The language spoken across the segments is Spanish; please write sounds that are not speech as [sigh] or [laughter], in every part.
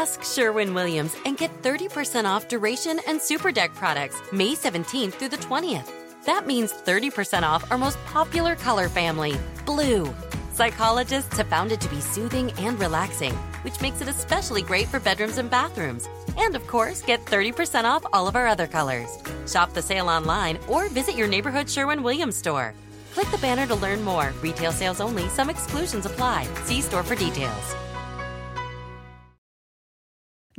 Ask Sherwin Williams and get 30% off duration and super deck products May 17th through the 20th. That means 30% off our most popular color family, blue. Psychologists have found it to be soothing and relaxing, which makes it especially great for bedrooms and bathrooms. And of course, get 30% off all of our other colors. Shop the sale online or visit your neighborhood Sherwin Williams store. Click the banner to learn more. Retail sales only, some exclusions apply. See store for details.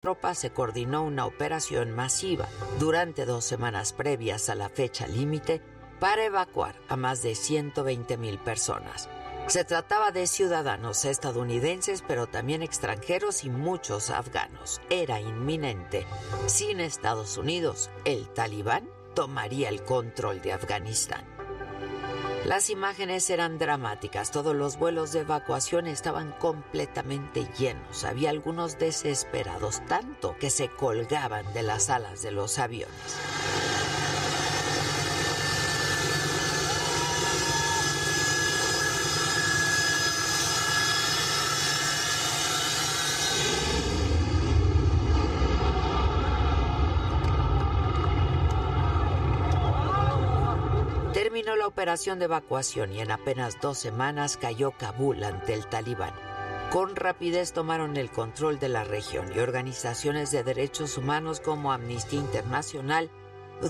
Tropa se coordinó una operación masiva durante dos semanas previas a la fecha límite para evacuar a más de 120 mil personas. Se trataba de ciudadanos estadounidenses, pero también extranjeros y muchos afganos. Era inminente. Sin Estados Unidos, el talibán tomaría el control de Afganistán. Las imágenes eran dramáticas, todos los vuelos de evacuación estaban completamente llenos, había algunos desesperados tanto que se colgaban de las alas de los aviones. Terminó la operación de evacuación y en apenas dos semanas cayó Kabul ante el talibán. Con rapidez tomaron el control de la región y organizaciones de derechos humanos como Amnistía Internacional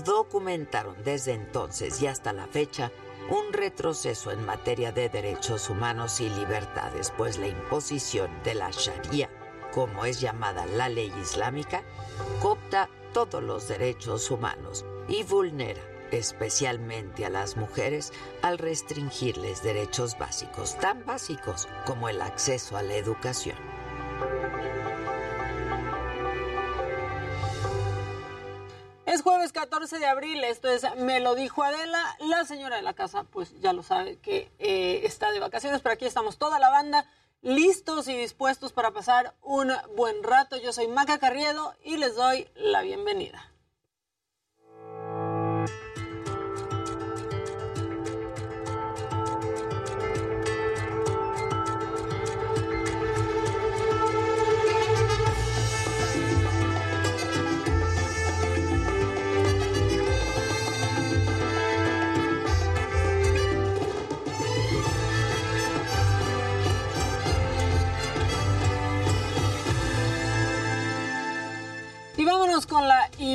documentaron desde entonces y hasta la fecha un retroceso en materia de derechos humanos y libertades, pues la imposición de la Sharia, como es llamada la ley islámica, coopta todos los derechos humanos y vulnera especialmente a las mujeres al restringirles derechos básicos, tan básicos como el acceso a la educación. Es jueves 14 de abril, esto es Me lo dijo Adela, la señora de la casa pues ya lo sabe que eh, está de vacaciones, pero aquí estamos toda la banda listos y dispuestos para pasar un buen rato. Yo soy Maca Carriedo y les doy la bienvenida.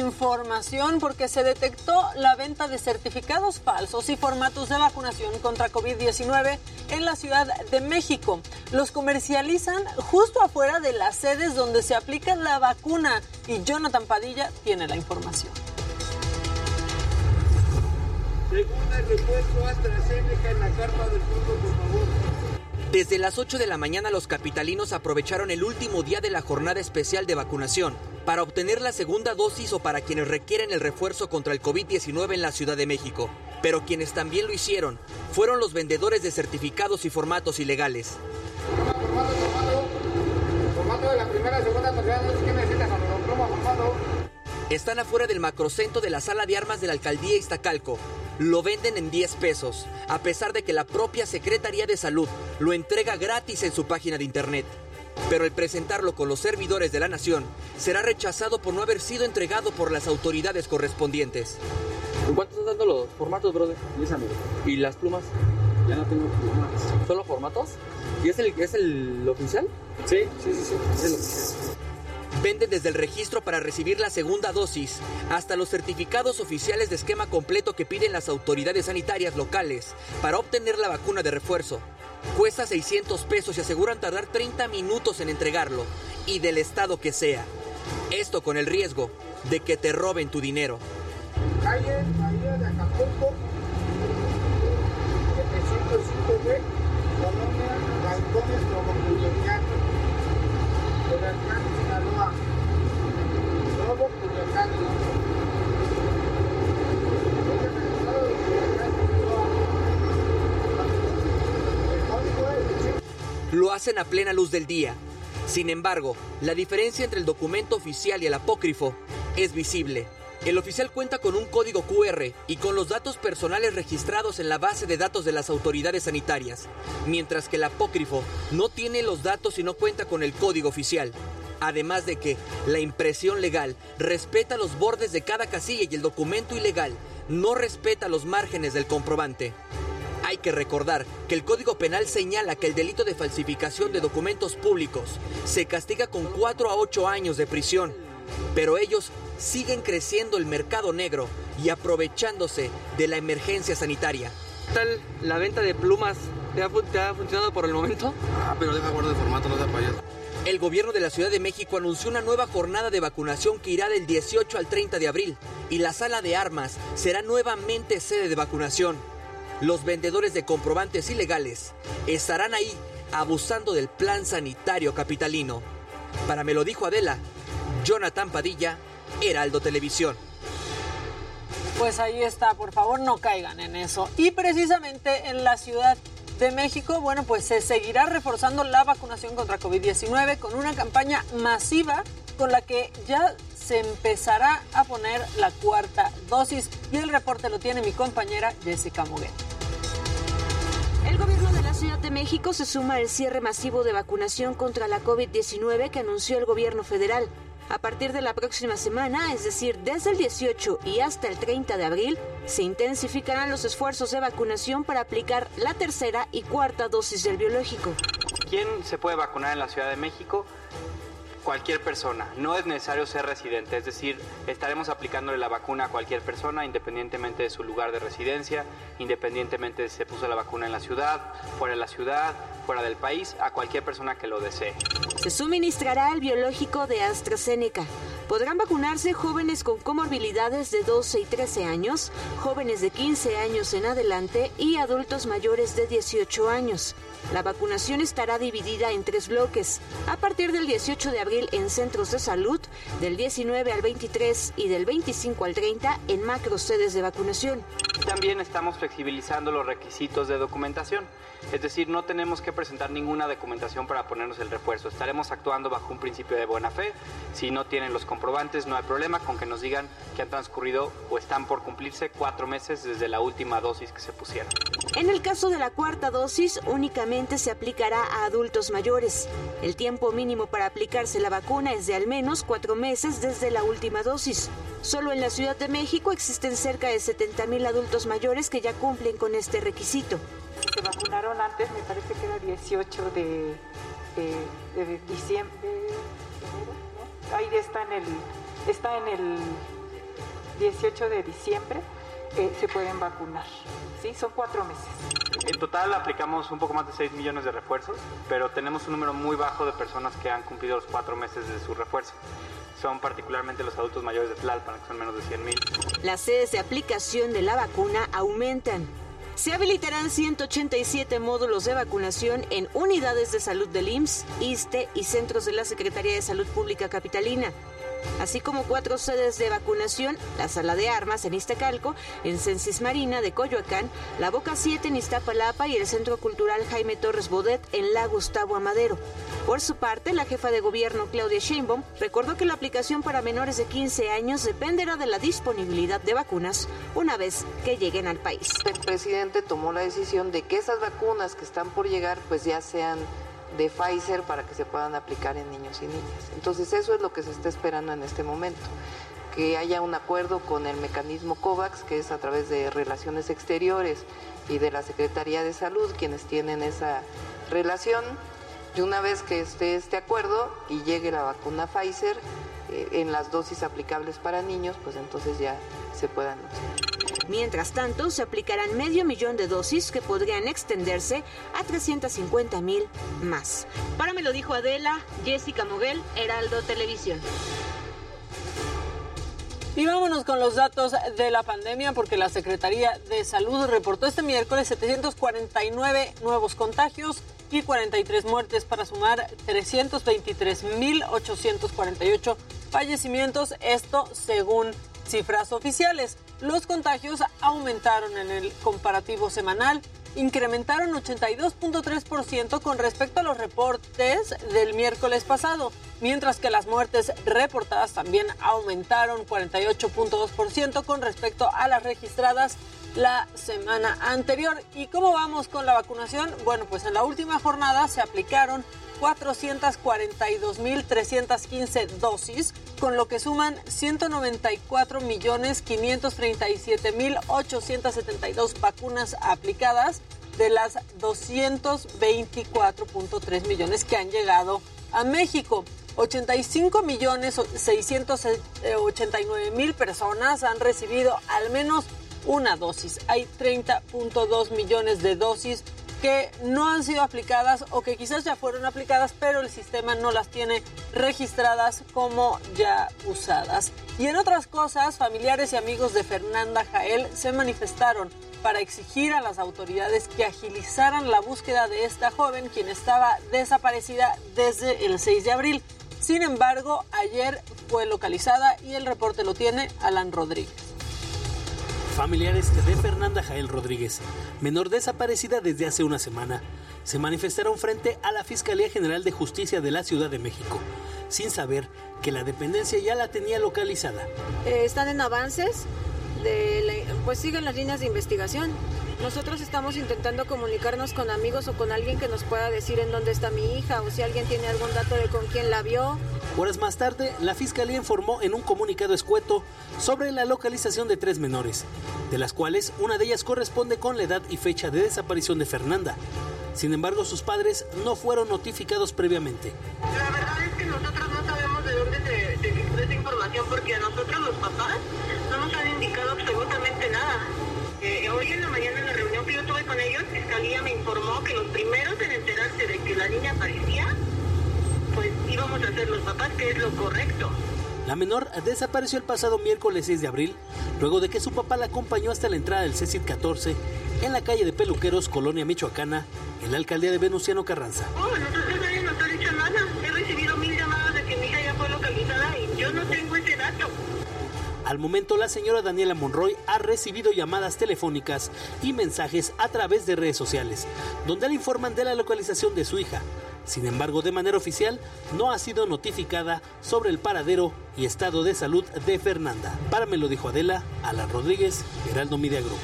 Información porque se detectó la venta de certificados falsos y formatos de vacunación contra COVID-19 en la Ciudad de México. Los comercializan justo afuera de las sedes donde se aplica la vacuna y Jonathan Padilla tiene la información. Segunda repuesto AstraZeneca en la carta del fondo, por favor. Desde las 8 de la mañana los capitalinos aprovecharon el último día de la jornada especial de vacunación para obtener la segunda dosis o para quienes requieren el refuerzo contra el COVID-19 en la Ciudad de México. Pero quienes también lo hicieron fueron los vendedores de certificados y formatos ilegales. Formato, formato. Formato de la primera, segunda, tercera Están afuera del macrocentro de la sala de armas de la alcaldía Iztacalco. Lo venden en 10 pesos, a pesar de que la propia Secretaría de Salud lo entrega gratis en su página de internet. Pero el presentarlo con los servidores de la nación será rechazado por no haber sido entregado por las autoridades correspondientes. ¿En cuánto están dando los formatos, brother? 10 amigos. ¿Y las plumas? Ya no tengo plumas. ¿Solo formatos? ¿Y es el, es el oficial? Sí, sí, sí, sí. Es que sea. Venden desde el registro para recibir la segunda dosis hasta los certificados oficiales de esquema completo que piden las autoridades sanitarias locales para obtener la vacuna de refuerzo. Cuesta 600 pesos y aseguran tardar 30 minutos en entregarlo, y del estado que sea. Esto con el riesgo de que te roben tu dinero. Calle Bahía de Acapulco, 705B, Colonia Balcones Promobiliario. De la Culiacán, Sinaloa. Lobo, Culiacán, Lo hacen a plena luz del día. Sin embargo, la diferencia entre el documento oficial y el apócrifo es visible. El oficial cuenta con un código QR y con los datos personales registrados en la base de datos de las autoridades sanitarias, mientras que el apócrifo no tiene los datos y no cuenta con el código oficial. Además de que la impresión legal respeta los bordes de cada casilla y el documento ilegal no respeta los márgenes del comprobante. Hay que recordar que el Código Penal señala que el delito de falsificación de documentos públicos se castiga con 4 a 8 años de prisión, pero ellos siguen creciendo el mercado negro y aprovechándose de la emergencia sanitaria. ¿Qué tal la venta de plumas? ¿Te ha, fu- te ha funcionado por el momento? Ah, pero deja guardar el formato, no sea payaso. El gobierno de la Ciudad de México anunció una nueva jornada de vacunación que irá del 18 al 30 de abril y la sala de armas será nuevamente sede de vacunación. Los vendedores de comprobantes ilegales estarán ahí abusando del plan sanitario capitalino. Para me lo dijo Adela, Jonathan Padilla, Heraldo Televisión. Pues ahí está, por favor no caigan en eso. Y precisamente en la Ciudad de México, bueno, pues se seguirá reforzando la vacunación contra COVID-19 con una campaña masiva con la que ya se empezará a poner la cuarta dosis. Y el reporte lo tiene mi compañera Jessica Muguet. El gobierno de la Ciudad de México se suma al cierre masivo de vacunación contra la COVID-19 que anunció el gobierno federal. A partir de la próxima semana, es decir, desde el 18 y hasta el 30 de abril, se intensificarán los esfuerzos de vacunación para aplicar la tercera y cuarta dosis del biológico. ¿Quién se puede vacunar en la Ciudad de México? Cualquier persona. No es necesario ser residente, es decir, estaremos aplicándole la vacuna a cualquier persona independientemente de su lugar de residencia, independientemente de si se puso la vacuna en la ciudad, fuera de la ciudad, fuera del país, a cualquier persona que lo desee. Se suministrará el biológico de AstraZeneca. Podrán vacunarse jóvenes con comorbilidades de 12 y 13 años, jóvenes de 15 años en adelante y adultos mayores de 18 años. La vacunación estará dividida en tres bloques. A partir del 18 de abril en centros de salud, del 19 al 23 y del 25 al 30 en macro sedes de vacunación. También estamos flexibilizando los requisitos de documentación, es decir, no tenemos que presentar ninguna documentación para ponernos el refuerzo. Estaremos actuando bajo un principio de buena fe. Si no tienen los comprobantes, no hay problema con que nos digan que han transcurrido o están por cumplirse cuatro meses desde la última dosis que se pusieron. En el caso de la cuarta dosis, únicamente se aplicará a adultos mayores. El tiempo mínimo para aplicarse la vacuna es de al menos cuatro meses desde la última dosis. Solo en la Ciudad de México existen cerca de 70 mil adultos mayores que ya cumplen con este requisito. Se vacunaron antes, me parece que era 18 de, de- de diciembre. Ahí está en el, está en el 18 de diciembre, eh, se pueden vacunar. ¿sí? Son cuatro meses. En total aplicamos un poco más de 6 millones de refuerzos, pero tenemos un número muy bajo de personas que han cumplido los cuatro meses de su refuerzo. Son particularmente los adultos mayores de Tlalpan, que son menos de 100 mil. Las sedes de aplicación de la vacuna aumentan. Se habilitarán 187 módulos de vacunación en unidades de salud del IMSS, ISTE y centros de la Secretaría de Salud Pública Capitalina. Así como cuatro sedes de vacunación, la Sala de Armas en Iztacalco, en Censis Marina de Coyoacán, la Boca 7 en Iztapalapa y el Centro Cultural Jaime Torres Bodet en la Gustavo Amadero. Por su parte, la jefa de gobierno Claudia Sheinbaum recordó que la aplicación para menores de 15 años dependerá de la disponibilidad de vacunas una vez que lleguen al país. El presidente tomó la decisión de que esas vacunas que están por llegar pues ya sean de Pfizer para que se puedan aplicar en niños y niñas. Entonces eso es lo que se está esperando en este momento, que haya un acuerdo con el mecanismo COVAX, que es a través de Relaciones Exteriores y de la Secretaría de Salud, quienes tienen esa relación. Y una vez que esté este acuerdo y llegue la vacuna Pfizer eh, en las dosis aplicables para niños, pues entonces ya se puedan Mientras tanto, se aplicarán medio millón de dosis que podrían extenderse a 350 mil más. Para me lo dijo Adela, Jessica Moguel, Heraldo Televisión. Y vámonos con los datos de la pandemia porque la Secretaría de Salud reportó este miércoles 749 nuevos contagios y 43 muertes para sumar 323.848 fallecimientos, esto según cifras oficiales. Los contagios aumentaron en el comparativo semanal incrementaron 82.3% con respecto a los reportes del miércoles pasado, mientras que las muertes reportadas también aumentaron 48.2% con respecto a las registradas la semana anterior. ¿Y cómo vamos con la vacunación? Bueno, pues en la última jornada se aplicaron 442.315 dosis, con lo que suman 194.537.872 vacunas aplicadas de las 224.3 millones que han llegado a México. 85 millones 689 mil personas han recibido al menos una dosis. Hay 30.2 millones de dosis que no han sido aplicadas o que quizás ya fueron aplicadas, pero el sistema no las tiene registradas como ya usadas. Y en otras cosas, familiares y amigos de Fernanda Jael se manifestaron para exigir a las autoridades que agilizaran la búsqueda de esta joven, quien estaba desaparecida desde el 6 de abril. Sin embargo, ayer fue localizada y el reporte lo tiene Alan Rodríguez. Familiares de Fernanda Jael Rodríguez, menor desaparecida desde hace una semana, se manifestaron frente a la Fiscalía General de Justicia de la Ciudad de México, sin saber que la dependencia ya la tenía localizada. Eh, están en avances, de pues siguen las líneas de investigación. Nosotros estamos intentando comunicarnos con amigos o con alguien que nos pueda decir en dónde está mi hija o si alguien tiene algún dato de con quién la vio. Horas más tarde, la Fiscalía informó en un comunicado escueto sobre la localización de tres menores, de las cuales una de ellas corresponde con la edad y fecha de desaparición de Fernanda. Sin embargo, sus padres no fueron notificados previamente. La verdad es que nosotros no sabemos de dónde se, se esa información porque a nosotros los papás no nos han indicado. Eh, hoy en la mañana en la reunión que yo tuve con ellos, Fiscalía me informó que los primeros en enterarse de que la niña aparecía, pues íbamos a ser los papás, que es lo correcto. La menor desapareció el pasado miércoles 6 de abril, luego de que su papá la acompañó hasta la entrada del CECIT 14 en la calle de Peluqueros, Colonia Michoacana, en la alcaldía de Venustiano Carranza. Oh, nosotros nadie nos ha dicho nada. He recibido mil llamadas de que mi hija ya fue localizada y yo no tengo ese dato. Al momento, la señora Daniela Monroy ha recibido llamadas telefónicas y mensajes a través de redes sociales, donde le informan de la localización de su hija. Sin embargo, de manera oficial, no ha sido notificada sobre el paradero y estado de salud de Fernanda. Para me lo dijo Adela, Alan Rodríguez, Heraldo Media Group.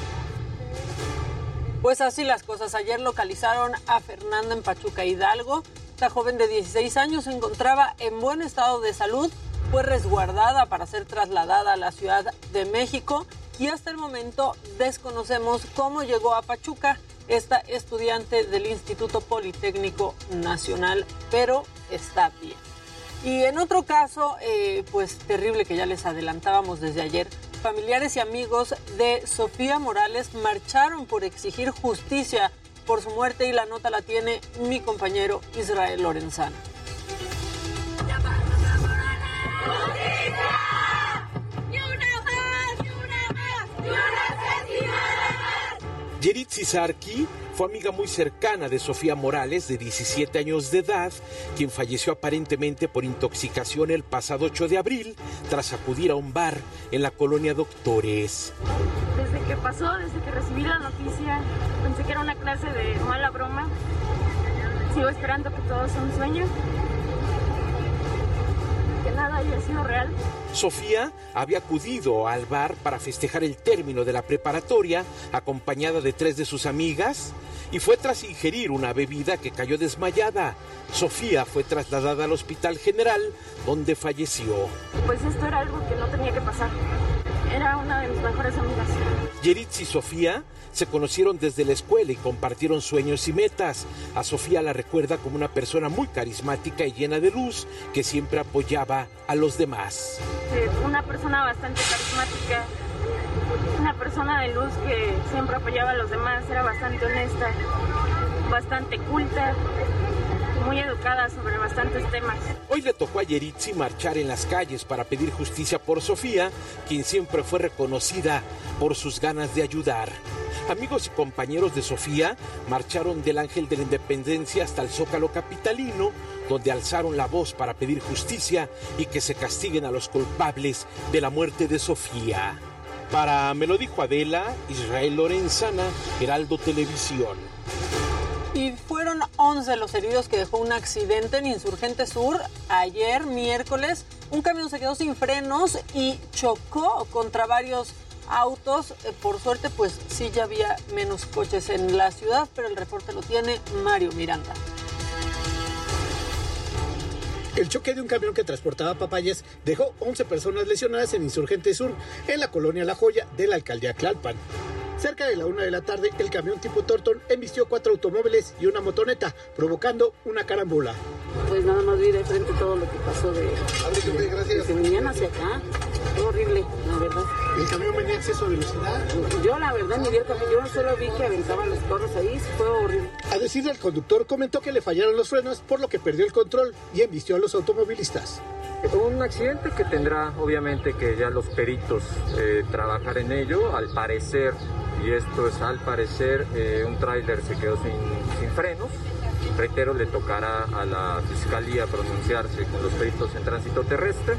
Pues así las cosas. Ayer localizaron a Fernanda en Pachuca Hidalgo. Esta joven de 16 años se encontraba en buen estado de salud fue resguardada para ser trasladada a la Ciudad de México y hasta el momento desconocemos cómo llegó a Pachuca esta estudiante del Instituto Politécnico Nacional, pero está bien. Y en otro caso, eh, pues terrible que ya les adelantábamos desde ayer, familiares y amigos de Sofía Morales marcharon por exigir justicia por su muerte y la nota la tiene mi compañero Israel Lorenzano. Yerit Sarki fue amiga muy cercana de Sofía Morales, de 17 años de edad, quien falleció aparentemente por intoxicación el pasado 8 de abril tras acudir a un bar en la colonia Doctores. Desde que pasó, desde que recibí la noticia, pensé que era una clase de mala broma. Sigo esperando que todo sea un sueño que nada haya sido real. Sofía había acudido al bar para festejar el término de la preparatoria, acompañada de tres de sus amigas, y fue tras ingerir una bebida que cayó desmayada. Sofía fue trasladada al Hospital General, donde falleció. Pues esto era algo que no tenía que pasar. Era una de mis mejores amigas. Yeritz y Sofía se conocieron desde la escuela y compartieron sueños y metas. A Sofía la recuerda como una persona muy carismática y llena de luz que siempre apoyaba a los demás. una persona bastante carismática, una persona de luz que siempre apoyaba a los demás, era bastante honesta, bastante culta muy educada sobre bastantes temas. Hoy le tocó a Yeritzi marchar en las calles para pedir justicia por Sofía, quien siempre fue reconocida por sus ganas de ayudar. Amigos y compañeros de Sofía marcharon del Ángel de la Independencia hasta el Zócalo Capitalino, donde alzaron la voz para pedir justicia y que se castiguen a los culpables de la muerte de Sofía. Para Me lo dijo Adela, Israel Lorenzana, Heraldo Televisión. Y fueron 11 los heridos que dejó un accidente en Insurgente Sur ayer, miércoles. Un camión se quedó sin frenos y chocó contra varios autos. Eh, Por suerte, pues sí ya había menos coches en la ciudad, pero el reporte lo tiene Mario Miranda. El choque de un camión que transportaba papayas dejó 11 personas lesionadas en Insurgente Sur, en la colonia La Joya de la alcaldía Tlalpan. Cerca de la una de la tarde, el camión tipo Torton embistió cuatro automóviles y una motoneta, provocando una carambola. Pues nada más vi de frente todo lo que pasó de, de que venían hacia acá. Fue horrible, la verdad. ¿El camión venía a exceso de velocidad? Yo la verdad ni vi el camión, yo solo vi que aventaban los carros ahí, fue horrible. A decir del conductor, comentó que le fallaron los frenos, por lo que perdió el control y embistió a los automovilistas. Un accidente que tendrá obviamente que ya los peritos eh, trabajar en ello, al parecer, y esto es al parecer, eh, un tráiler se quedó sin, sin frenos. Reitero, le tocará a la fiscalía pronunciarse con los peritos en tránsito terrestre.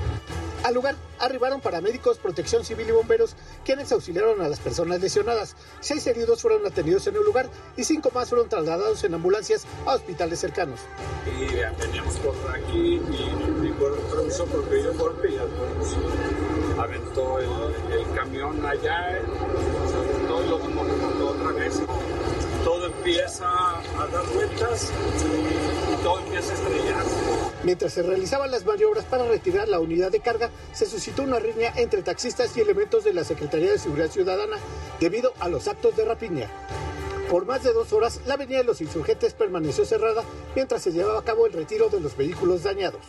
Al lugar arribaron paramédicos, protección civil y bomberos, quienes auxiliaron a las personas lesionadas. Seis heridos fueron atendidos en el lugar y cinco más fueron trasladados en ambulancias a hospitales cercanos. Y veníamos por aquí y improviso porque dio golpe y aventó el, camión allá, se y luego otra vez. Empieza a dar vueltas y todo empieza a estrellarse. Mientras se realizaban las maniobras para retirar la unidad de carga, se suscitó una riña entre taxistas y elementos de la Secretaría de Seguridad Ciudadana debido a los actos de rapiña. Por más de dos horas, la avenida de los insurgentes permaneció cerrada mientras se llevaba a cabo el retiro de los vehículos dañados.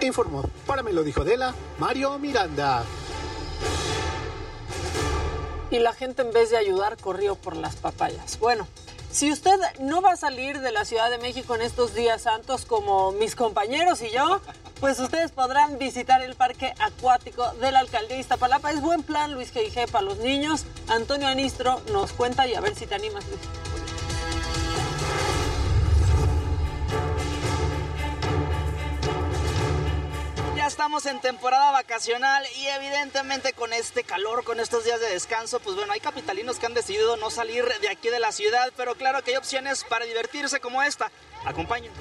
Informó, para me lo dijo Dela, Mario Miranda. Y la gente en vez de ayudar corrió por las papayas. Bueno, si usted no va a salir de la Ciudad de México en estos días santos como mis compañeros y yo, pues ustedes podrán visitar el parque acuático de la alcaldía de Iztapalapa. Es buen plan, Luis G.I.G. para los niños. Antonio Anistro nos cuenta y a ver si te animas, Luis. Ya estamos en temporada vacacional y evidentemente con este calor, con estos días de descanso, pues bueno, hay capitalinos que han decidido no salir de aquí de la ciudad, pero claro que hay opciones para divertirse como esta. Acompáñenme.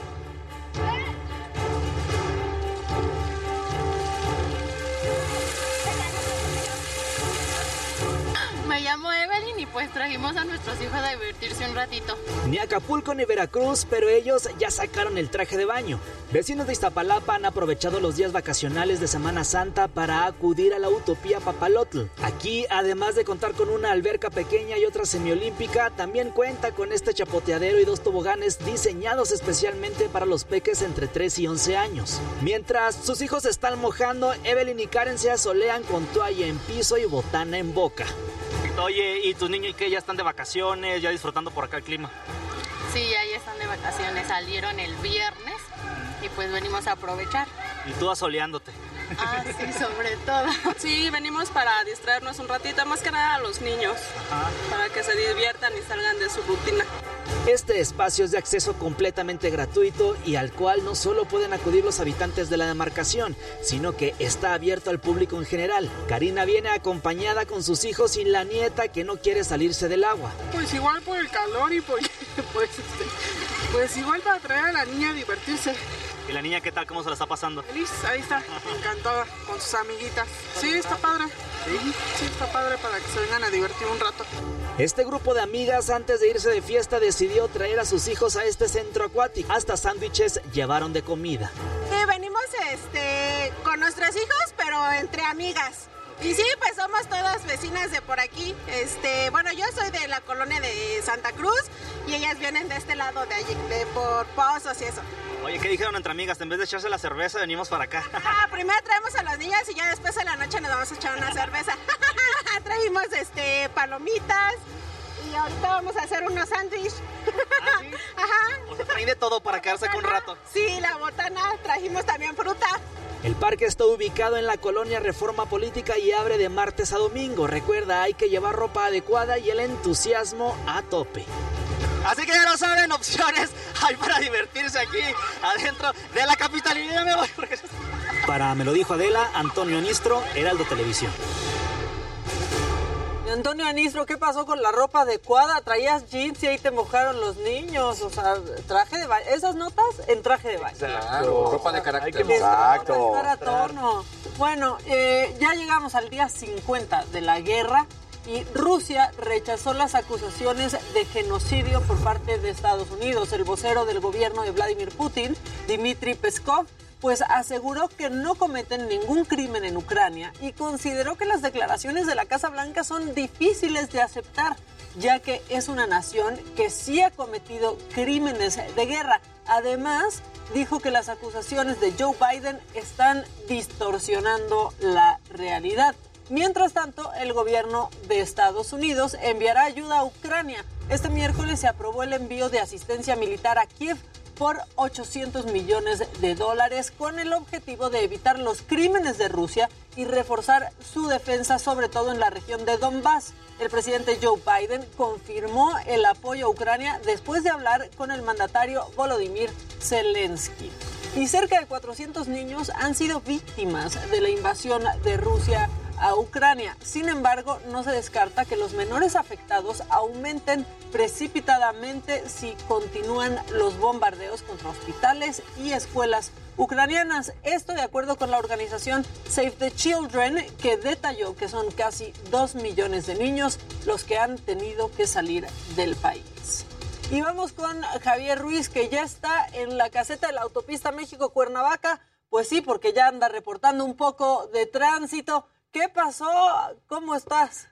Me llamo Evelyn y pues trajimos a nuestros hijos a divertirse un ratito. Ni Acapulco ni Veracruz, pero ellos ya sacaron el traje de baño. Vecinos de Iztapalapa han aprovechado los días vacacionales de Semana Santa para acudir a la Utopía Papalotl. Aquí, además de contar con una alberca pequeña y otra semiolímpica, también cuenta con este chapoteadero y dos toboganes diseñados especialmente para los peques entre 3 y 11 años. Mientras sus hijos están mojando, Evelyn y Karen se asolean con toalla en piso y botana en boca. Oye, ¿y tus niños qué? ¿Ya están de vacaciones? ¿Ya disfrutando por acá el clima? Sí, ya, ya están de vacaciones, salieron el viernes y pues venimos a aprovechar. Y tú asoleándote. Ah, sí, sobre todo. Sí, venimos para distraernos un ratito, más que nada a los niños, para que se diviertan y salgan de su rutina. Este espacio es de acceso completamente gratuito y al cual no solo pueden acudir los habitantes de la demarcación, sino que está abierto al público en general. Karina viene acompañada con sus hijos y la nieta que no quiere salirse del agua. Pues igual por el calor y porque, [laughs] pues, este, pues igual para traer a la niña a divertirse. ¿Y la niña qué tal? ¿Cómo se la está pasando? Feliz, ahí está, encantada con sus amiguitas. Sí, está padre. Sí, sí, está padre para que se vengan a divertir un rato. Este grupo de amigas antes de irse de fiesta decidió traer a sus hijos a este centro acuático. Hasta sándwiches llevaron de comida. Sí, venimos este, con nuestros hijos, pero entre amigas. Y sí, pues somos todas vecinas de por aquí. Este, bueno, yo soy de la colonia de Santa Cruz y ellas vienen de este lado de allí, de por Pozos y eso. Oye, ¿qué dijeron entre amigas? En vez de echarse la cerveza, venimos para acá. Ah, [laughs] primero traemos a las niñas y ya después en la noche nos vamos a echar una cerveza. [laughs] Traímos este palomitas y ahorita vamos a hacer unos sándwiches. [laughs] Ajá. O sea, traen de todo para quedarse con un rato. Sí, la botana, trajimos también fruta. El parque está ubicado en la colonia Reforma Política y abre de martes a domingo. Recuerda, hay que llevar ropa adecuada y el entusiasmo a tope. Así que ya lo saben, opciones hay para divertirse aquí adentro de la capital. Y ya me voy porque... Para Me lo dijo Adela, Antonio Anistro, Heraldo Televisión. Antonio Anistro, ¿qué pasó con la ropa adecuada? Traías jeans y ahí te mojaron los niños. O sea, traje de baño. Esas notas en traje de baño. Claro, ropa de carácter. Exacto. Estar a tono. Bueno, eh, ya llegamos al día 50 de la guerra y Rusia rechazó las acusaciones de genocidio por parte de Estados Unidos. El vocero del gobierno de Vladimir Putin, Dmitry Peskov, pues aseguró que no cometen ningún crimen en Ucrania y consideró que las declaraciones de la Casa Blanca son difíciles de aceptar, ya que es una nación que sí ha cometido crímenes de guerra. Además, dijo que las acusaciones de Joe Biden están distorsionando la realidad. Mientras tanto, el gobierno de Estados Unidos enviará ayuda a Ucrania. Este miércoles se aprobó el envío de asistencia militar a Kiev por 800 millones de dólares con el objetivo de evitar los crímenes de Rusia y reforzar su defensa, sobre todo en la región de Donbass. El presidente Joe Biden confirmó el apoyo a Ucrania después de hablar con el mandatario Volodymyr Zelensky. Y cerca de 400 niños han sido víctimas de la invasión de Rusia a Ucrania. Sin embargo, no se descarta que los menores afectados aumenten precipitadamente si continúan los bombardeos contra hospitales y escuelas ucranianas. Esto de acuerdo con la organización Save the Children, que detalló que son casi dos millones de niños los que han tenido que salir del país. Y vamos con Javier Ruiz, que ya está en la caseta de la autopista México-Cuernavaca. Pues sí, porque ya anda reportando un poco de tránsito. ¿Qué pasó? ¿Cómo estás?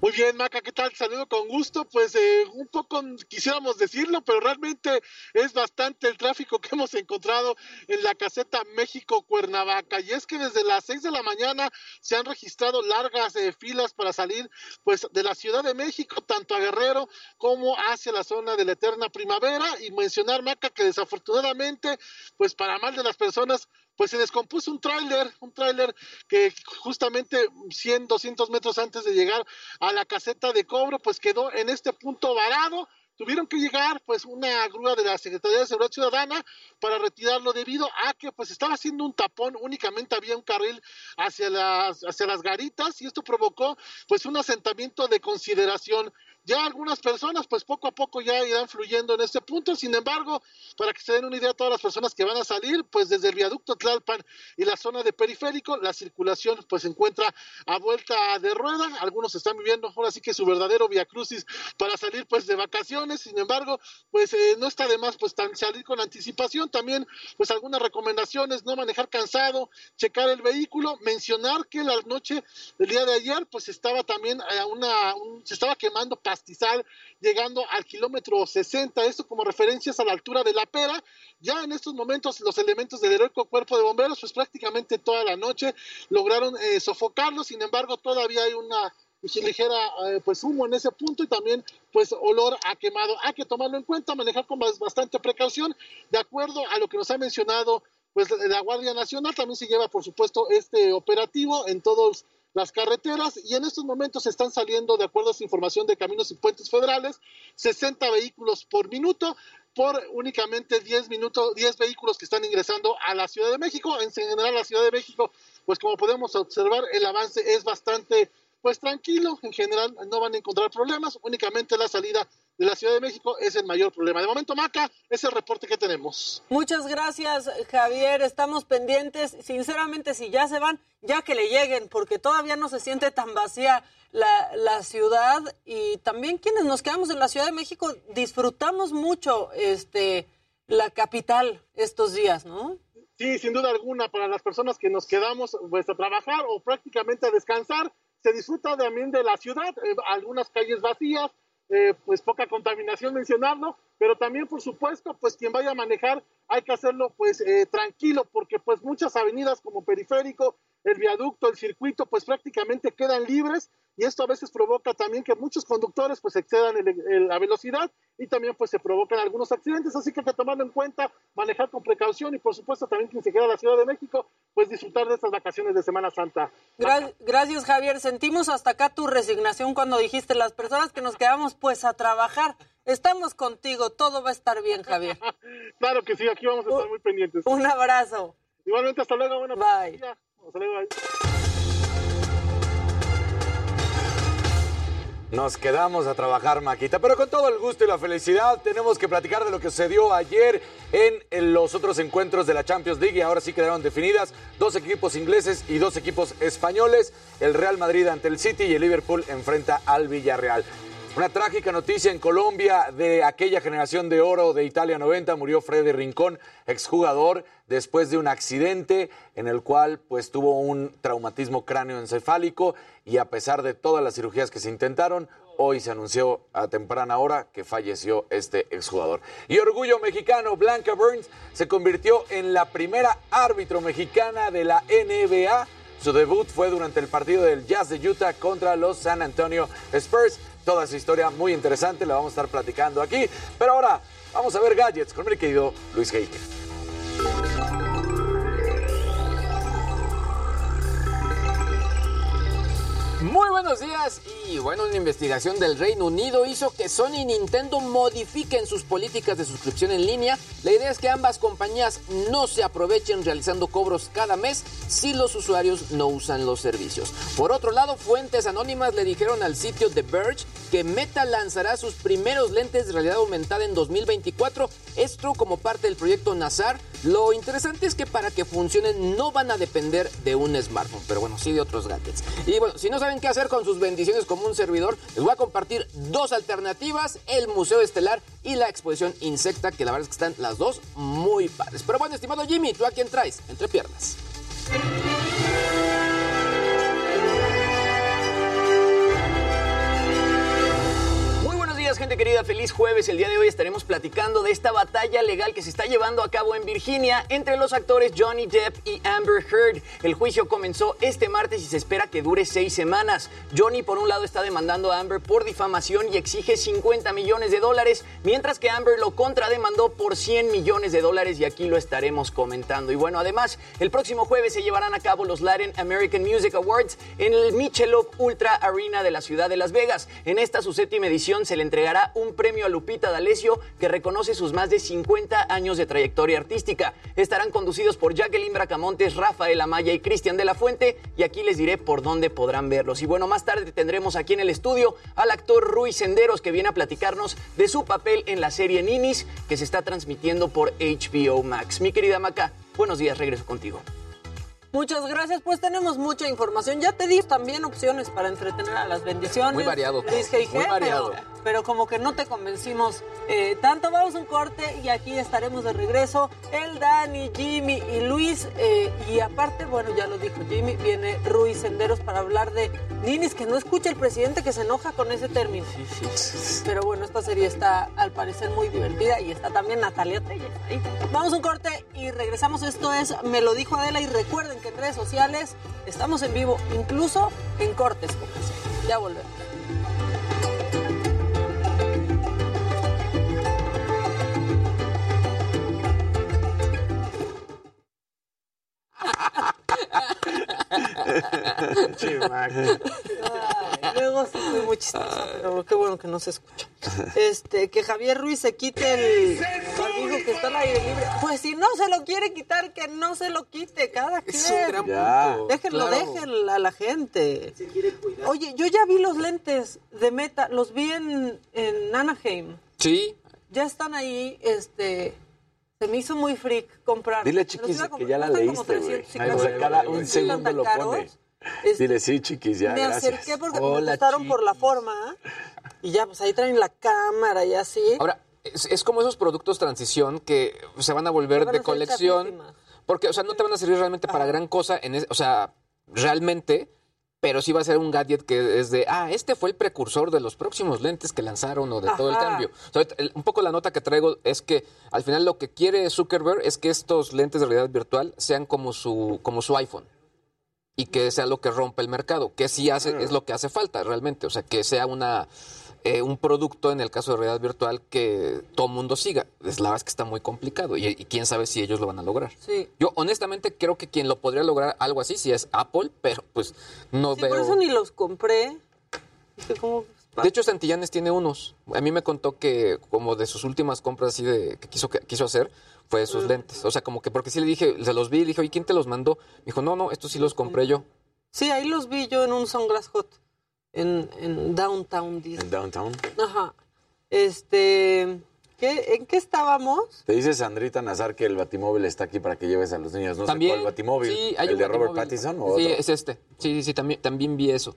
Muy bien, Maca, ¿qué tal? Saludo con gusto. Pues eh, un poco quisiéramos decirlo, pero realmente es bastante el tráfico que [laughs] hemos encontrado en la caseta México-Cuernavaca. Y es que desde las 6 de la mañana se han registrado largas eh, filas para salir pues de la Ciudad de México, tanto a Guerrero como hacia la zona de la Eterna Primavera. Y mencionar, Maca, que desafortunadamente, pues para mal de las personas, pues se descompuso un tráiler, un tráiler que justamente 100, 200 metros antes de llegar a la caseta de cobro, pues quedó en este punto varado tuvieron que llegar pues una grúa de la Secretaría de Seguridad Ciudadana para retirarlo debido a que pues estaba haciendo un tapón, únicamente había un carril hacia las, hacia las garitas y esto provocó pues un asentamiento de consideración. Ya algunas personas pues poco a poco ya irán fluyendo en este punto, sin embargo, para que se den una idea todas las personas que van a salir, pues desde el viaducto Tlalpan y la zona de periférico, la circulación pues se encuentra a vuelta de rueda, algunos están viviendo ahora sí que su verdadero via crucis para salir pues de vacaciones. Sin embargo, pues eh, no está de más pues salir con anticipación, también pues algunas recomendaciones, no manejar cansado, checar el vehículo, mencionar que la noche del día de ayer pues estaba también una, se estaba quemando pastizal llegando al kilómetro 60, esto como referencias a la altura de la pera, ya en estos momentos los elementos del heroico cuerpo de bomberos pues prácticamente toda la noche lograron eh, sofocarlo, sin embargo todavía hay una ligera eh, pues humo en ese punto y también pues olor a quemado. Hay que tomarlo en cuenta, manejar con bastante precaución, de acuerdo a lo que nos ha mencionado pues la Guardia Nacional, también se lleva por supuesto este operativo en todas las carreteras y en estos momentos están saliendo, de acuerdo a esa información de Caminos y Puentes Federales, 60 vehículos por minuto por únicamente 10 minutos, 10 vehículos que están ingresando a la Ciudad de México. En general, la Ciudad de México, pues como podemos observar, el avance es bastante pues tranquilo, en general no van a encontrar problemas, únicamente la salida de la Ciudad de México es el mayor problema. De momento, Maca, es el reporte que tenemos. Muchas gracias, Javier. Estamos pendientes. Sinceramente, si ya se van, ya que le lleguen, porque todavía no se siente tan vacía la, la ciudad. Y también quienes nos quedamos en la Ciudad de México disfrutamos mucho este, la capital estos días, ¿no? Sí, sin duda alguna, para las personas que nos quedamos pues, a trabajar o prácticamente a descansar, se disfruta también de la ciudad, eh, algunas calles vacías, eh, pues poca contaminación mencionarlo, pero también por supuesto pues quien vaya a manejar hay que hacerlo pues eh, tranquilo porque pues muchas avenidas como periférico, el viaducto, el circuito pues prácticamente quedan libres y esto a veces provoca también que muchos conductores pues excedan el- el- la velocidad y también pues se provocan algunos accidentes, así que hay que tomarlo en cuenta, manejar con precaución y por supuesto también quien se queda a la Ciudad de México pues disfrutar de estas vacaciones de Semana Santa. Gra- gracias, Javier. Sentimos hasta acá tu resignación cuando dijiste las personas que nos quedamos pues a trabajar. Estamos contigo, todo va a estar bien, Javier. [laughs] Claro que sí, aquí vamos a estar muy pendientes. Un abrazo. Igualmente, hasta luego. Bueno, Bye. Nos quedamos a trabajar, Maquita, pero con todo el gusto y la felicidad tenemos que platicar de lo que sucedió ayer en los otros encuentros de la Champions League y ahora sí quedaron definidas dos equipos ingleses y dos equipos españoles. El Real Madrid ante el City y el Liverpool enfrenta al Villarreal. Una trágica noticia en Colombia de aquella generación de oro de Italia 90. Murió Freddy Rincón, exjugador, después de un accidente en el cual pues tuvo un traumatismo cráneoencefálico y a pesar de todas las cirugías que se intentaron, hoy se anunció a temprana hora que falleció este exjugador. Y orgullo mexicano, Blanca Burns se convirtió en la primera árbitro mexicana de la NBA. Su debut fue durante el partido del Jazz de Utah contra los San Antonio Spurs. Toda esa historia muy interesante, la vamos a estar platicando aquí. Pero ahora vamos a ver gadgets con mi querido Luis Heike. Muy buenos días y bueno, una investigación del Reino Unido hizo que Sony y Nintendo modifiquen sus políticas de suscripción en línea. La idea es que ambas compañías no se aprovechen realizando cobros cada mes si los usuarios no usan los servicios. Por otro lado, fuentes anónimas le dijeron al sitio The Verge que Meta lanzará sus primeros lentes de realidad aumentada en 2024, esto como parte del proyecto Nazar. Lo interesante es que para que funcionen no van a depender de un smartphone, pero bueno, sí de otros gadgets. Y bueno, si no saben qué hacer con sus bendiciones como un servidor, les voy a compartir dos alternativas, el Museo Estelar y la exposición Insecta, que la verdad es que están las dos muy padres. Pero bueno, estimado Jimmy, ¿tú a quién traes? Entre piernas. Gente querida. Feliz jueves. El día de hoy estaremos platicando de esta batalla legal que se está llevando a cabo en Virginia entre los actores Johnny Depp y Amber Heard. El juicio comenzó este martes y se espera que dure seis semanas. Johnny, por un lado, está demandando a Amber por difamación y exige 50 millones de dólares, mientras que Amber lo contrademandó por 100 millones de dólares y aquí lo estaremos comentando. Y bueno, además, el próximo jueves se llevarán a cabo los Latin American Music Awards en el Michelob Ultra Arena de la ciudad de Las Vegas. En esta su séptima edición se le entregará un premio a Lupita D'Alessio que reconoce sus más de 50 años de trayectoria artística. Estarán conducidos por Jacqueline Bracamontes, Rafael Amaya y Cristian de la Fuente y aquí les diré por dónde podrán verlos. Y bueno, más tarde tendremos aquí en el estudio al actor Rui Senderos que viene a platicarnos de su papel en la serie Ninis que se está transmitiendo por HBO Max. Mi querida Maca, buenos días, regreso contigo. Muchas gracias, pues tenemos mucha información. Ya te di también opciones para entretener a las bendiciones. Muy variado Luis G.I.G., muy variado. Pero, pero como que no te convencimos eh, tanto. Vamos a un corte y aquí estaremos de regreso. El Dani, Jimmy y Luis. eh, y aparte, bueno, ya lo dijo Jimmy, viene Ruiz Senderos para hablar de ninis, que no escucha el presidente que se enoja con ese término. Pero bueno, esta serie está al parecer muy divertida y está también Natalia Telles ahí. Vamos a un corte y regresamos. Esto es Me lo dijo Adela y recuerden que en redes sociales estamos en vivo, incluso en cortes. Ya volvemos. Ay, luego sí fui muy chistosa, pero qué bueno que no se escucha. Este, que Javier Ruiz se quite el barbijo que está al aire libre. Pues si no se lo quiere quitar, que no se lo quite, cada quien. Es un gran Ya. punto. Déjenlo, Claro. déjenlo a la gente. Oye, yo ya vi los lentes de Meta, los vi en, en Anaheim. Sí. Ya están ahí, este... Se me hizo muy freak comprar. Dile, los chiquis, a que ya la leíste, güey. 350 O sea, cada un segundo ¿Tan lo pone. Este, Dile, sí, chiquis, ya, me gracias. acerqué porque me gustaron por la forma y ya pues ahí traen la cámara y así. Ahora, es, es como esos productos transición que se van a volver Van a de colección. Porque, o sea, no te van a servir realmente para gran cosa. En es- o sea, realmente pero sí va a ser un gadget que es de, ah, este fue el precursor de los próximos lentes que lanzaron o de todo el cambio. O sea, el- un poco la nota que traigo es que al final lo que quiere Zuckerberg es que estos lentes de realidad virtual sean como su, como su iPhone y que sea lo que rompa el mercado, que sí hace, es lo que hace falta realmente, o sea, que sea una eh, un producto en el caso de realidad virtual que todo mundo siga. Es la verdad es que está muy complicado y, y quién sabe si ellos lo van a lograr. Sí. Yo honestamente creo que quien lo podría lograr algo así sí es Apple, pero pues no Sí, veo. por eso ni los compré. De hecho, Santillanes tiene unos. A mí me contó que como de sus últimas compras así de que quiso, que quiso hacer fue sus Mm. lentes. O sea, como que porque sí le dije, se los vi y le dije, oye, ¿quién te los mandó? Me dijo, no, no, estos sí los compré yo. Sí, ahí los vi yo en un Sunglass Hot. En, en Downtown Disney. En Downtown. Ajá. Este. ¿qué, ¿En qué estábamos? Te dice Sandrita Nazar que el batimóvil está aquí para que lleves a los niños. No también. sé cuál batimóvil. Sí, hay ¿El un de Robert. Pattinson o Sí, otro? es este. Sí, sí, sí, también, también vi eso.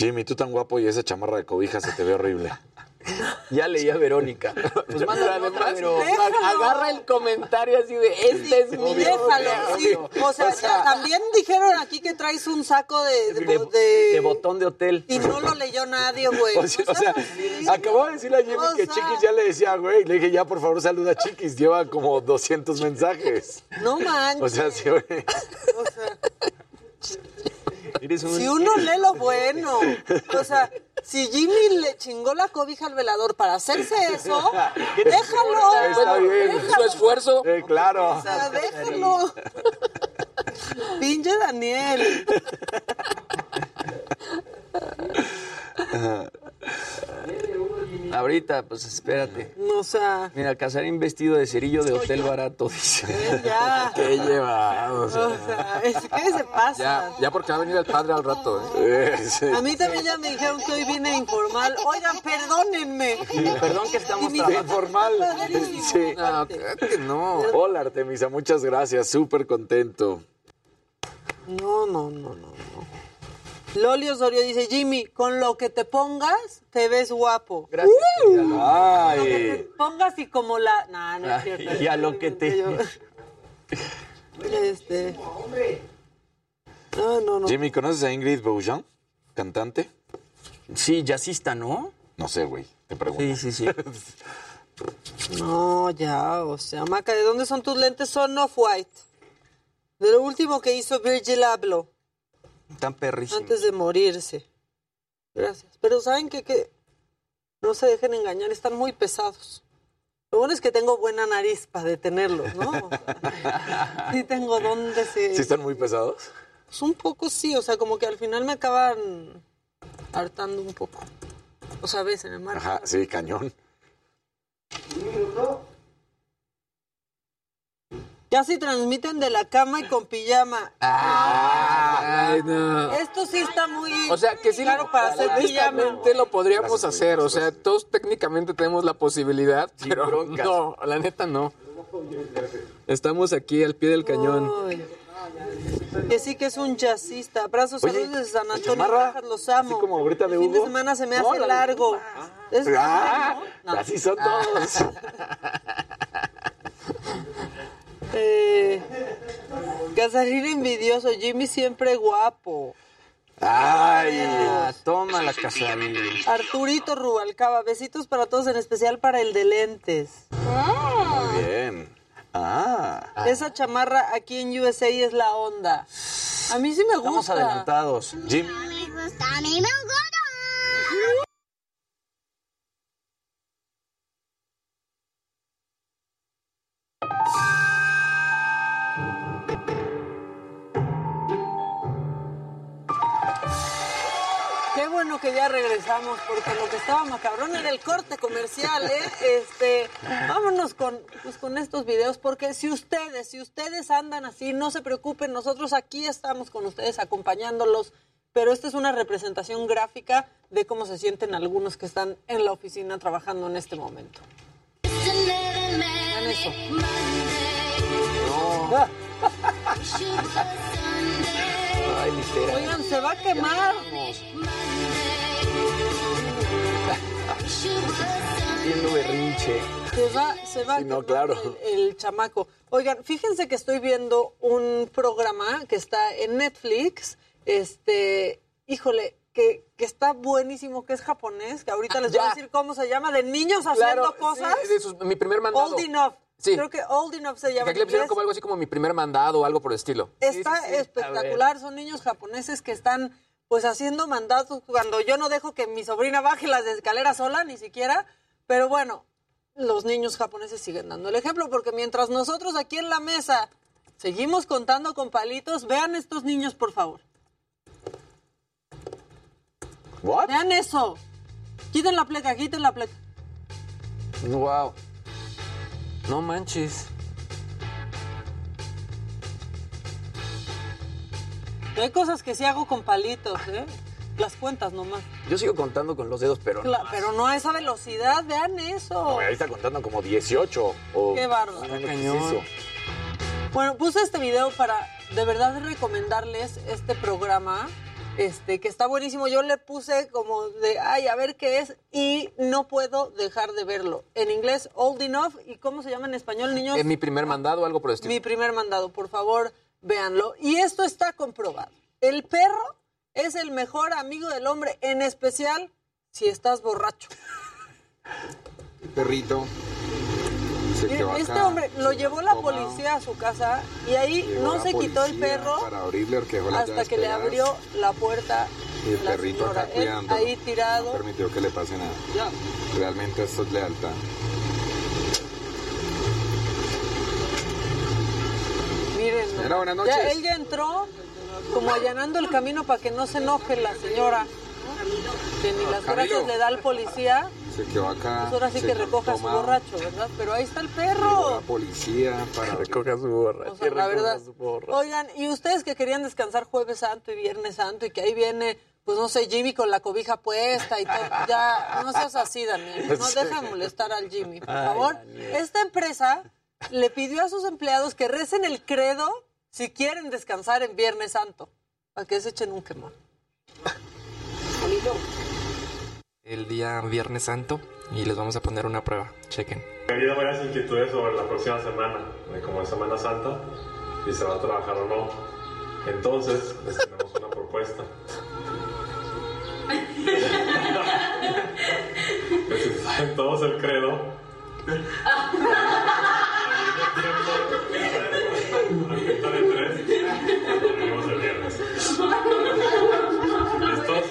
Jimmy, tú tan guapo y esa chamarra de cobija se te ve horrible. [laughs] Ya leía Verónica. Pues manda además, pero agarra el comentario así de, este es mi Déjalo, sí. O sea, ya también dijeron aquí que traes un saco de, de, de, de- botón de hotel. Y no lo leyó nadie, [laughs] güey. O sea, o sea, acabó de decirle a Jimmy O que sea- Chiquis ya le decía, güey. Le dije, ya, por favor, saluda a Chiquis. Lleva como 200 mensajes. No manches. O sea, sí, güey. O sea, un- si uno lee lo bueno. O sea, si Jimmy le chingó la cobija al velador para hacerse eso, [laughs] déjalo. Está bien. Su esfuerzo. Eh, claro. O sea, déjalo. [laughs] Pinche Daniel. Ahorita, pues espérate. O sea, Mira, Casarín vestido de cerillo de hotel barato, dice. ya. [laughs] Qué llevado. O sea, es que se pasa. Ya, ya porque va a venir el padre al rato. ¿eh? Sí. A mí también ya me dijeron que hoy vine informal. Oigan, perdónenme. Perdón que estamos De trabajando. informal. Sí. No, que no. Hola, Artemisa. Muchas gracias. Súper contento. No, no, no, no, no. Loli Osorio dice, Jimmy, con lo que te pongas, te ves guapo. Gracias. querida Con lo que te pongas y como la... No, no es Ay, cierto. y a lo que te- Yo- Este... No, no, no. Jimmy, ¿conoces a Ingrid Beaujean? Cantante. Sí, jazzista, ¿no? No sé, güey. Te pregunto. Sí, sí, sí. [laughs] No, ya, o sea, Maca, ¿de dónde son tus lentes? Son Off-White. De lo último que hizo Virgil Abloh Tan perrísimo. antes de morirse. Gracias. Pero ¿saben qué? Que no se dejen engañar, están muy pesados. Lo bueno es que tengo buena nariz para detenerlos, ¿no? [laughs] [laughs] sí tengo dónde se... ¿Sí están muy pesados? Pues un poco sí, o sea, como que al final me acaban hartando un poco. O sea, ves, en el mar. Ajá, sí, cañón. Ya se transmiten de la cama y con pijama. Ay, no. Esto sí está muy O sea, que sí, claro para hacer pijama. lo podríamos Gracias, hacer. O sea, todos técnicamente tenemos la posibilidad, pero broncas. no, la neta no. Estamos aquí al pie del cañón. Ay. Que sí que es un jazzista. Abrazos, saludos desde San la Antonio, Texas, los amo. así como ahorita de El fin de semana se me No, hace la de- largo. Es Ah, ¿no? No. así son todos. [laughs] Eh, Casarín envidioso, Jimmy siempre guapo. Ay. Ah, toma la Casarín. Arturito Rubalcaba, besitos para todos, en especial para el de lentes. Muy bien. Ah. Esa chamarra aquí en USA es la onda. A mí sí me Estamos gusta. adelantados. Jim, Qué bueno que ya regresamos, porque lo que estaba macabrón era el corte comercial, ¿eh? Este, vámonos con, pues, con estos videos, porque si ustedes, si ustedes andan así, no se preocupen, nosotros aquí estamos con ustedes acompañándolos, pero esta es una representación gráfica de cómo se sienten algunos que están en la oficina trabajando en este momento. Vean eso. Ay, literal. [laughs] Oigan, se va a quemar. Haciendo berrinche. Se va, se va Sí, no, claro. el, el chamaco. Oigan, fíjense que estoy viendo un programa que está en Netflix, este, híjole, que, que está buenísimo, que es japonés, que ahorita les voy a decir cómo se llama, de niños haciendo Claro, cosas. sí, mi primer mandado. Old Enough. Sí. Creo que Old Enough se Que llama. aquí en le pusieron como algo así como mi primer mandado o algo por el estilo. Está espectacular, son niños japoneses que están pues haciendo mandatos cuando yo no dejo que mi sobrina baje las escaleras sola, ni siquiera, pero bueno, los niños japoneses siguen dando el ejemplo, porque mientras nosotros aquí en la mesa seguimos contando con palitos, vean estos niños, por favor. ¿What? Vean eso. Quiten la pleca, quiten la pleca. Wow. No manches. Hay cosas que sí hago con palitos, ¿eh? Las cuentas nomás. Yo sigo contando con los dedos, pero no más. pero no a esa velocidad, vean eso. No, ahí está contando como 18. O... Qué bárbaro. No. Bueno, puse este video para de verdad recomendarles este programa, este, que está buenísimo. Yo le puse como de, ay, a ver qué es, y no puedo dejar de verlo. En inglés, Old Enough, ¿y cómo se llama en español, niños? Es mi primer mandado o algo por el estilo. Mi primer mandado, por favor, véanlo. Y esto está comprobado. El perro es el mejor amigo del hombre, en especial si estás borracho. [laughs] Perrito. Se quedó este acá, hombre lo llevó la tomado. policía a su casa y ahí no se quitó el perro Para abrirle hasta que le abrió la puerta Y el la perrito señora. acá cuidando. ahí tirado. No permitió que le pase nada. Realmente esto es lealtad. Miren, Señora, buenas ya, noches. él ya entró como allanando el camino para que no se enoje la señora. Que ni las Camilo. gracias le da al policía. Se quedó acá. Pues ahora sí que recoja a su borracho, ¿verdad? Pero ahí está el La perro. policía para [laughs] recoja su borracho. O sea, la verdad. Oigan, y ustedes que querían descansar jueves santo y viernes santo y que ahí viene, pues no sé, Jimmy con la cobija puesta y todo, ya, no seas así, Daniel. [laughs] No deja molestar al Jimmy, por favor. Esta empresa le pidió a sus empleados que recen el credo si quieren descansar en viernes santo, para que se echen un quemón. el día Viernes Santo y les vamos a poner una prueba. Chequen. He habido varias inquietudes sobre la próxima semana, como es Semana Santa, si se va a trabajar o no. Entonces, les tenemos una propuesta. [laughs] [laughs] Pues si saben todos el credo. A cuenta de tres, el viernes. ¿Listos?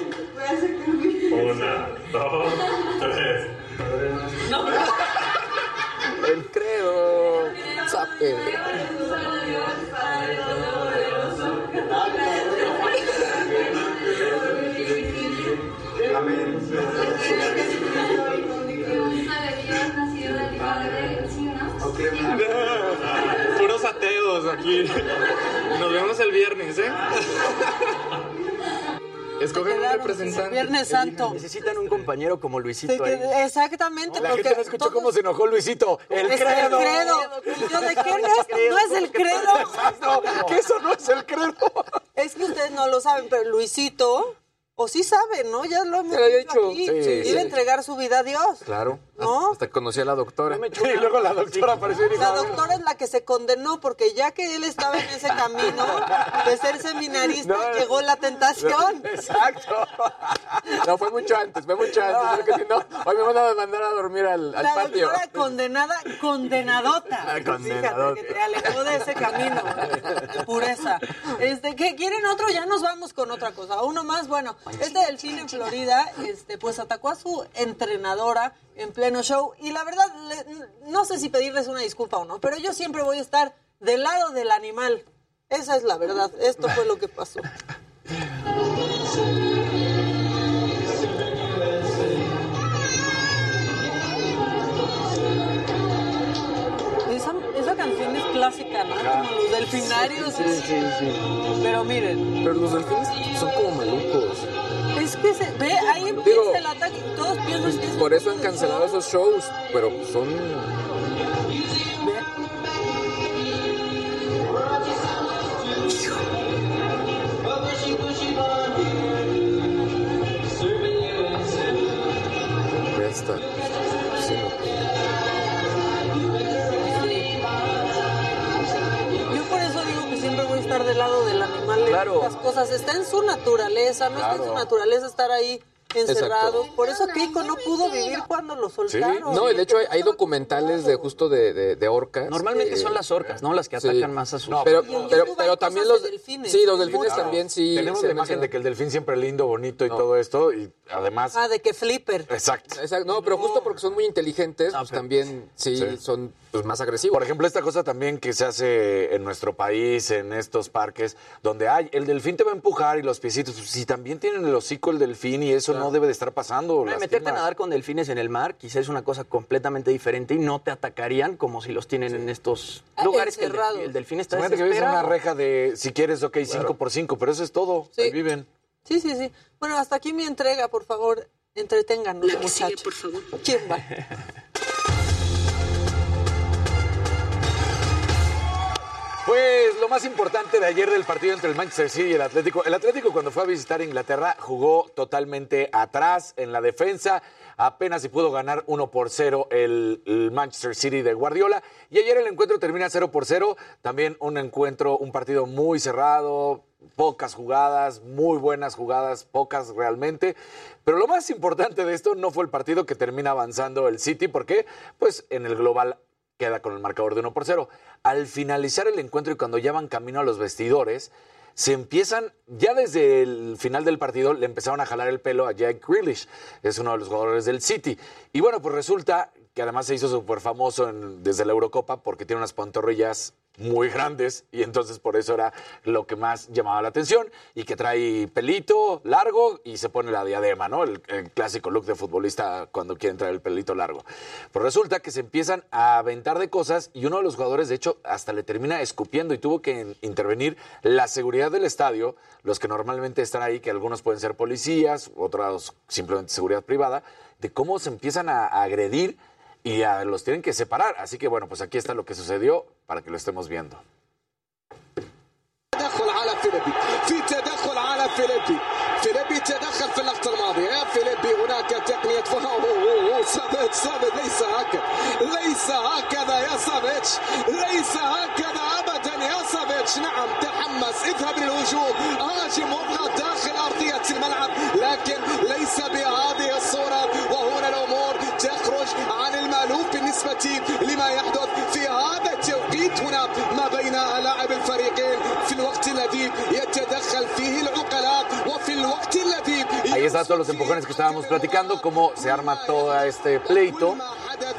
Una, dos, tres. El credo. Sape. [laughs] Puros ateos aquí. Nos vemos el viernes, ¿eh? [laughs] Escogen un representante. Viernes santo. Necesitan un compañero como Se Luisito ahí. Exactamente, La porque gente no escuchó cómo se enojó Luisito. El Es credo. el credo. Yo, ¿de qué no es? ¿No es el credo? Exacto, que eso no es el credo. Es que ustedes no lo saben, pero Luisito, o sí sabe, ¿no? Ya lo hemos lo había dicho dicho. aquí. Sí, sí, Iba a entregar su vida a Dios. Claro. ¿No? Hasta, conocí a la doctora. [laughs] Y luego la doctora apareció y dijo, La doctora es la que se condenó porque ya que él estaba en ese camino de ser seminarista, No. llegó la tentación. [laughs] Exacto. No, fue mucho antes, fue mucho antes. Porque si no, hoy me van a mandar a dormir al, al La patio. doctora condenada, condenadota. Ah, condenadota. Fíjate que te alejó de ese camino de pureza. Este, ¿qué quieren otro? Ya nos vamos con otra cosa. Uno más, bueno, este delfín en Florida, este, pues atacó a su entrenadora en pleno show y la verdad, le- no sé si pedirles una disculpa o no, pero yo siempre voy a estar del lado del animal. Esa es la verdad. Esto fue lo que pasó. Esa, esa canción es clásica, ¿no? Como los delfinarios. Sí, sí, sí. Pero miren, Pero los delfines son como malucos. Es que se ve, ahí empieza el ataque todos piensan que es Por eso han cancelado esos shows, pero son... Claro. estas cosas. Está en su naturaleza, no está en Claro. su naturaleza estar ahí encerrados. Por eso Keiko no pudo vivir cuando lo soltaron. No, de hecho hay, hay documentales de justo de, de, de orcas. Normalmente eh, son las orcas, ¿no? Las que sí. atacan más a sus... No, pero, pero, también los de delfines. Sí, los delfines Claro. también sí. Tenemos la imagen de que el delfín siempre lindo, bonito y todo esto, y además... Ah, de que flipper. Exacto. Exacto, No, pero justo porque son muy inteligentes, pues también sí, Sí. son pues, más agresivos. Por ejemplo, esta cosa también que se hace en nuestro país, en estos parques, donde hay, el delfín te va a empujar y los piecitos, pues, si también tienen el hocico el delfín y eso no debe de estar pasando. No, meterte a nadar con delfines en el mar quizás es una cosa completamente diferente y no te atacarían como si los tienen en estos Ah, lugares que el, delfín- el delfín está Imagínate que vives en una reja de, si quieres, ok, 5 por 5 pero eso es todo. Ahí viven. Sí, sí, sí. Bueno, hasta aquí mi entrega, por favor. Entreténganos, muchachos. por favor. ¿Quién va? [laughs] Pues lo más importante de ayer del partido entre el Manchester City y el Atlético. El Atlético cuando fue a visitar Inglaterra jugó totalmente atrás en la defensa. Apenas si pudo ganar 1 por 0 el, Manchester City de Guardiola. Y ayer el encuentro termina 0 por 0. También un encuentro, un partido muy cerrado, pocas jugadas, muy buenas jugadas, pocas realmente. Pero lo más importante de esto no fue el partido que termina avanzando el City. ¿Por qué? Pues en el global queda con el marcador de 1 por 0. Al finalizar el encuentro y cuando ya van camino a los vestidores, se empiezan, ya desde el final del partido, le empezaron a jalar el pelo a Jack Grealish, es uno de los jugadores del City. Y bueno, pues resulta que además se hizo súper famoso desde la Eurocopa porque tiene unas pantorrillas muy grandes y entonces por eso era lo que más llamaba la atención y que trae pelito largo y se pone la diadema, ¿no? El, el clásico look de futbolista cuando quieren traer el pelito largo. Pues resulta que se empiezan a aventar de cosas y uno de los jugadores de hecho hasta le termina escupiendo y tuvo que in- intervenir la seguridad del estadio, los que normalmente están ahí, que algunos pueden ser policías, otros simplemente seguridad privada, de cómo se empiezan a agredir y a- los tienen que separar. Así que bueno, pues aquí está lo que sucedió para que lo estemos viendo. تدخل على فيليبي في تدخل على فيليبي فيليبي تدخل في اللقطة الماضية يا فيليبي هناك تقنية فهو سافيتش سافيتش ليس هكذا ليس هكذا يا سافيتش ليس هكذا أبدا يا سافيتش نعم تحمس اذهب للهجوم هاجم واضغط داخل أرضية الملعب لكن ليس بهذه الصورة وهنا الأمور تخرج عن المألوف بالنسبة لما يحدث في هذا التوقيت هنا ما بين لاعب الفريقين في الوقت الذي يتدخل فيه العقلاء وفي الوقت الذي Ahí están todos los empujones que estábamos platicando, cómo se arma todo este pleito.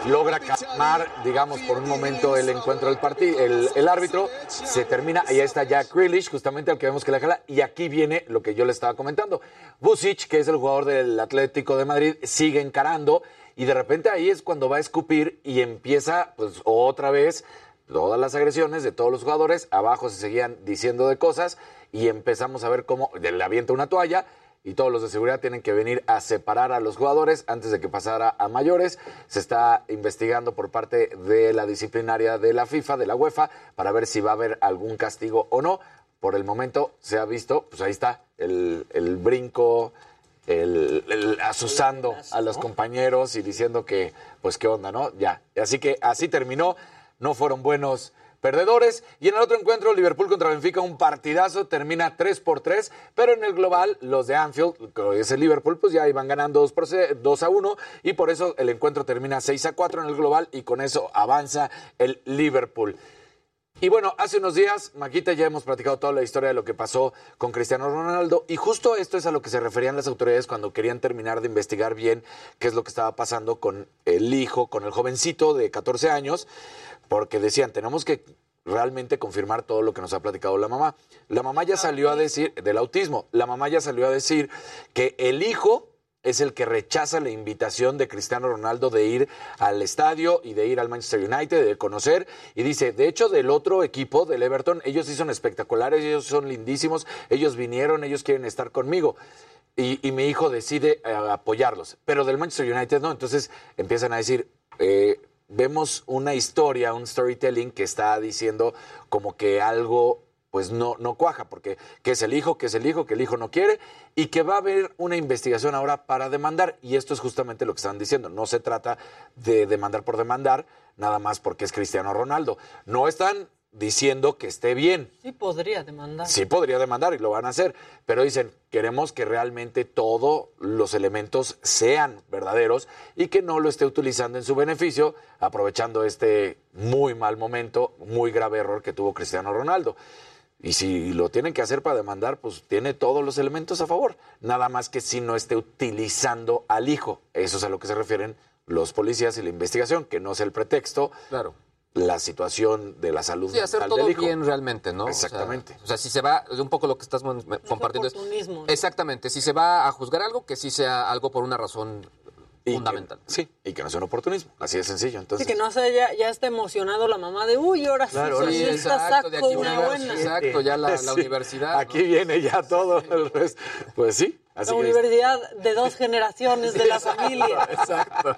Logra calmar, digamos, por un momento el encuentro del partido. El, el árbitro se termina. Ahí está Jack Grealish, justamente al que vemos que la jala. Y aquí viene lo que yo le estaba comentando. Busic, que es el jugador del Atlético de Madrid, sigue encarando. y de repente ahí es cuando va a escupir y empieza, pues, otra vez todas las agresiones de todos los jugadores. Abajo se seguían diciendo de cosas y empezamos a ver cómo le avienta una toalla y todos los de seguridad tienen que venir a separar a los jugadores antes de que pasara a mayores. Se está investigando por parte de la disciplinaria de la FIFA, de la UEFA, para ver si va a haber algún castigo o no. Por el momento se ha visto, pues ahí está, el, el brinco, el, el asusando a los compañeros y diciendo que, pues qué onda, ¿no? Ya. Así que así terminó. No fueron buenos perdedores. Y en el otro encuentro, Liverpool contra Benfica, un partidazo, termina 3 por 3, pero en el global, los de Anfield, que es el Liverpool, pues ya iban ganando 2, por ce- 2 a 1, y por eso el encuentro termina 6 a 4 en el global, y con eso avanza el Liverpool. Y bueno, hace unos días, Maquita, ya hemos platicado toda la historia de lo que pasó con Cristiano Ronaldo y justo esto es a lo que se referían las autoridades cuando querían terminar de investigar bien qué es lo que estaba pasando con el hijo, con el jovencito de 14 años, porque decían, tenemos que realmente confirmar todo lo que nos ha platicado la mamá. La mamá ya salió a decir, del autismo, la mamá ya salió a decir que el hijo es el que rechaza la invitación de Cristiano Ronaldo de ir al estadio y de ir al Manchester United, de conocer. Y dice, de hecho, del otro equipo, del Everton, ellos sí son espectaculares, ellos son lindísimos, ellos vinieron, ellos quieren estar conmigo. Y, mi hijo decide eh, apoyarlos. Pero del Manchester United no. Entonces empiezan a decir, eh, vemos una historia, un storytelling que está diciendo como que algo pues no, no cuaja, porque que es el hijo, que es el hijo, que el hijo no quiere, y que va a haber una investigación ahora para demandar. Y esto es justamente lo que están diciendo. No se trata de demandar por demandar, nada más porque es Cristiano Ronaldo. No están diciendo que esté bien. Sí podría demandar. Sí podría demandar y lo van a hacer, pero dicen, queremos que realmente todos los elementos sean verdaderos y que no lo esté utilizando en su beneficio, aprovechando este muy mal momento, muy grave error que tuvo Cristiano Ronaldo. Y si lo tienen que hacer para demandar, pues tiene todos los elementos a favor. Nada más que si no esté utilizando al hijo. Eso es a lo que se refieren los policías y la investigación, que no sea el pretexto. Claro la situación de la salud sí, hacer todo del hijo. bien realmente, ¿no? Exactamente. O sea, o sea, si se va, de un poco lo que estás compartiendo es... oportunismo, ¿no? Exactamente, si se va a juzgar algo, que sí sea algo por una razón fundamental. sí, y que no sea un oportunismo, así de sencillo. Entonces, Sí, que no sé, ya, ya está emocionado la mamá de, uy, ahora sí, Claro, sí, exacto, de saco aquí una buena. exacto, ya la, universidad. Aquí viene ya todo [laughs] el resto. Pues sí, así La universidad de dos generaciones de la familia. Exacto.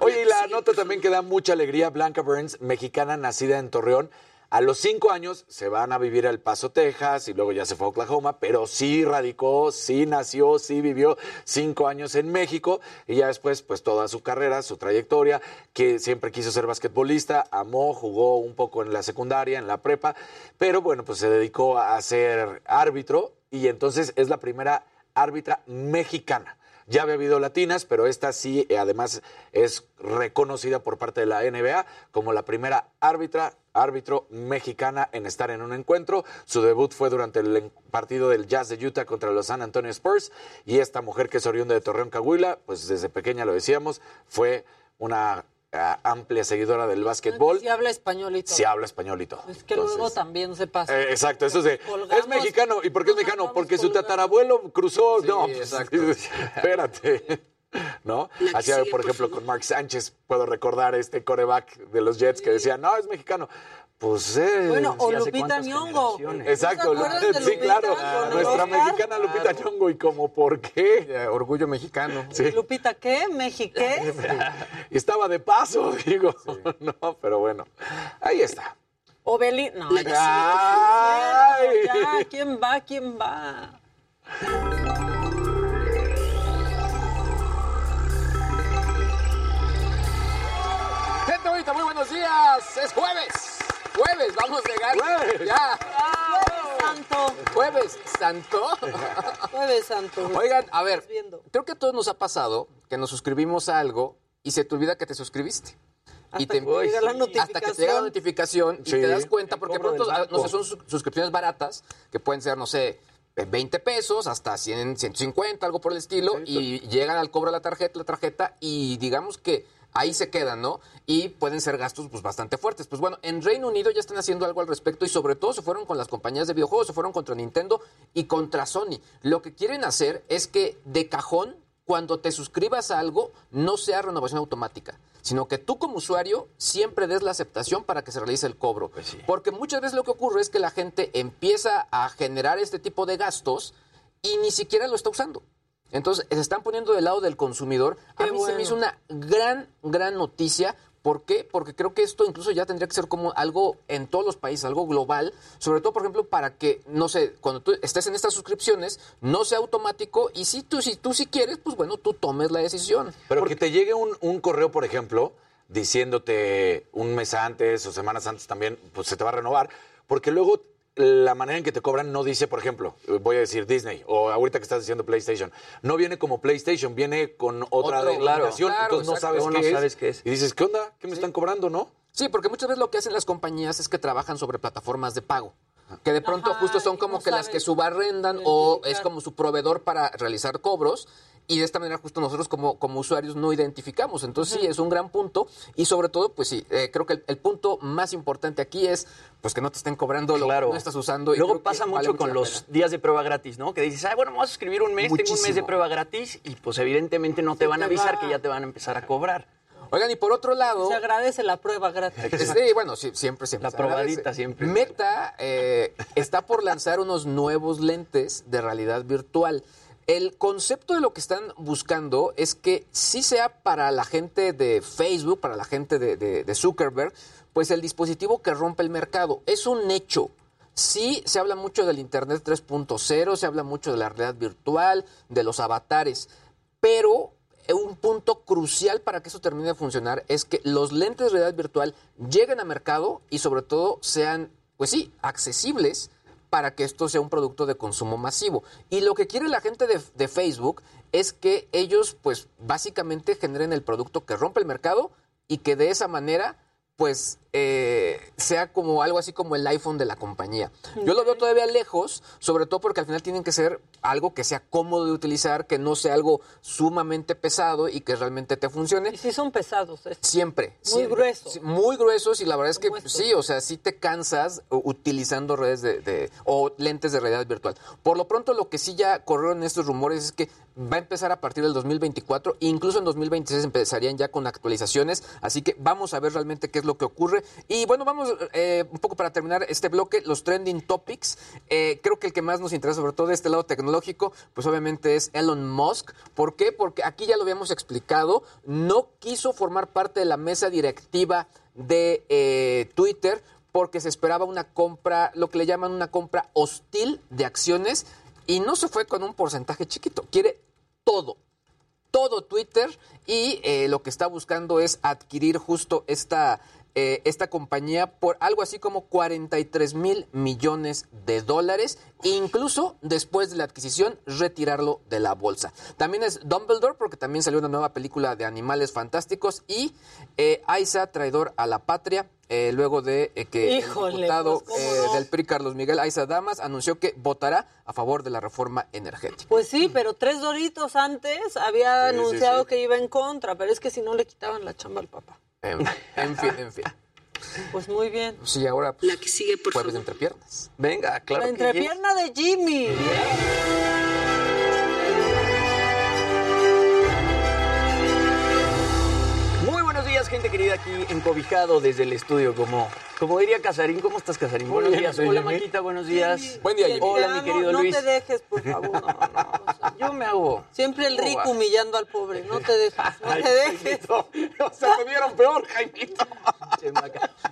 Oye, y la nota también que da mucha alegría, Blanca Burns, mexicana nacida en Torreón. A los cinco años se van a vivir a El Paso, Texas, y luego ya se fue a Oklahoma, pero sí radicó, sí nació, sí vivió cinco años en México, y ya después, pues toda su carrera, su trayectoria, que siempre quiso ser basquetbolista, amó, jugó un poco en la secundaria, en la prepa, pero bueno, pues se dedicó a ser árbitro, y entonces es la primera árbitra mexicana. Ya había habido latinas, pero esta sí, eh, además, es reconocida por parte de la NBA como la primera árbitra, árbitro mexicana en estar en un encuentro. Su debut fue durante el partido del Jazz de Utah contra los San Antonio Spurs. Y esta mujer que es oriunda de Torreón, Coahuila, pues desde pequeña lo decíamos, fue una amplia seguidora del básquetbol. Si habla español y todo. Sí habla español y todo. Es que luego también se pasa. Eh, exacto, eso es de. Colgamos- es mexicano. ¿Y por qué es mexicano? Porque su tatarabuelo cruzó. no, pues, exacto. espérate. [laughs] ¿No? Así, por ejemplo, con Mark Sánchez, puedo recordar este coreback de los Jets que decía, no, es mexicano. Pues eh, Bueno, o sí, Lupita Nyong'o. Exacto, ¿No acuerdan de sí, Lupita claro. Nuestra Oscar? mexicana Lupita Nyong'o, ¿y como por qué? orgullo mexicano. Sí. Lupita, ¿qué? ¿Mexiqué? [laughs] Y estaba de paso, digo. [laughs] No, pero bueno, ahí está. O Beli... No, ya, ya, ¿quién va? ¿Quién va? Gente bonita, muy buenos días. Es jueves. Jueves, vamos a llegar. Jueves. Ya. Jueves Santo. Jueves Santo. Jueves Santo. Oigan, a ver, creo que a todos nos ha pasado que nos suscribimos a algo y se te olvida que te suscribiste. Hasta y te, que te llega la Hasta que te llega la notificación y Sí. te das cuenta, porque pronto, ah, no sé, son sus- suscripciones baratas, que pueden ser, no sé, eh, 20 pesos hasta 100, 150, algo por el estilo, y llegan al cobro de la tarjeta, la tarjeta, y digamos que ahí se quedan, ¿no? Y pueden ser gastos pues bastante fuertes. Pues bueno, en Reino Unido ya están haciendo algo al respecto y sobre todo se fueron con las compañías de videojuegos, se fueron contra Nintendo y contra Sony. Lo que quieren hacer es que de cajón, cuando te suscribas a algo, no sea renovación automática, sino que tú como usuario siempre des la aceptación para que se realice el cobro. Porque muchas veces lo que ocurre es que la gente empieza a generar este tipo de gastos y ni siquiera lo está usando. Entonces, se están poniendo del lado del consumidor. A mí se me hizo una gran, gran noticia. ¿Por qué? Porque creo que esto incluso ya tendría que ser como algo en todos los países, algo global, sobre todo, por ejemplo, para que, no sé, cuando tú estés en estas suscripciones, no sea automático y si tú, si tú si quieres, pues bueno, tú tomes la decisión. Pero que te llegue un, un correo, por ejemplo, diciéndote un mes antes o semanas antes también, pues se te va a renovar, porque luego la manera en que te cobran no dice, por ejemplo, voy a decir Disney, o ahorita que estás diciendo PlayStation, no viene como PlayStation, viene con otra Otro, denominación, claro, entonces no sabes, No, qué, no es, sabes qué es. Y dices, ¿qué onda? ¿Qué me están cobrando, no? Sí, porque muchas veces lo que hacen las compañías es que trabajan sobre plataformas de pago. Que de pronto Ajá, justo son como no que las que subarrendan o es como su proveedor para realizar cobros. Y de esta manera justo nosotros como, como usuarios no identificamos. Entonces sí, es un gran punto. Y sobre todo, pues sí, eh, creo que el, el punto más importante aquí es pues que no te estén cobrando lo que Claro. no estás usando. y Luego pasa vale mucho con los pena. días de prueba gratis, ¿no? Que dices, ay, bueno, me voy a suscribir un mes, tengo un mes de prueba gratis y pues evidentemente no te van a avisar va. que ya te van a empezar a cobrar. Oigan, y por otro lado... Se agradece la prueba gratis. Sí, bueno, sí, siempre, siempre. La probadita siempre. Meta eh, está por lanzar unos nuevos lentes de realidad virtual. El concepto de lo que están buscando es que sí sea para la gente de Facebook, para la gente de, de- Zuckerberg, pues el dispositivo que rompe el mercado. Es un hecho. Sí, se habla mucho del Internet 3.0, se habla mucho de la realidad virtual, de los avatares, pero un punto crucial para que eso termine de funcionar es que los lentes de realidad virtual lleguen a mercado y sobre todo sean, pues sí, accesibles para que esto sea un producto de consumo masivo. Y lo que quiere la gente de, Facebook es que ellos, pues básicamente generen el producto que rompe el mercado y que de esa manera pues eh, sea como algo así como el iPhone de la compañía. Yo lo veo todavía lejos, sobre todo porque al final tienen que ser algo que sea cómodo de utilizar, que no sea algo sumamente pesado y que realmente te funcione. Y sí son pesados. estos. Siempre. Muy siempre. gruesos. Muy gruesos y la verdad es que sí, o sea, sí te cansas utilizando redes de, de- o lentes de realidad virtual. Por lo pronto, lo que sí ya corrieron estos rumores es que va a empezar a partir del 2024, e incluso en 2026 empezarían ya con actualizaciones, así que vamos a ver realmente qué es lo que ocurre. Y bueno, vamos eh, un poco para terminar este bloque, los trending topics. Eh, creo que el que más nos interesa, sobre todo de este lado tecnológico, pues obviamente es Elon Musk. ¿Por qué? Porque aquí ya lo habíamos explicado, no quiso formar parte de la mesa directiva de eh, Twitter porque se esperaba una compra, lo que le llaman una compra hostil de acciones y no se fue con un porcentaje chiquito, quiere todo, todo Twitter y lo que está buscando es adquirir justo esta, eh, esta compañía por algo así como 43 mil millones de dólares, incluso después de la adquisición retirarlo de la bolsa. También es Dumbledore porque también salió una nueva película de animales fantásticos y eh, Aiza, traidor a la patria. eh, luego de eh, que Híjole, el diputado pues, ¿cómo eh, no? del PRI, Carlos Miguel Aiza Damas, anunció que votará a favor de la reforma energética. Pues sí, pero tres doritos antes había Sí, sí, anunciado sí. que iba en contra, pero es que si no le quitaban la chamba al papá. En, en fin, en fin. [laughs] Pues muy bien. Sí, ahora pues, la que sigue, por jueves de entre piernas. Venga, claro. la entrepierna de Jimmy. Muy buenos días, gente querida, aquí encobijado desde el estudio, como, como diría Casarín. ¿Cómo estás, Casarín? Buenos bien, días. soy Hola, Jimmy. Maquita, buenos días. Buen día. Hola, Te mi querido no Luis. te dejes, por favor. no, no, o sea, Yo me hago... siempre el ¿Cómo rico va? humillando al pobre. No te dejes, no Ay, te dejes. O sea, me vieron peor, Jaimito.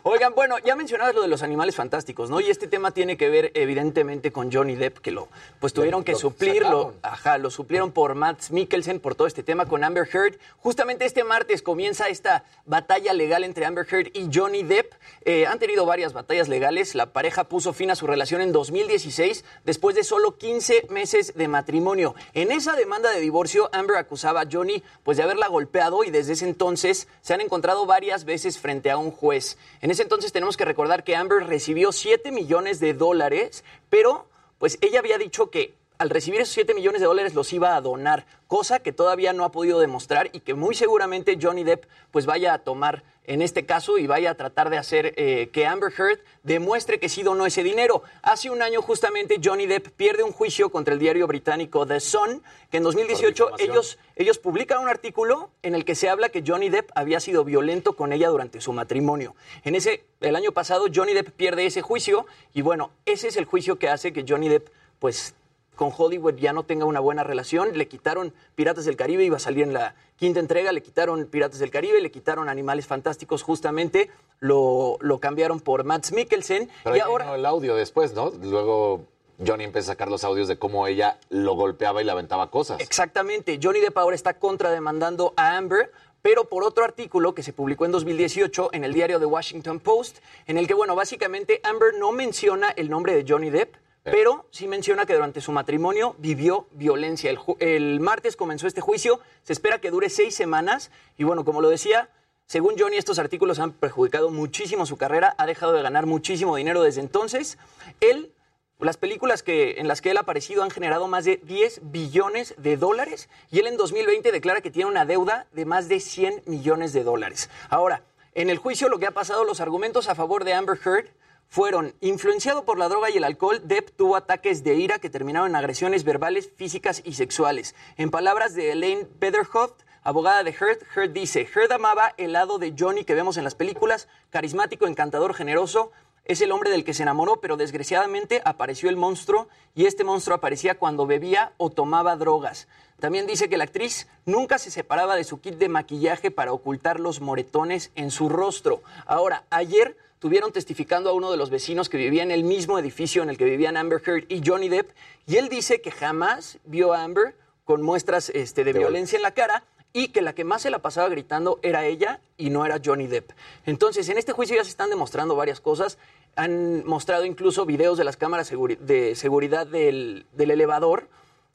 Oigan, bueno, ya mencionabas lo de los animales fantásticos, ¿no? Y este tema tiene que ver evidentemente con Johnny Depp, que lo, pues tuvieron que lo suplirlo. sacaron. Ajá, lo suplieron por Matt Mikkelsen por todo este tema con Amber Heard. Justamente este martes comienza esta batalla legal entre Amber Heard y Johnny Depp. Eh, han tenido varias batallas legales. La pareja puso fin a su relación en 2016 después de solo 15 meses de matrimonio. En esa demanda de divorcio, Amber acusaba a Johnny pues de haberla golpeado y desde ese entonces se han encontrado varias veces frente a un juez. En ese entonces tenemos que recordar que Amber recibió 7 millones de dólares, pero pues ella había dicho que al recibir esos 7 millones de dólares los iba a donar, cosa que todavía no ha podido demostrar y que muy seguramente Johnny Depp pues vaya a tomar en este caso y vaya a tratar de hacer eh, que Amber Heard demuestre que sí donó ese dinero. Hace un año justamente Johnny Depp pierde un juicio contra el diario británico The Sun, que en 2018 difamación. ellos, ellos publican un artículo en el que se habla que Johnny Depp había sido violento con ella durante su matrimonio. En ese, el año pasado Johnny Depp pierde ese juicio y bueno, ese es el juicio que hace que Johnny Depp pues con Hollywood ya no tenga una buena relación. Le quitaron Piratas del Caribe, iba a salir en la quinta entrega, le quitaron Piratas del Caribe, le quitaron Animales Fantásticos justamente, lo, lo cambiaron por Matt Mikkelsen. Pero y ahora... el audio después, ¿no? Luego Johnny empieza a sacar los audios de cómo ella lo golpeaba y le aventaba cosas. Exactamente. Johnny Depp ahora está contrademandando a Amber, pero por otro artículo que se publicó en 2018 en el diario The Washington Post, en el que, bueno, básicamente Amber no menciona el nombre de Johnny Depp, pero sí menciona que durante su matrimonio vivió violencia. El, martes comenzó este juicio, se espera que dure seis semanas, y bueno, como lo decía, según Johnny, estos artículos han perjudicado muchísimo su carrera, ha dejado de ganar muchísimo dinero desde entonces. Él las películas que, en las que él ha aparecido han generado más de 10 billones de dólares y él en 2020 declara que tiene una deuda de más de 100 millones de dólares. Ahora, en el juicio lo que ha pasado, los argumentos a favor de Amber Heard fueron influenciado por la droga y el alcohol, Depp tuvo ataques de ira que terminaron en agresiones verbales, físicas y sexuales. En palabras de Elaine Betherhoff, abogada de Heard, Heard dice, Heard amaba el lado de Johnny que vemos en las películas, carismático, encantador, generoso, es el hombre del que se enamoró, pero desgraciadamente apareció el monstruo y este monstruo aparecía cuando bebía o tomaba drogas. También dice que la actriz nunca se separaba de su kit de maquillaje para ocultar los moretones en su rostro. Ahora, ayer tuvieron testificando a uno de los vecinos que vivía en el mismo edificio en el que vivían Amber Heard y Johnny Depp, y él dice que jamás vio a Amber con muestras este, de violencia en la cara y que la que más se la pasaba gritando era ella y no era Johnny Depp. Entonces, en este juicio ya se están demostrando varias cosas. Han mostrado incluso videos de las cámaras de seguridad del, del elevador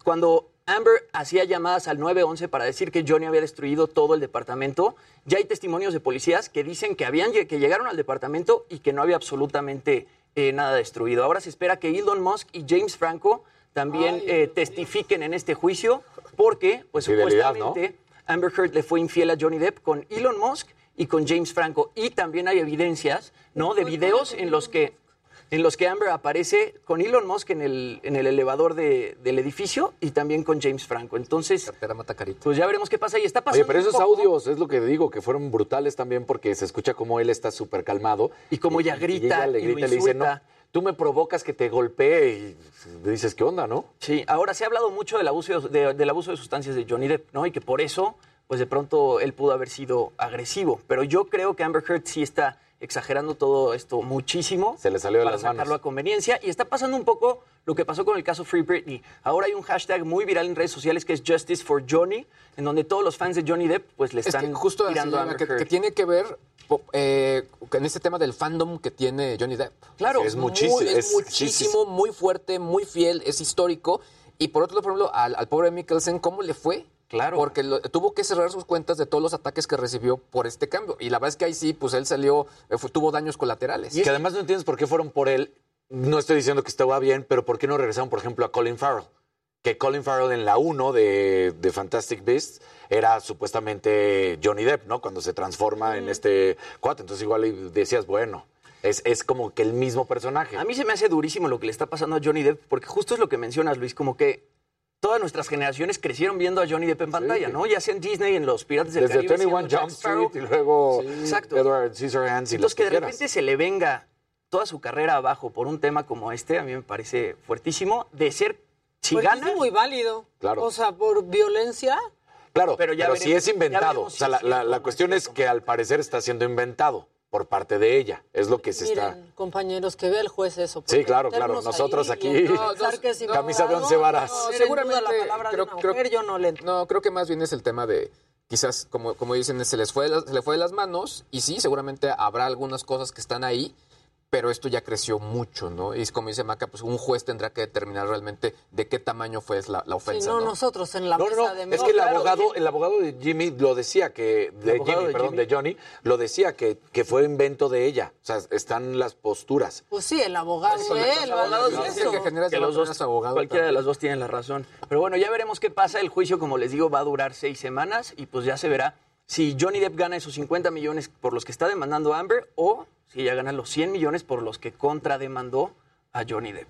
cuando Amber hacía llamadas al 911 para decir que Johnny había destruido todo el departamento, ya hay testimonios de policías que dicen que, habían, que llegaron al departamento y que no había absolutamente eh, nada destruido. Ahora se espera que Elon Musk y James Franco también eh, testifiquen en este juicio porque, pues supuestamente, Amber Heard le fue infiel a Johnny Depp con Elon Musk y con James Franco. Y también hay evidencias, ¿no? De videos en los que en los que Amber aparece con Elon Musk en el, en el elevador de- del edificio y también con James Franco. Entonces, pues ya veremos qué pasa. Y está pasando Oye, pero esos poco- audios es lo que digo, que fueron brutales también porque se escucha como él está súper calmado. Y como ella grita ella le y lo grita y le dice, no, tú me provocas que te golpee y dices, ¿qué onda, no? Sí, ahora se ha hablado mucho del abuso de, del abuso de sustancias de Johnny Depp, ¿no? Y que por eso, pues de pronto él pudo haber sido agresivo. Pero yo creo que Amber Heard sí está exagerando todo esto muchísimo. Se le salió de para las sacarlo manos. a conveniencia. Y está pasando un poco lo que pasó con el caso Free Britney. Ahora hay un hashtag muy viral en redes sociales que es Justice for Johnny, en donde todos los fans de Johnny Depp pues le Es están que justo tirando a que, tiene que ver eh, en este tema del fandom que tiene Johnny Depp. Claro. es Es muy- muchísimo, es es- muchísimo, muy fuerte, muy fiel, es histórico. Y por otro lado, por ejemplo, al, al pobre Mikkelsen, ¿cómo le fue? Claro. Porque lo- tuvo que cerrar sus cuentas de todos los ataques que recibió por este cambio. Y la verdad es que ahí sí, pues él salió, eh, fue- tuvo daños colaterales. Y que además no entiendes por qué fueron por él. No estoy diciendo que estaba bien, pero ¿por qué no regresaron, por ejemplo, a Colin Farrell? Que Colin Farrell en la 1 de, de Fantastic Beasts era supuestamente Johnny Depp, ¿no? Cuando se transforma en este cuate. Entonces igual decías, bueno, es, es como que el mismo personaje. A mí se me hace durísimo lo que le está pasando a Johnny Depp, porque justo es lo que mencionas, Luis, como que todas nuestras generaciones crecieron viendo a Johnny Depp en pantalla, ¿no? Ya sea en Disney, en Los Piratas del Desde Caribe. 21 siendo Jack Jump Sparrow. Street y luego Exacto. Edward Scissorhands y Entonces, los que que de quieras. repente se le venga toda su carrera abajo por un tema como este, a mí me parece fuertísimo. De ser, si gana, Fuertísimo y válido. Claro. O sea, por violencia. Claro, Pero pero, ya si veremos- es ya inventado. veremos O sea, si la, es cuestión es que al parecer está siendo inventado por parte de ella. Es lo que se está... Miren, compañeros, que vea el juez eso. Sí, claro, claro. Nosotros ahí aquí, [laughs] camisa de once varas. no, seguramente duda la palabra de creo, yo no le no, creo que más bien es el tema de quizás como, como dicen se les fue de las- se le fue de las manos y sí seguramente habrá algunas cosas que están ahí pero esto ya creció mucho, ¿no? Y es como dice Maca, pues un juez tendrá que determinar realmente de qué tamaño fue la, ofensa, no, ¿no? nosotros en la No, mesa no, no, de es que el Claro, abogado, el abogado de Jimmy lo decía que, de abogado Jimmy, de perdón, Jimmy. de Johnny, lo decía que, que fue invento de ella. O sea, están las posturas. Pues sí, el abogado de él. va a abogados decir dicen eso. que generas que los dos, abogado cualquiera de las dos tienen la razón. Pero bueno, ya veremos qué pasa. El juicio, como les digo, va a durar seis semanas y pues ya se verá si Johnny Depp gana esos 50 millones por los que está demandando a Amber o si ella gana los 100 millones por los que contrademandó a Johnny Depp.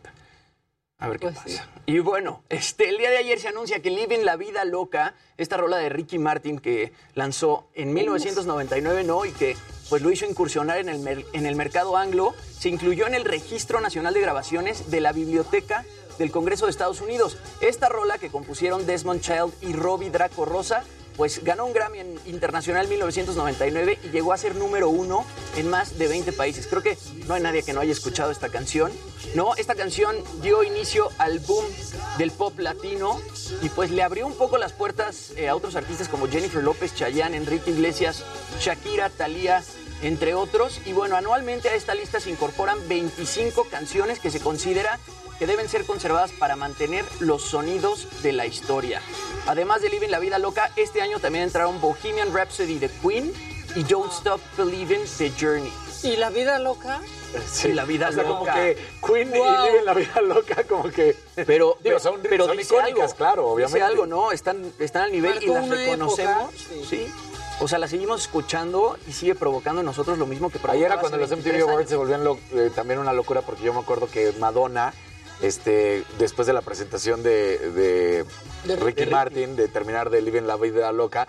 A ver qué Pues sí. pasa. Y bueno, este, el día de ayer se anuncia que Living la Vida Loca, esta rola de Ricky Martin que lanzó en 1999, ¿no? Y que pues lo hizo incursionar en el, en el mercado anglo, se incluyó en el Registro Nacional de Grabaciones de la Biblioteca del Congreso de Estados Unidos. Esta rola que compusieron Desmond Child y Robbie Draco Rosa, pues ganó un Grammy en- Internacional 1999 y llegó a ser número uno en más de 20 países. Creo que no hay nadie que no haya escuchado esta canción. No, esta canción dio inicio al boom del pop latino y pues le abrió un poco las puertas eh, a otros artistas como Jennifer López, Chayanne, Enrique Iglesias, Shakira, Thalía, entre otros. Y bueno, anualmente a esta lista se incorporan 25 canciones que se considera que deben ser conservadas para mantener los sonidos de la historia. Además de Living la Vida Loca, este año también entraron Bohemian Rhapsody de Queen y Don't Stop Believing de Journey. ¿Y la vida loca? Sí, la vida o sea, loca. como que Queen Wow. y Living la vida loca, como que... Pero, Digo, son- pero son icónicas, algo, claro, obviamente. Dice algo, ¿no? Están, están al nivel y las reconocemos. época, sí. O sea, las seguimos escuchando y sigue provocando en nosotros lo mismo que provocaba Ayer era cuando los 23 MTV Awards se volvían lo- eh, también una locura porque yo me acuerdo que Madonna, este, después de la presentación de, de De Ricky Ricky. Martin, de terminar de Living la Vida Loca,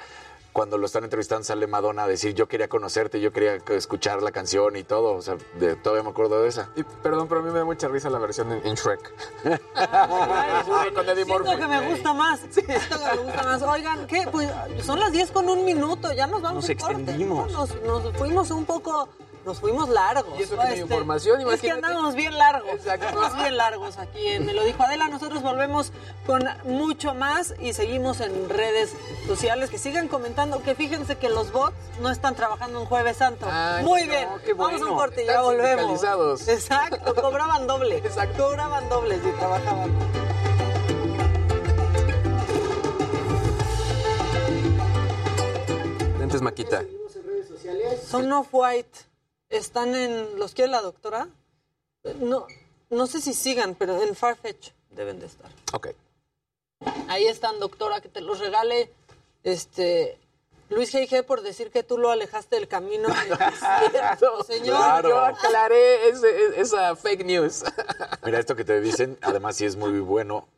cuando lo están entrevistando sale Madonna a decir yo quería conocerte, yo quería escuchar la canción y todo, o sea, de- todavía me acuerdo de esa. Y, perdón, pero a mí me da mucha risa la versión en, en Shrek. [laughs] Con Eddie Murphy. que me gusta más. Siento que me gusta más. Oigan, ¿qué? Pues son las 10 con un minuto, ya nos vamos Nos a corte. extendimos. Nos, nos fuimos un poco nos fuimos largos. Y eso que hay información, Es que imagínate. andamos bien largos. Andamos bien largos aquí en Me lo dijo Adela. Nosotros volvemos con mucho más y seguimos en redes sociales. Que sigan comentando. Que fíjense que los bots no están trabajando en Jueves Santo. Ay, Muy no, bien. qué Vamos a un corte y ya volvemos. Exacto. Cobraban doble. Exacto. Cobraban doble si trabajaban. Lentes Maquita. Son off-white. Están en. ¿Los quiere la doctora? No, no sé si sigan, pero en Farfetch deben de estar. Ok. Ahí están, doctora, que te los regale. Este. Luis G.G. por decir que tú lo alejaste del camino. [laughs] Cierto, señor. Claro. Yo aclaré ese- esa fake news. [laughs] Mira, esto que te dicen, además sí es muy bueno.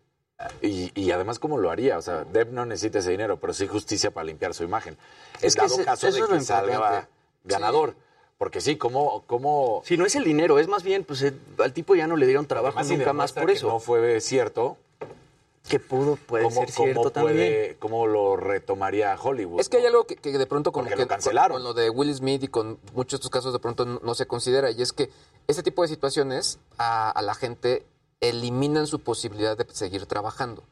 Y, y además, ¿cómo lo haría? O sea, Depp no necesita ese dinero, pero sí justicia para limpiar su imagen. Es en que dado ese- caso eso de que salga ganador. Porque sí, ¿cómo, cómo Si no es el dinero, es más bien, pues eh, al tipo ya no le dieron trabajo Además, nunca más por que eso. no fue cierto, Que pudo, puede ¿cómo, ser cierto cómo también. puede- ¿cómo lo retomaría Hollywood? Es que hay algo que, que de pronto que lo cancelaron. Con, con lo de Will Smith y con muchos de estos casos de pronto no, no se considera y es que este tipo de situaciones a, a la gente eliminan su posibilidad de seguir trabajando.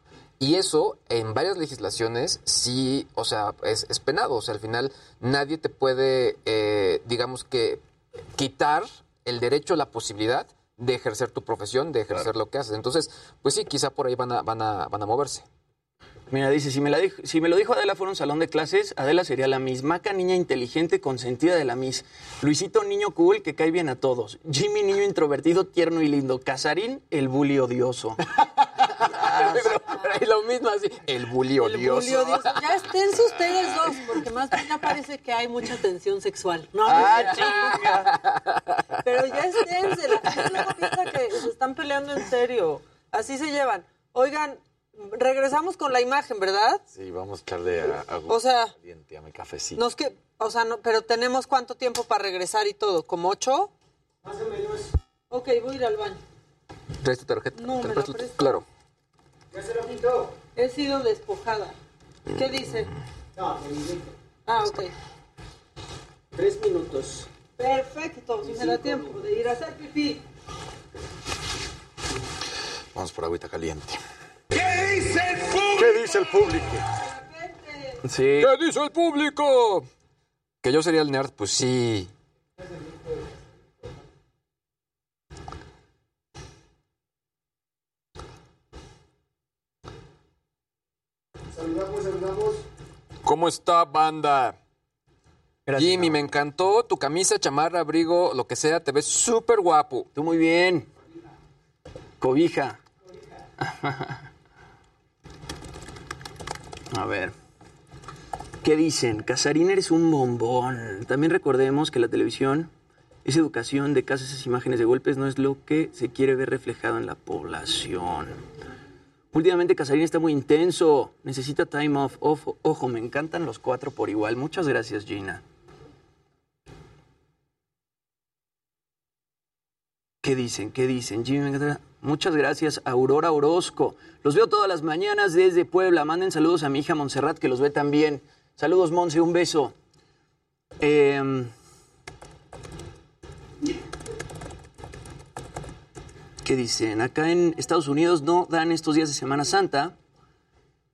Y eso en varias legislaciones sí, o sea, es, es penado. O sea, al final nadie te puede, eh, digamos que, quitar el derecho, la posibilidad de ejercer tu profesión, de ejercer lo que haces. Entonces, pues sí, quizá por ahí van a, van a, van a moverse. Mira, dice, si me, la dijo- si me lo dijo Adela fuera un salón de clases, Adela sería la Miss. Maca, niña inteligente, consentida de la Miss. Luisito, niño cool, que cae bien a todos. Jimmy, niño introvertido, tierno y lindo. Casarín, el bully odioso. [laughs] [laughs] pero, es lo mismo así, el bully odioso. Ya [laughs] esténse ustedes dos, porque más bien ya parece que hay mucha tensión sexual. No, Ah. Pero ya esténse, la gente luego piensa que se están peleando en serio. Así se llevan. Oigan, regresamos con la imagen, ¿verdad? Sí, vamos a echarle a, a O sea, caliente a mi cafecito. nos que, o sea, no, pero tenemos cuánto tiempo para regresar y todo, ¿como ocho? Más o menos. Ok, voy a ir al baño. ¿Traes tu tarjeta? No, ¿Te me la presto tu-. Claro. Ya se lo quitó. He sido despojada. ¿Qué dice? No, Ah, ok. Tres minutos. Perfecto, si me da tiempo de ir a hacer pipí. Vamos por agüita caliente. ¿Qué dice el público? ¿Qué dice el público? Sí. ¿Qué dice el público? Que yo sería el nerd, pues sí. Saludamos, saludamos. ¿Cómo está, banda? Jimmy, me encantó tu camisa, chamarra, abrigo, lo que sea, te ves súper guapo. Tú muy bien. Cobija. [laughs] A ver. ¿Qué dicen? Casarín eres un bombón. También recordemos que la televisión es educación de casos, esas imágenes de golpes no es lo que se quiere ver reflejado en la población. Últimamente Casarín está muy intenso. Necesita time off. Ojo, ojo, me encantan los cuatro por igual. Muchas gracias, Gina. ¿Qué dicen? ¿Qué dicen? Jimmy. Muchas gracias, Aurora Orozco. Los veo todas las mañanas desde Puebla. Manden saludos a mi hija Montserrat, que los ve también. Saludos, Monse, un beso. Em, ¿Qué dicen? Acá en Estados Unidos no dan estos días de Semana Santa.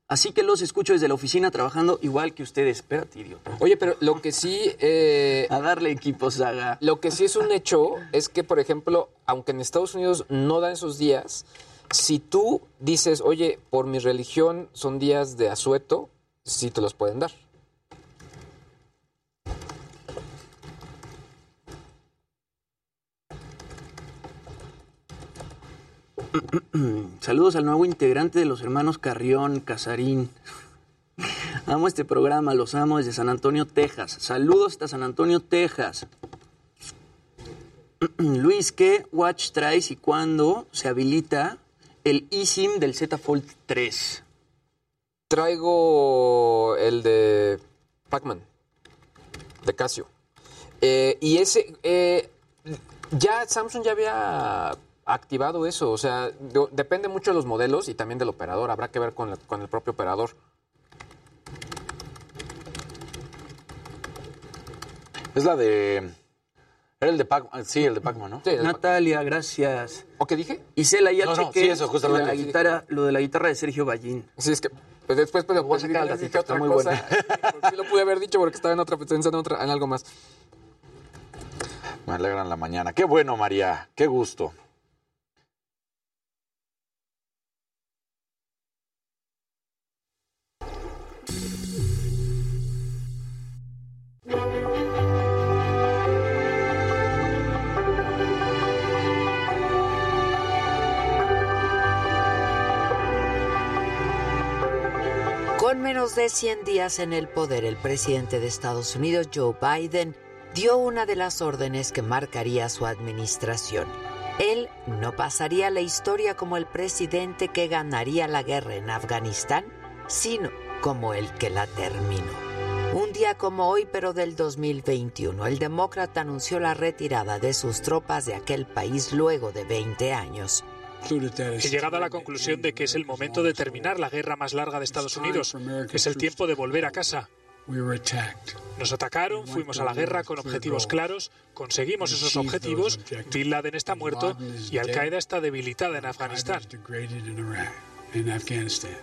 Así que los escucho desde la oficina trabajando igual que ustedes. Espérate, idiota. Oye, pero lo que sí... eh, [laughs] A darle equipo, Saga. Lo que sí es un hecho es que, por ejemplo, aunque en Estados Unidos no dan esos días, si tú dices, oye, por mi religión son días de asueto, sí te los pueden dar. [clears throat] Saludos al nuevo integrante de los hermanos Carrión, Casarín. [laughs] Amo este programa, los amo desde San Antonio, Texas. Saludos hasta San Antonio, Texas. [clears throat] Luis, ¿qué watch traes y cuándo se habilita el eSIM del Z Fold 3? Traigo el de Pac-Man, de Casio. Eh, y ese, eh, ya Samsung ya había activado eso, o sea, de- depende mucho de los modelos y también del operador, habrá que ver con, la- con el propio operador. Es la de Era el de Pac-Man, sí, el de Pac-Man, ¿no? Natalia, gracias. ¿O qué dije? Isela, ya No, no, chequé sí, eso, justamente. La guitarra, lo de la guitarra de Sergio Ballín. Sí, es que pues después pero Voy a sacar al dije otra está muy cosa. [laughs] sí lo pude haber dicho porque estaba en otra pensando en otra en algo más. Me alegran la mañana. Qué bueno, María. Qué gusto. Con menos de 100 días en el poder, el presidente de Estados Unidos, Joe Biden, dio una de las órdenes que marcaría su administración. Él no pasaría la historia como el presidente que ganaría la guerra en Afganistán, sino como el que la terminó. Un día como hoy, pero del 2021, el demócrata anunció la retirada de sus tropas de aquel país luego de 20 años. He llegado a la conclusión de que es el momento de terminar la guerra más larga de Estados Unidos. Es el tiempo de volver a casa. Nos atacaron, fuimos a la guerra con objetivos claros, conseguimos esos objetivos, Bin Laden está muerto y Al Qaeda está debilitada en Afganistán.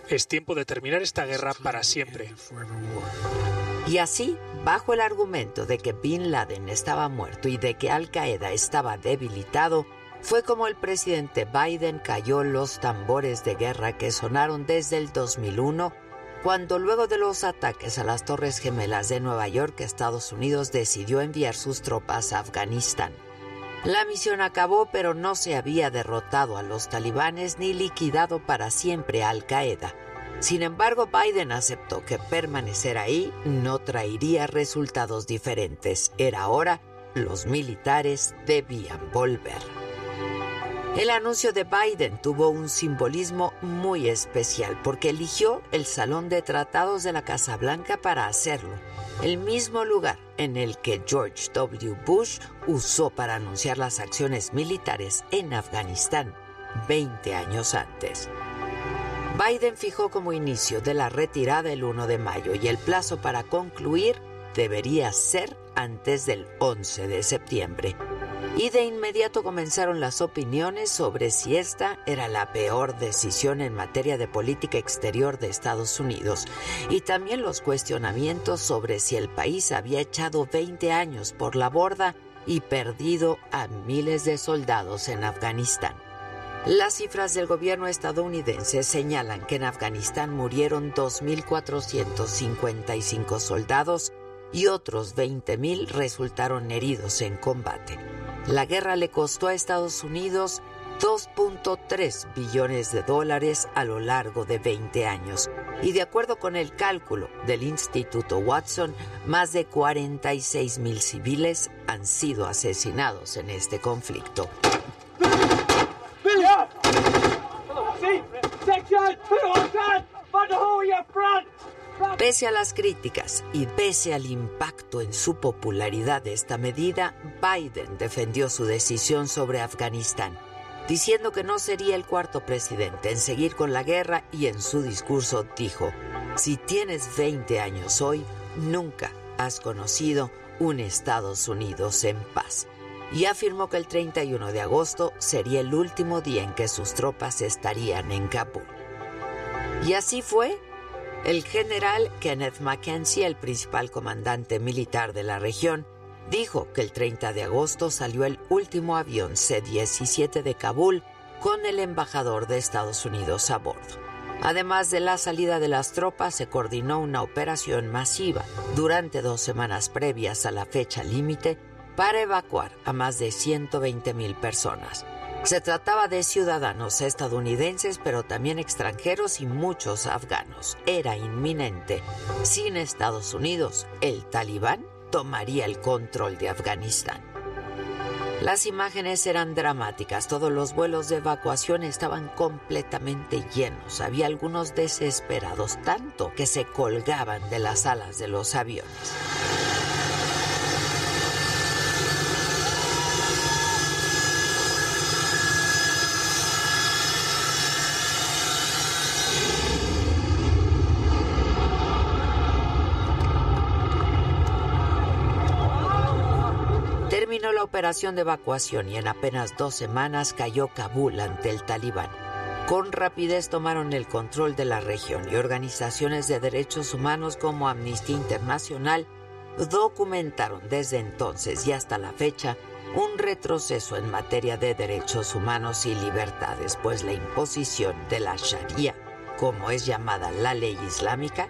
Es tiempo de terminar esta guerra para siempre. Y así, bajo el argumento de que Bin Laden estaba muerto y de que Al Qaeda estaba debilitado, fue como el presidente Biden cayó los tambores de guerra que sonaron desde el 2001, cuando luego de los ataques a las Torres Gemelas de Nueva York, Estados Unidos decidió enviar sus tropas a Afganistán. La misión acabó, pero no se había derrotado a los talibanes ni liquidado para siempre a Al Qaeda. Sin embargo, Biden aceptó que permanecer ahí no traería resultados diferentes. Era hora, los militares debían volver. El anuncio de Biden tuvo un simbolismo muy especial porque eligió el Salón de Tratados de la Casa Blanca para hacerlo, el mismo lugar en el que George W. Bush usó para anunciar las acciones militares en Afganistán 20 años antes. Biden fijó como inicio de la retirada el 1 de mayo y el plazo para concluir debería ser antes del 11 de septiembre. Y de inmediato comenzaron las opiniones sobre si esta era la peor decisión en materia de política exterior de Estados Unidos y también los cuestionamientos sobre si el país había echado 20 años por la borda y perdido a miles de soldados en Afganistán. Las cifras del gobierno estadounidense señalan que en Afganistán murieron 2.455 soldados y otros 20.000 resultaron heridos en combate. La guerra le costó a Estados Unidos 2.3 billones de dólares a lo largo de 20 años. Y de acuerdo con el cálculo del Instituto Watson, más de 46 mil civiles han sido asesinados en este conflicto. Pese a las críticas y pese al impacto en su popularidad de esta medida, Biden defendió su decisión sobre Afganistán, diciendo que no sería el cuarto presidente en seguir con la guerra y en su discurso dijo, si tienes 20 años hoy, nunca has conocido un Estados Unidos en paz. Y afirmó que el 31 de agosto sería el último día en que sus tropas estarían en Kabul. Y así fue el general Kenneth Mackenzie, el principal comandante militar de la región, dijo que el 30 de agosto salió el último avión C-17 de Kabul con el embajador de Estados Unidos a bordo. Además de la salida de las tropas, se coordinó una operación masiva durante dos semanas previas a la fecha límite para evacuar a más de 120 mil personas. Se trataba de ciudadanos estadounidenses, pero también extranjeros y muchos afganos. Era inminente. Sin Estados Unidos, el talibán tomaría el control de Afganistán. Las imágenes eran dramáticas, todos los vuelos de evacuación estaban completamente llenos, había algunos desesperados tanto que se colgaban de las alas de los aviones. Terminó la operación de evacuación y en apenas dos semanas cayó Kabul ante el talibán. Con rapidez tomaron el control de la región y organizaciones de derechos humanos como Amnistía Internacional documentaron desde entonces y hasta la fecha un retroceso en materia de derechos humanos y libertades, pues la imposición de la Sharia, como es llamada la ley islámica,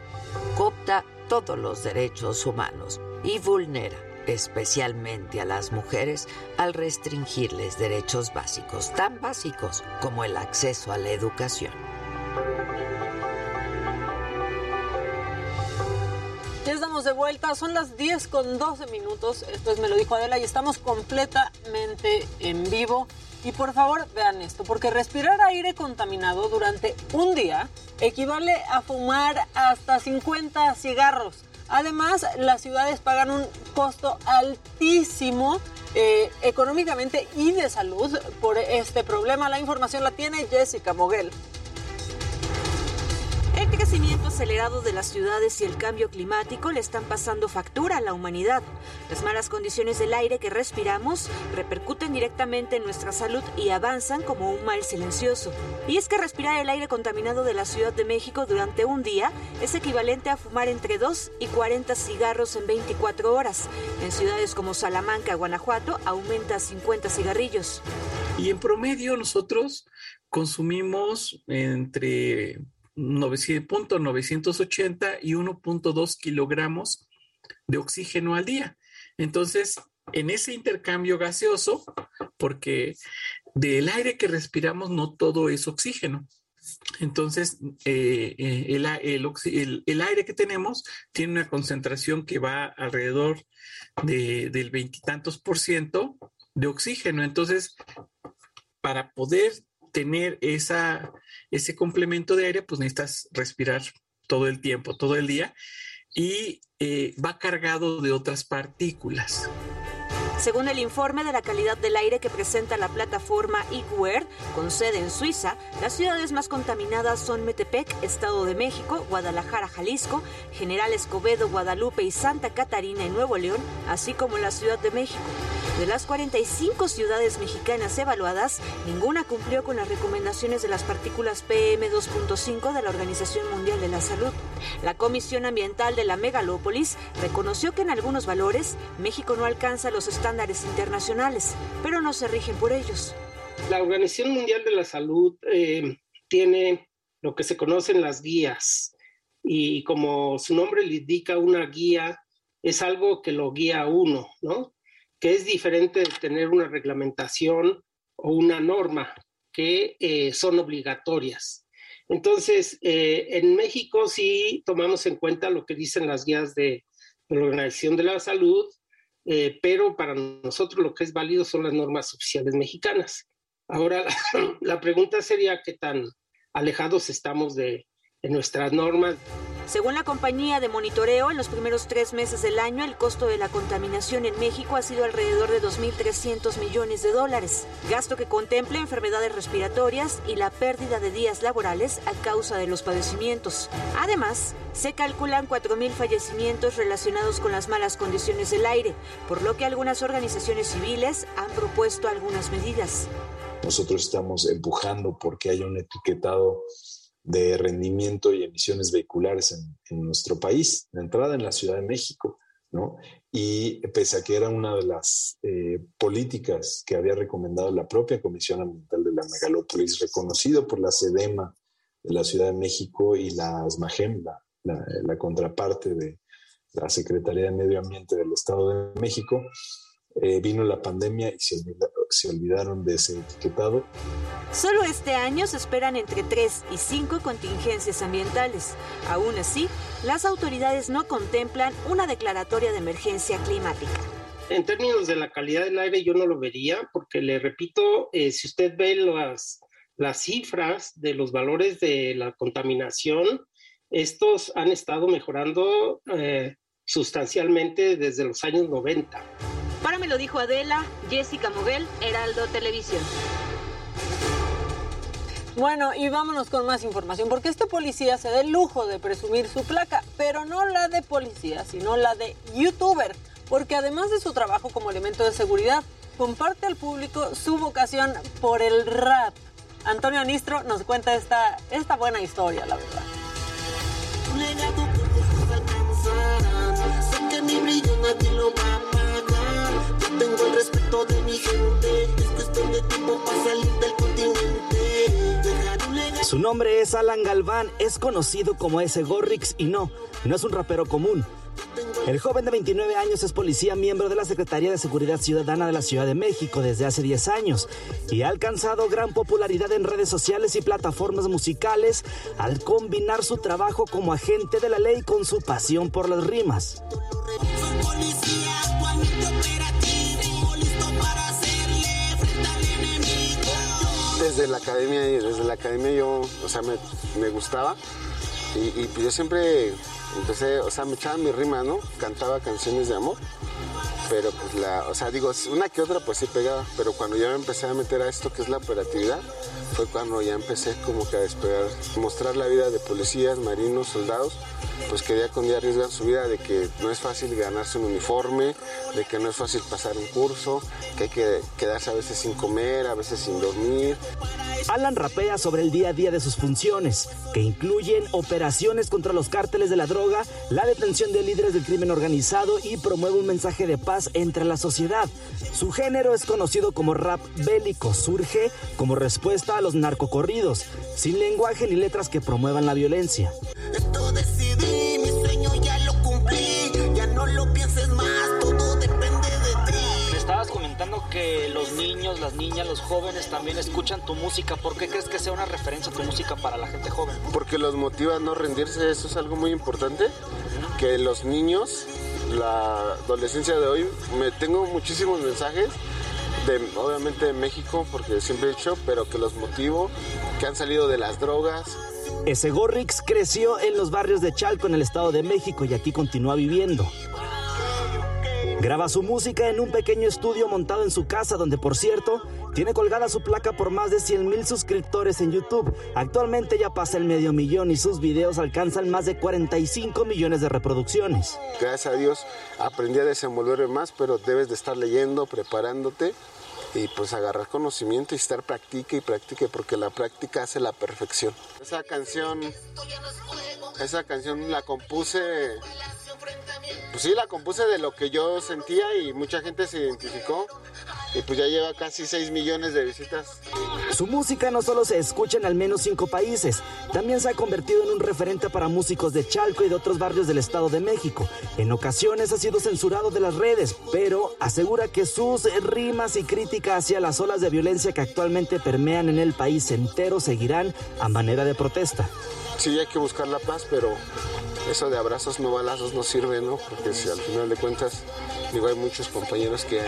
copta todos los derechos humanos y vulnera especialmente a las mujeres al restringirles derechos básicos, tan básicos como el acceso a la educación. Ya estamos de vuelta, son las 10 con 12 minutos. Esto es Me lo dijo Adela y estamos completamente en vivo. Y por favor vean esto, porque respirar aire contaminado durante un día equivale a fumar hasta 50 cigarros. Además, las ciudades pagan un costo altísimo eh, económicamente y de salud por este problema. La información la tiene Jessica Moguel. El crecimiento acelerado de las ciudades y el cambio climático le están pasando factura a la humanidad. Las malas condiciones del aire que respiramos repercuten directamente en nuestra salud y avanzan como un mal silencioso. Y es que respirar el aire contaminado de la Ciudad de México durante un día es equivalente a fumar entre 2 y 40 cigarros en 24 horas. En ciudades como Salamanca, Guanajuato, aumenta a 50 cigarrillos. Y en promedio nosotros consumimos entre 980 y 1.2 kilogramos de oxígeno al día. Entonces, en ese intercambio gaseoso, porque del aire que respiramos no todo es oxígeno. Entonces, eh, eh, el, aire que tenemos tiene una concentración que va alrededor de, del veintitantos por ciento de oxígeno. Entonces, para poder tener esa, ese complemento de aire, pues necesitas respirar todo el tiempo, todo el día, y eh, va cargado de otras partículas. Según el informe de la calidad del aire que presenta la plataforma IQWare, con sede en Suiza, las ciudades más contaminadas son Metepec, Estado de México, Guadalajara, Jalisco, General Escobedo, Guadalupe y Santa Catarina en Nuevo León, así como la Ciudad de México. De las 45 ciudades mexicanas evaluadas, ninguna cumplió con las recomendaciones de las partículas PM2.5 de la Organización Mundial de la Salud. La Comisión Ambiental de la Megalópolis reconoció que en algunos valores México no alcanza los estándares internacionales, pero no se rigen por ellos. La Organización Mundial de la Salud eh, tiene lo que se conocen las guías y como su nombre le indica, una guía es algo que lo guía a uno, ¿no? Que es diferente de tener una reglamentación o una norma que eh, son obligatorias. Entonces, eh, en México sí tomamos en cuenta lo que dicen las guías de, de la Organización de la Salud eh, pero para nosotros lo que es válido son las normas oficiales mexicanas. Ahora, [laughs] la, pregunta sería qué tan alejados estamos de, de nuestras normas. Según la compañía de monitoreo, en los primeros tres meses del año el costo de la contaminación en México ha sido alrededor de 2.300 millones de dólares, gasto que contempla enfermedades respiratorias y la pérdida de días laborales a causa de los padecimientos. Además, se calculan 4.000 fallecimientos relacionados con las malas condiciones del aire, por lo que algunas organizaciones civiles han propuesto algunas medidas. Nosotros estamos empujando porque haya un etiquetado de rendimiento y emisiones vehiculares en, nuestro país, de entrada en la Ciudad de México, ¿no? Y pese a que era una de las eh, políticas que había recomendado la propia Comisión Ambiental de la Megalópolis, reconocido por la SEDEMA de la Ciudad de México y la SMAGEM, la, la contraparte de la Secretaría de Medio Ambiente del Estado de México, eh, vino la pandemia y se, se, olvidaron de ese etiquetado. Solo este año se esperan entre 3 y 5 contingencias ambientales. Aún así, las autoridades no contemplan una declaratoria de emergencia climática. En términos de la calidad del aire yo no lo vería porque le repito, eh, si usted ve las, las cifras de los valores de la contaminación, estos han estado mejorando eh, sustancialmente desde los años 90. Para me lo dijo Adela, Jessica Moguel, Heraldo Televisión. Bueno, y vámonos con más información, porque este policía se da el lujo de presumir su placa, pero no la de policía, sino la de youtuber, porque además de su trabajo como elemento de seguridad, comparte al público su vocación por el rap. Antonio Anistro nos cuenta esta, esta buena historia, la verdad. Sé que mi brillo nadie lo va tengo el respeto de mi gente. Es cuestión de tiempo para salir del continente. Su nombre es Alan Galván, es conocido como ese Gorrix y no, no es un rapero común. El joven de 29 años es policía miembro de la Secretaría de Seguridad Ciudadana de la Ciudad de México desde hace 10 años y ha alcanzado gran popularidad en redes sociales y plataformas musicales al combinar su trabajo como agente de la ley con su pasión por las rimas. Policía actualmente Desde la academia, desde la academia yo, o sea, me, me gustaba y, y pues yo siempre empecé, o sea, me echaba mi rima, ¿no? Cantaba canciones de amor, pero pues la, o sea, digo, una que otra pues sí pegaba, pero cuando ya me empecé a meter a esto que es la operatividad, fue cuando ya empecé como que a despegar, mostrar la vida de policías, marinos, soldados, pues que día con día arriesgan su vida, de que no es fácil ganarse un uniforme, de que no es fácil pasar un curso, que hay que quedarse a veces sin comer, a veces sin dormir. Alan rapea sobre el día a día de sus funciones, que incluyen operaciones contra los cárteles de la droga, la detención de líderes del crimen organizado y promueve un mensaje de paz entre la sociedad. Su género es conocido como rap bélico, surge como respuesta a los narcocorridos, sin lenguaje ni letras que promuevan la violencia. Esto decidí, mi sueño ya lo cumplí. Ya no lo pienses más, todo depende de ti. Me estabas comentando que los niños, las niñas, los jóvenes también escuchan tu música. ¿Por qué crees que sea una referencia tu música para la gente joven? Porque los motiva a no rendirse, eso es algo muy importante, que los niños, la adolescencia de hoy, me tengo muchísimos mensajes de, obviamente de México, porque siempre he dicho, pero que los motivo, que han salido de las drogas, Gorrix creció en los barrios de Chalco en el Estado de México y aquí continúa viviendo. Graba su música en un pequeño estudio montado en su casa, donde por cierto tiene colgada su placa por más de 100 mil suscriptores en YouTube. Actualmente ya pasa el medio millón y sus videos alcanzan más de 45 millones de reproducciones. gracias a Dios aprendí a desenvolverme más, pero debes de estar leyendo, preparándote y pues agarrar conocimiento y estar practique y practique porque la práctica hace la perfección. Esa canción, esa canción la compuse, pues sí, la compuse de lo que yo sentía y mucha gente se identificó y pues ya lleva casi 6 millones de visitas. Su música no solo se escucha en al menos cinco países, también se ha convertido en un referente para músicos de Chalco y de otros barrios del Estado de México. En ocasiones ha sido censurado de las redes, pero asegura que sus rimas y crítica hacia las olas de violencia que actualmente permean en el país entero seguirán a manera de protesta. Sí, hay que buscar la paz, pero eso de abrazos no balazos no sirve, ¿no? Porque si al final de cuentas, digo, hay muchos compañeros que,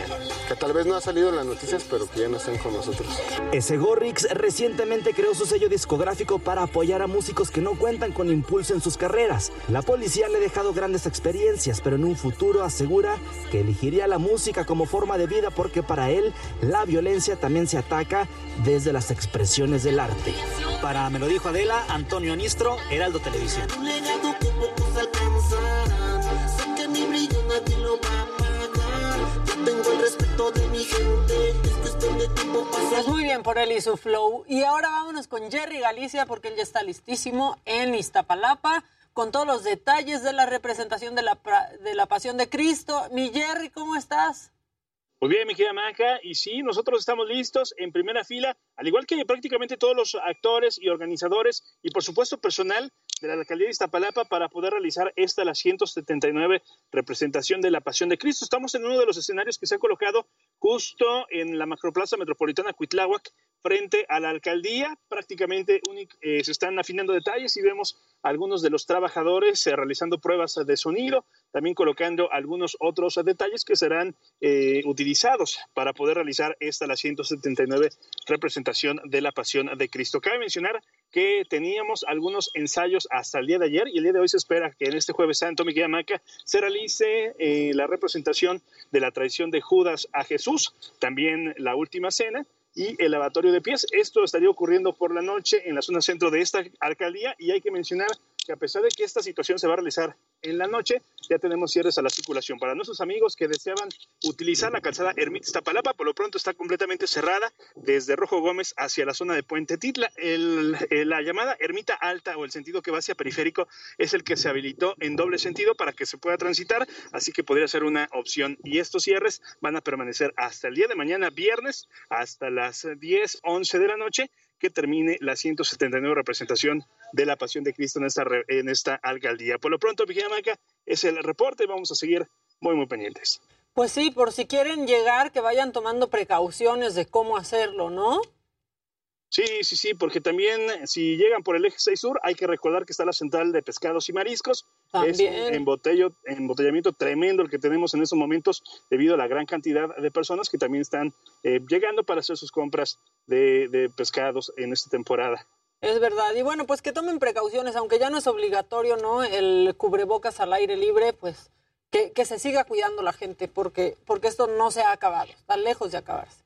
que tal vez no ha salido en las noticias, pero que ya no están con nosotros. Ese Gorrix recientemente creó su sello discográfico para apoyar a músicos que no cuentan con impulso en sus carreras. La policía le ha dejado grandes experiencias, pero en un futuro asegura que elegiría la música como forma de vida porque para él la violencia también se ataca desde las expresiones del arte. Para Me lo dijo Adela, Antonio Anistro, Heraldo Televisión. Sé que mi brillo nadie lo va a apagar. Yo tengo el respeto de mi gente. Es cuestión de tiempo para Pues muy bien por él y su flow. Y ahora vámonos con Jerry Galicia porque él ya está listísimo en Iztapalapa con todos los detalles de la representación de la, de la Pasión de Cristo. Mi Jerry, ¿cómo estás? Muy bien, mi querida Maca, y sí, nosotros estamos listos en primera fila, al igual que prácticamente todos los actores y organizadores y por supuesto personal de la alcaldía de Iztapalapa para poder realizar esta, la 179 representación de la Pasión de Cristo. Estamos en uno de los escenarios que se ha colocado justo en la macroplaza metropolitana Cuitláhuac, frente a la alcaldía. Prácticamente eh, se están afinando detalles y vemos algunos de los trabajadores eh, realizando pruebas de sonido, también colocando algunos otros detalles que serán eh, utilizados para poder realizar esta, la 179 representación de la Pasión de Cristo. Cabe mencionar que teníamos algunos ensayos hasta el día de ayer y el día de hoy se espera que en este jueves santo, mi querida Maca, se realice eh, la representación de la traición de Judas a Jesús, también la última cena y el lavatorio de pies. Esto estaría ocurriendo por la noche en la zona centro de esta alcaldía y hay que mencionar que a pesar de que esta situación se va a realizar en la noche, ya tenemos cierres a la circulación. Para nuestros amigos que deseaban utilizar la calzada Ermita Iztapalapa, por lo pronto está completamente cerrada desde Rojo Gómez hacia la zona de Puente Titla. El- la llamada Ermita Alta o el sentido que va hacia periférico es el que se habilitó en doble sentido para que se pueda transitar, así que podría ser una opción. Y estos cierres van a permanecer hasta el día de mañana, viernes, hasta las 10, 11 de la noche, que termine la 179 representación de la Pasión de Cristo en esta, en esta alcaldía. Por lo pronto, Maca, es el reporte, vamos a seguir muy, muy pendientes. Pues sí, por si quieren llegar, que vayan tomando precauciones de cómo hacerlo, ¿no? Sí, sí, sí, porque también eh, si llegan por el eje 6 sur, hay que recordar que está la central de pescados y mariscos. Es un embotello, embotellamiento tremendo el que tenemos en estos momentos debido a la gran cantidad de personas que también están eh, llegando para hacer sus compras de, de pescados en esta temporada. Es verdad. Y bueno, pues que tomen precauciones, aunque ya no es obligatorio, ¿no? El cubrebocas al aire libre, pues que, que se siga cuidando la gente, porque, porque esto no se ha acabado, está lejos de acabarse.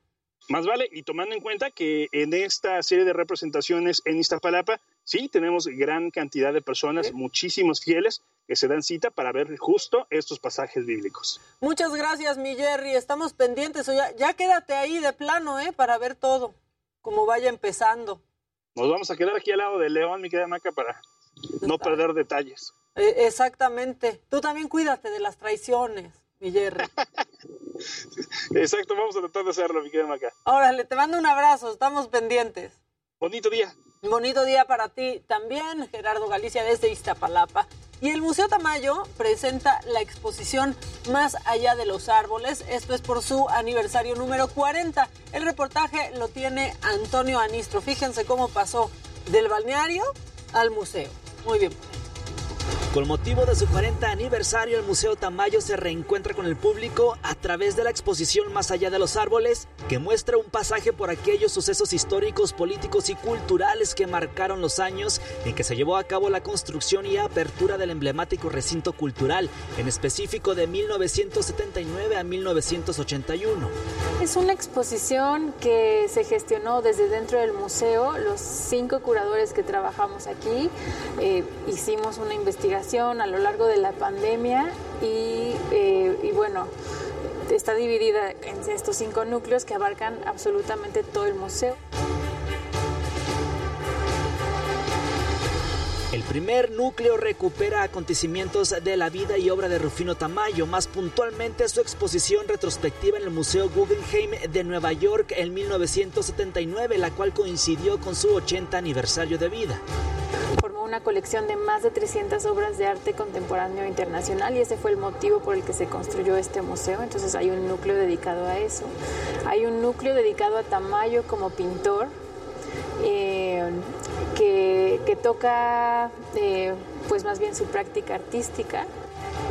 Más vale, y tomando en cuenta que en esta serie de representaciones en Iztapalapa, sí, tenemos gran cantidad de personas, muchísimos fieles, que se dan cita para ver justo estos pasajes bíblicos. Muchas gracias, mi Jerry. Estamos pendientes. O ya, ya quédate ahí de plano, ¿eh? Para ver todo, como vaya empezando. Nos vamos a quedar aquí al lado de León, mi querida Maca, para no perder detalles. Eh, exactamente. Tú también cuídate de las traiciones, mi Jerry. [laughs] Exacto, vamos a tratar de hacerlo, mi querida Maca. Órale, te mando un abrazo. Estamos pendientes. Bonito día. Bonito día para ti también, Gerardo Galicia, desde Iztapalapa. Y el Museo Tamayo presenta la exposición Más allá de los árboles. Esto es por su aniversario número 40. El reportaje lo tiene Antonio Anistro. Fíjense cómo pasó del balneario al museo. Muy bien. Con motivo de su 40 aniversario, el Museo Tamayo se reencuentra con el público a través de la exposición Más allá de los árboles, que muestra un pasaje por aquellos sucesos históricos, políticos y culturales que marcaron los años en que se llevó a cabo la construcción y apertura del emblemático recinto cultural, en específico de 1979 a 1981. Es una exposición que se gestionó desde dentro del museo. Los cinco curadores que trabajamos aquí eh, hicimos una investigación a lo largo de la pandemia y, eh, y bueno, está dividida en estos cinco núcleos que abarcan absolutamente todo el museo. El primer núcleo recupera acontecimientos de la vida y obra de Rufino Tamayo, más puntualmente su exposición retrospectiva en el Museo Guggenheim de Nueva York en 1979, la cual coincidió con su 80 aniversario de vida. Una colección de más de 300 obras de arte contemporáneo internacional y ese fue el motivo por el que se construyó este museo. Entonces hay un núcleo dedicado a eso. Hay un núcleo dedicado a Tamayo como pintor. eh, que, que toca eh, pues más bien su práctica artística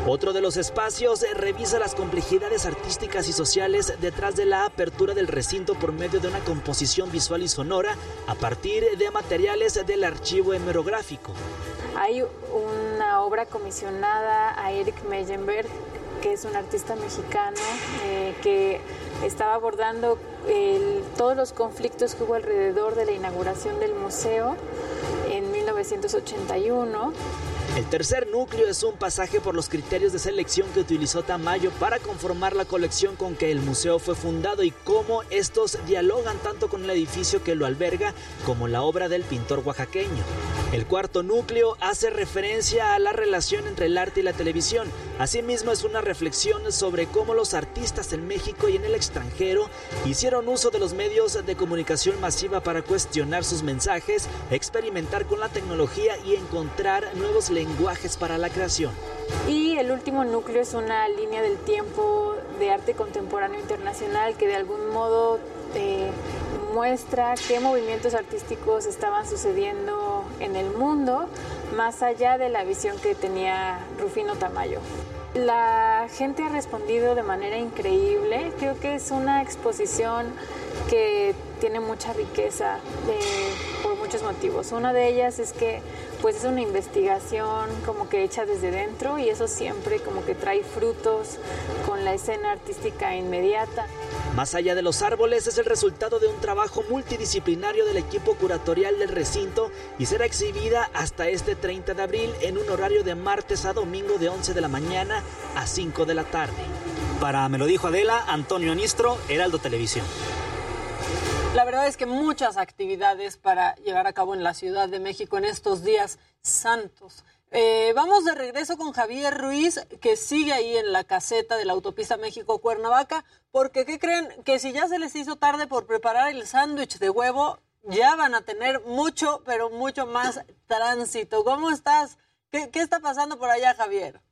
Otro de los espacios eh, revisa las complejidades artísticas y sociales detrás de la apertura del recinto por medio de una composición visual y sonora a partir de materiales del archivo hemerográfico. Hay una obra comisionada a Eric Meyenberg, que es un artista mexicano eh, que estaba abordando todos los conflictos que hubo alrededor de la inauguración del museo en 1981. El tercer núcleo es un pasaje por los criterios de selección que utilizó Tamayo para conformar la colección con que el museo fue fundado y cómo estos dialogan tanto con el edificio que lo alberga como la obra del pintor oaxaqueño. El cuarto núcleo hace referencia a la relación entre el arte y la televisión. Asimismo es una reflexión sobre cómo los artistas en México y en el extranjero hicieron uso de los medios de comunicación masiva para cuestionar sus mensajes, experimentar con la tecnología y encontrar nuevos lenguajes para la creación. Y el último núcleo es una línea del tiempo de arte contemporáneo internacional que de algún modo eh, muestra qué movimientos artísticos estaban sucediendo en el mundo, más allá de la visión que tenía Rufino Tamayo. La gente ha respondido de manera increíble. Creo que es una exposición que tiene mucha riqueza por muchos motivos. Una de ellas es que pues es una investigación como que hecha desde dentro y eso siempre como que trae frutos con la escena artística inmediata. Más allá de los árboles es el resultado de un trabajo multidisciplinario del equipo curatorial del recinto y será exhibida hasta este 30 de abril en un horario de martes a domingo de 11 de la mañana a 5 de la tarde. Para Me lo dijo Adela, Antonio Anistro, Heraldo Televisión. La verdad es que muchas actividades para llevar a cabo en la Ciudad de México en estos días santos. Eh, vamos de regreso con Javier Ruiz, que sigue ahí en la caseta de la autopista México-Cuernavaca, porque ¿qué creen? Que si ya se les hizo tarde por preparar el sándwich de huevo, ya van a tener mucho, pero mucho más tránsito. ¿Cómo estás? ¿Qué, qué está pasando por allá, Javier?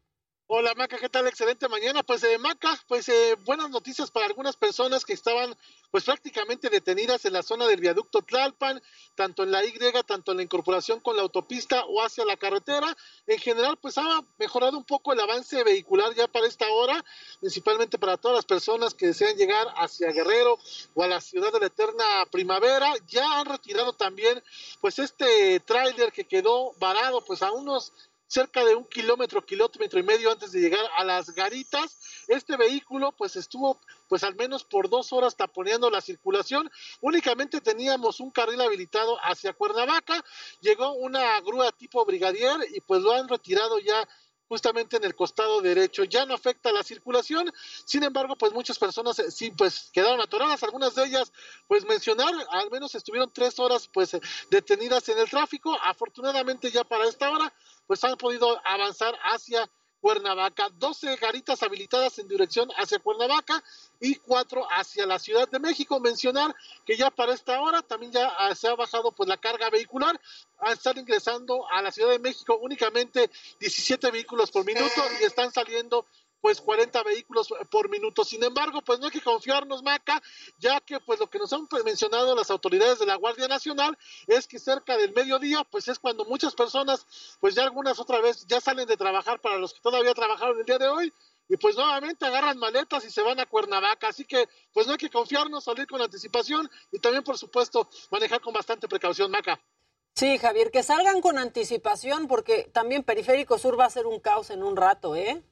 Hola Maca, ¿qué tal? Excelente mañana. Pues eh, Maca, pues eh, buenas noticias para algunas personas que estaban pues prácticamente detenidas en la zona del viaducto Tlalpan, tanto en la Y, tanto en la incorporación con la autopista o hacia la carretera. En general, pues ha mejorado un poco el avance vehicular ya para esta hora, principalmente para todas las personas que desean llegar hacia Guerrero o a la ciudad de la eterna primavera. Ya han retirado también pues este tráiler que quedó varado pues a unos cerca de un kilómetro, kilómetro y medio antes de llegar a las garitas. Este vehículo pues estuvo pues al menos por dos horas taponeando la circulación. Únicamente teníamos un carril habilitado hacia Cuernavaca. Llegó una grúa tipo brigadier y pues lo han retirado ya justamente en el costado derecho. Ya no afecta la circulación, sin embargo, pues muchas personas eh, sí, pues quedaron atoradas, algunas de ellas, pues mencionar, al menos estuvieron tres horas, pues eh, detenidas en el tráfico. Afortunadamente ya para esta hora, pues han podido avanzar hacia Cuernavaca, 12 garitas habilitadas en dirección hacia Cuernavaca y cuatro hacia la Ciudad de México. Mencionar que ya para esta hora también ya ah, se ha bajado pues la carga vehicular, a estar ingresando a la Ciudad de México únicamente 17 vehículos por minuto y están saliendo pues 40 vehículos por minuto. Sin embargo, pues no hay que confiarnos, Maca, ya que pues lo que nos han mencionado las autoridades de la Guardia Nacional es que cerca del mediodía, pues es cuando muchas personas, pues ya algunas otra vez ya salen de trabajar para los que todavía trabajaron el día de hoy, y pues nuevamente agarran maletas y se van a Cuernavaca. Así que pues no hay que confiarnos, salir con anticipación y también, por supuesto, manejar con bastante precaución, Maca. Sí, Javier, que salgan con anticipación porque también Periférico Sur va a ser un caos en un rato, ¿eh?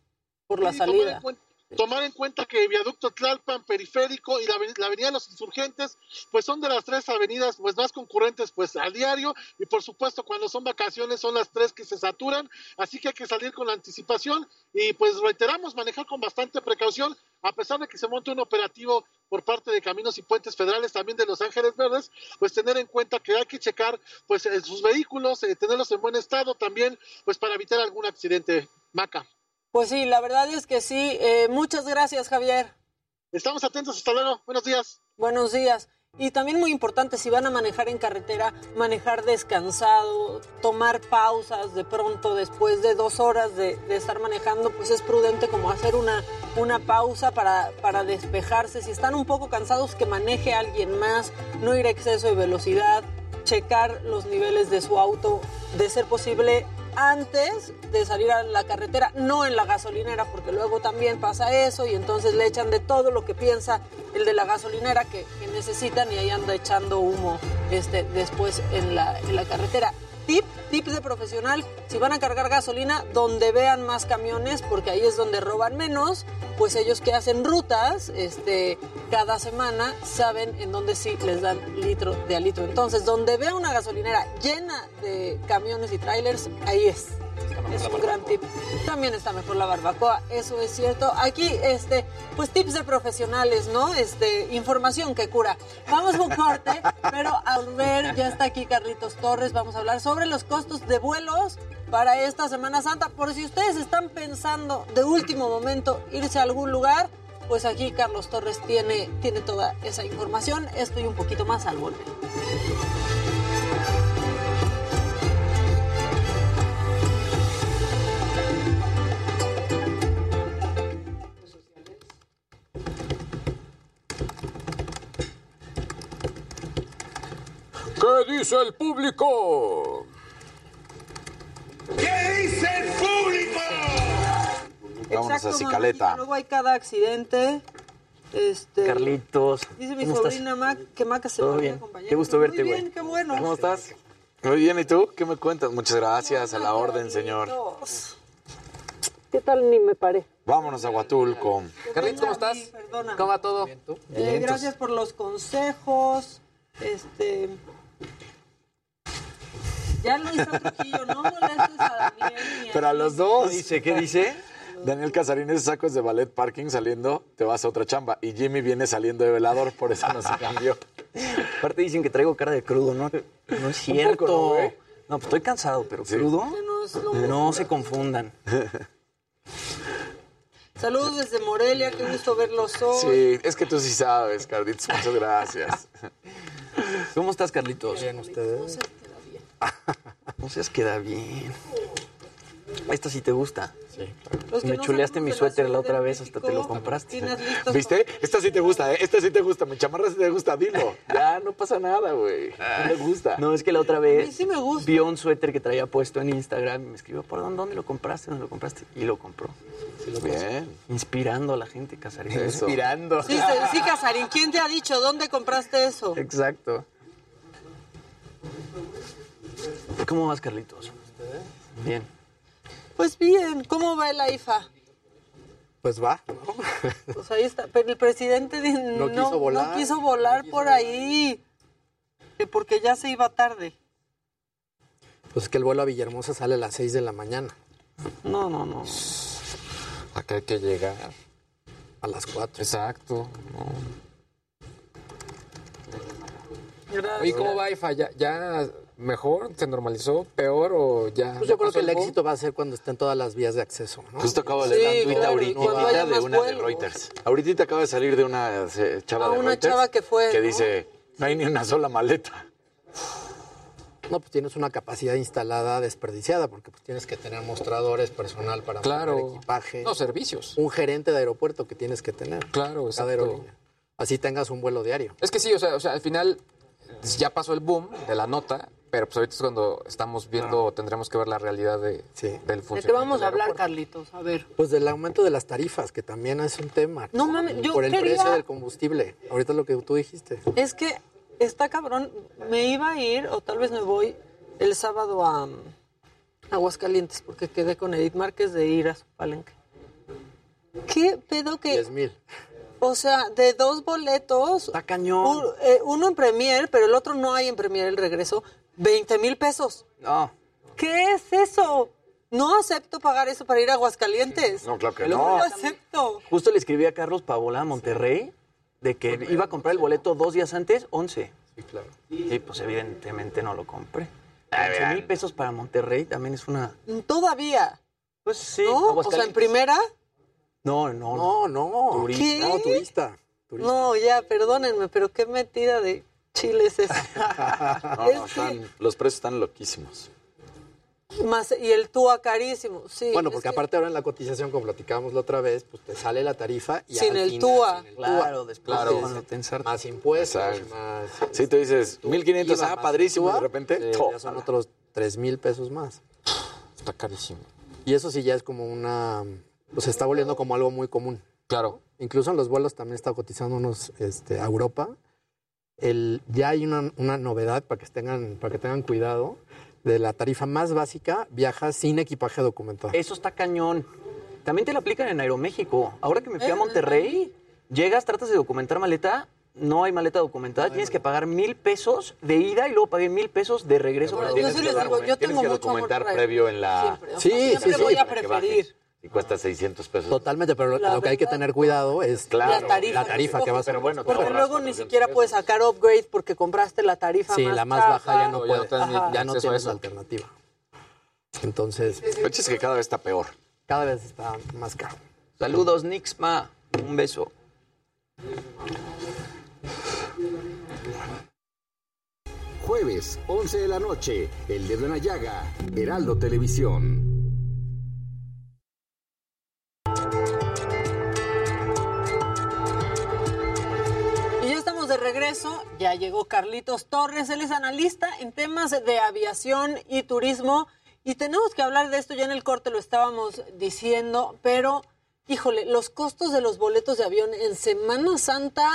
Por la Sí, salida. Tomar en, cuen- tomar en cuenta que Viaducto Tlalpan, Periférico y la, la Avenida de los Insurgentes, pues son de las tres avenidas pues más concurrentes pues al diario y por supuesto cuando son vacaciones son las tres que se saturan, así que hay que salir con anticipación y pues reiteramos manejar con bastante precaución a pesar de que se monte un operativo por parte de Caminos y Puentes Federales, también de Los Ángeles Verdes, pues tener en cuenta que hay que checar pues eh, sus vehículos, eh, tenerlos en buen estado también, pues para evitar algún accidente. Maca. Pues sí, la verdad es que sí. Eh, muchas gracias, Javier. Estamos atentos, hasta luego. Buenos días. Buenos días. Y también muy importante, si van a manejar en carretera, manejar descansado, tomar pausas de pronto después de dos horas de, de estar manejando, pues es prudente como hacer una, una pausa para, para despejarse. Si están un poco cansados, que maneje alguien más, no ir a exceso de velocidad, checar los niveles de su auto, de ser posible antes de salir a la carretera, no en la gasolinera, porque luego también pasa eso y entonces le echan de todo lo que piensa el de la gasolinera que, necesitan y ahí anda echando humo este, después en la, en la carretera. Tip, tip de profesional, si van a cargar gasolina, donde vean más camiones, porque ahí es donde roban menos, pues ellos que hacen rutas este, cada semana saben en dónde sí les dan litro de a litro. Entonces, donde vea una gasolinera llena de camiones y trailers, ahí es. Es un gran tip. También está mejor la barbacoa, eso es cierto. Aquí, este, pues tips de profesionales, ¿no? Este, información que cura. Vamos a un corte, [laughs] pero a volver, ya está aquí Carlitos Torres, vamos a hablar sobre los costos de vuelos para esta Semana Santa. Por si ustedes están pensando de último momento irse a algún lugar, pues aquí Carlos Torres tiene, tiene toda esa información. Esto y un poquito más al volver. ¿Qué dice el público? ¿Qué dice el público? Vámonos a Exacto, Cicaleta. mamita, Luego hay cada accidente. Este, Carlitos, Dice mi ¿cómo estás? sobrina Mac que Maca se a bien. acompañar. Qué gusto Muy verte, güey. bien, qué bueno. ¿Cómo estás? Muy bien, ¿y tú? ¿Qué me cuentas? Muchas gracias, a la orden, señor. ¿Qué tal ni me paré? Vámonos a Huatulco. Carlitos, ¿cómo estás? Perdona. ¿Cómo va todo? Eh, gracias por los consejos. Este. Ya lo hizo Trujillo, no molestes a Daniel ni a Pero a los dos. ¿Qué dice? ¿Qué dice? Daniel Casarín, sacos de ballet parking saliendo, te vas a otra chamba. Y Jimmy viene saliendo de velador, por eso no se cambió. Aparte dicen que traigo cara de crudo, ¿no? No es cierto. poco, ¿no, pues estoy cansado, pero crudo. No se confundan. Saludos desde Morelia, qué gusto verlos hoy. Sí, es que tú sí sabes, Carlitos. Muchas gracias. ¿Cómo estás, Carlitos? Bien, ustedes. [laughs] No seas queda bien. Esta sí te gusta. Sí. Me no chuleaste mi suéter la otra vez, hasta te lo compraste. [laughs] ¿Viste? Esta sí te gusta, ¿eh? Esta sí te gusta. Mi chamarra sí te gusta, dilo. [laughs] Ya, no pasa nada, güey. No me gusta. No, es que la otra vez sí me gusta. vio un suéter que traía puesto en Instagram y me escribió, ¿por dónde, dónde lo compraste? ¿Dónde lo compraste? Y lo compró. Bien. Inspirando a la gente, Casarín. Eso. Inspirando. Sí, sí, Casarín, ¿quién te ha dicho dónde compraste eso? Exacto. ¿Cómo vas, Carlitos? Bien. Pues bien, ¿cómo va el AIFA? Pues va, Pues ahí está, pero el presidente no, No quiso volar. no quiso volar por ahí, que porque ya se iba tarde. Pues es que el vuelo a Villahermosa sale a las 6 de la mañana. No, no, no. Acá hay que llegar. A las 4. Exacto. no. Gracias. Oye, ¿cómo va IFA? ¿Ya, ¿Ya mejor? ¿Se normalizó? ¿Peor o ya? Pues yo creo que el éxito va a ser cuando estén todas las vías de acceso. ¿no? Justo acabo de Sí, leer tuita claro, ahorita de una de. Reuters. Ahorita acaba de salir de una eh, chava Ah, de una Reuters chava que fue, que ¿no? dice, no hay ni una sola maleta. No, pues tienes una capacidad instalada desperdiciada porque pues tienes que tener mostradores, personal para Claro. equipaje. No, servicios. Un gerente de aeropuerto que tienes que tener. Claro, Cada exacto. aerolínea. Así tengas un vuelo diario. Es que sí, o sea, o sea, al final ya pasó el boom de la nota, pero pues ahorita es cuando estamos viendo, tendremos que ver la realidad de, del ¿De funcionamiento. qué vamos a hablar. Carlitos? A ver. Pues del aumento de las tarifas, que también es un tema. No mames, yo Por el quería- precio del combustible. Ahorita lo que tú dijiste. Es que está cabrón, me iba a ir, o tal vez me voy el sábado a um, Aguascalientes, porque quedé con Edith Márquez de ir a su palenque. ¿Qué pedo que...? 10 mil. O sea, de dos boletos... Está cañón. un- eh, uno en Premier, pero el otro no hay en Premier el regreso. 20 mil pesos. No. ¿Qué es eso? No acepto pagar eso para ir a Aguascalientes. No, claro que No hombre lo acepto. Justo le escribí a Carlos para volar a Monterrey de que iba a comprar el boleto dos días antes, 11. Sí, claro. Y pues evidentemente no lo compré. 11 mil pesos para Monterrey también es una... Todavía. Pues sí. ¿No? O sea, en primera. No, no, No, no. Turista. ¿Qué? No, turista. turista. No, ya, perdónenme, pero qué metida de chile es esa. [laughs] No, Es no, que- están- los precios están loquísimos. Más, y el TUA carísimo, sí. Bueno, porque que- aparte ahora en la cotización, como platicábamos la otra vez, pues te sale la tarifa y Sin al el final, TUA. sin el Claro, después Claro. tensar. Más impuestos, Exacto. más... Sí, tú dices, 1500, IVA, ah, padrísimo, TUA, de repente, ya son otros 3 mil pesos más. Está carísimo. Y eso sí ya es como una... Pues se está volviendo como algo muy común. Claro. Incluso en los vuelos también está cotizando unos este, a Europa. El, ya hay una, una novedad para que, tengan, para que tengan cuidado. De la tarifa más básica, viaja sin equipaje documentado. Eso está cañón. También te lo aplican en Aeroméxico. Ahora que me fui a Eh, Monterrey, llegas, tratas de documentar maleta, no hay maleta documentada, tienes que pagar mil pesos de ida y luego pagué mil pesos de regreso. Bueno, para yo sí les digo, yo Tienes tengo que mucho documentar amor previo en la... Siempre, Sí, sea, sí, siempre sí. voy a preferir. Y cuesta 600 pesos. Totalmente, pero lo, La lo que hay que tener cuidado es Claro. La tarifa. la tarifa que vas a Pero bueno, Porque ahorras luego ni 400 siquiera pesos. puedes sacar upgrade porque compraste la tarifa Sí, más la más baja ya no Ya puede, no tienes ya, no tienes eso. alternativa. Entonces, es que cada vez está peor. cada vez está más caro. Saludos, Nixma. Un beso. Jueves, 11 de la noche, El Dedo en la Llaga, Heraldo Televisión. Regreso, ya llegó Carlitos Torres, él es analista en temas de aviación y turismo y tenemos que hablar de esto, ya en el corte lo estábamos diciendo, pero híjole, los costos de los boletos de avión en Semana Santa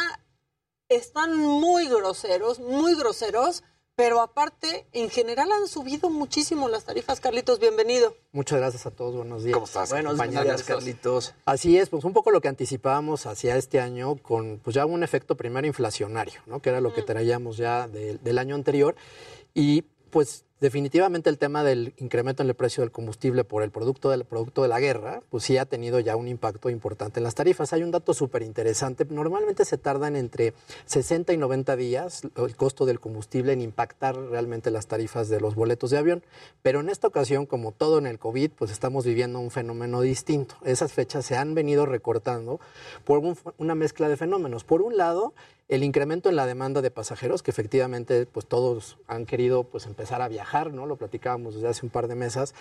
están muy groseros, muy groseros, pero aparte, en general han subido muchísimo las tarifas. Carlitos, bienvenido. Muchas gracias a todos, buenos días. ¿Cómo estás? Buenos días, Carlitos. Así es, pues un poco lo que anticipábamos hacia este año con pues ya un efecto primero inflacionario, ¿no? Que era lo que traíamos ya de- del año anterior y pues definitivamente el tema del incremento en el precio del combustible por el producto del producto de la guerra, pues sí ha tenido ya un impacto importante en las tarifas. Hay un dato súper interesante, normalmente se tardan entre 60 y 90 días el costo del combustible en impactar realmente las tarifas de los boletos de avión, pero en esta ocasión, como todo en el COVID, pues estamos viviendo un fenómeno distinto. Esas fechas se han venido recortando por un- una mezcla de fenómenos. Por un lado, el incremento en la demanda de pasajeros, que efectivamente pues todos han querido pues empezar a viajar, ¿no? Lo platicábamos desde hace un par de mesas.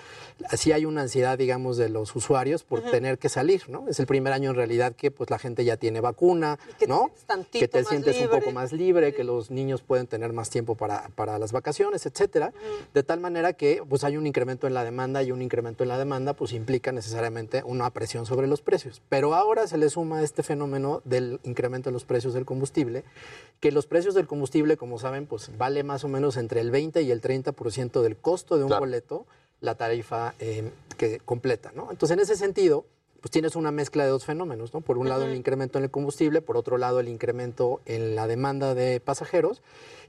Así hay una ansiedad, digamos, de los usuarios por tener que salir, ¿no? Es el primer año en realidad que pues la gente ya tiene vacuna, ¿no? tantito que te sientes un poco más libre, que los niños pueden tener más tiempo para, para las vacaciones, etcétera. De tal manera que pues hay un incremento en la demanda y un incremento en la demanda pues implica necesariamente una presión sobre los precios. Pero ahora se le suma este fenómeno del incremento en los precios del combustible, que los precios del combustible, como saben, pues vale más o menos entre el 20 y el 30% del costo de un boleto la tarifa eh, que completa, ¿no? Entonces, en ese sentido, pues tienes una mezcla de dos fenómenos, ¿no? Por un lado el incremento en el combustible, por otro lado el incremento en la demanda de pasajeros,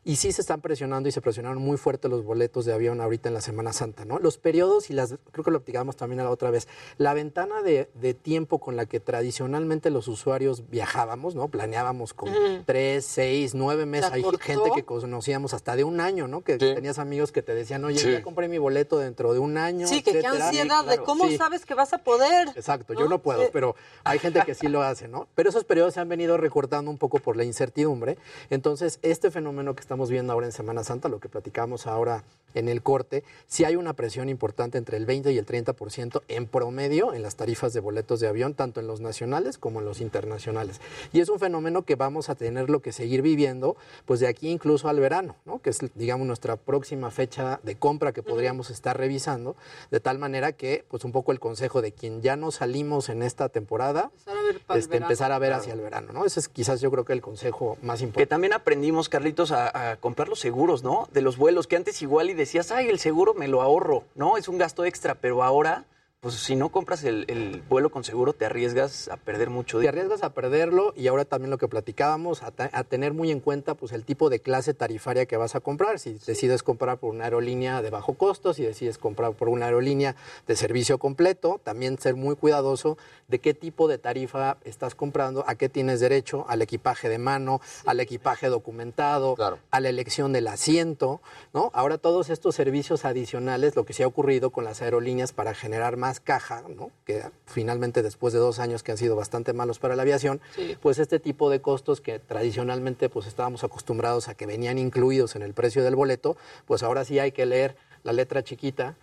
y sí se están presionando y se presionaron muy fuerte los boletos de avión ahorita en la Semana Santa, ¿no? Los periodos y las, creo que lo platicamos también la otra vez, la ventana de, de tiempo con la que tradicionalmente los usuarios viajábamos, ¿no? Planeábamos con Ujú. tres, seis, nueve meses, ¿Se hay gente que conocíamos hasta de un año, ¿no? Que tenías amigos que te decían, oye, Sí. ya compré mi boleto dentro de un año, Sí, que qué ansiedad de Claro, cómo sí. sabes que vas a poder. Exacto, yo no puedo, pero hay gente que sí lo hace, ¿no? Pero esos periodos se han venido recortando un poco por la incertidumbre. Entonces, este fenómeno que estamos viendo ahora en Semana Santa, lo que platicamos ahora en el corte, sí hay una presión importante entre el 20 y el 30% en promedio en las tarifas de boletos de avión, tanto en los nacionales como en los internacionales. Y es un fenómeno que vamos a tenerlo que seguir viviendo, pues de aquí incluso al verano, ¿no? Que es, digamos, nuestra próxima fecha de compra que podríamos estar revisando, de tal manera que, pues un poco el consejo de quien ya no salimos en esta temporada, Empezar a ver este, verano. empezar a ver Claro. hacia el verano, ¿no? Ese es quizás yo creo que el consejo más Que importante. también aprendimos, Carlitos, a, a comprar los seguros, ¿no? De los vuelos, que antes igual y decías, ay, el seguro me lo ahorro, ¿no? Es un gasto extra, pero ahora, pues si no compras el, el vuelo con seguro, te arriesgas a perder mucho Te dinero. arriesgas a perderlo y ahora también lo que platicábamos, a, ta- a tener muy en cuenta pues el tipo de clase tarifaria que vas a comprar. Si decides comprar por una aerolínea de bajo costo, si decides comprar por una aerolínea de servicio completo, también ser muy cuidadoso de qué tipo de tarifa estás comprando, a qué tienes derecho, al equipaje de mano, al equipaje documentado, a la elección del asiento, ¿no? Ahora todos estos servicios adicionales, lo que se ha ocurrido con las aerolíneas para generar más caja, ¿no? Que finalmente después de dos años que han sido bastante malos para la aviación, Sí. pues este tipo de costos que tradicionalmente pues estábamos acostumbrados a que venían incluidos en el precio del boleto, pues ahora sí hay que leer la letra chiquita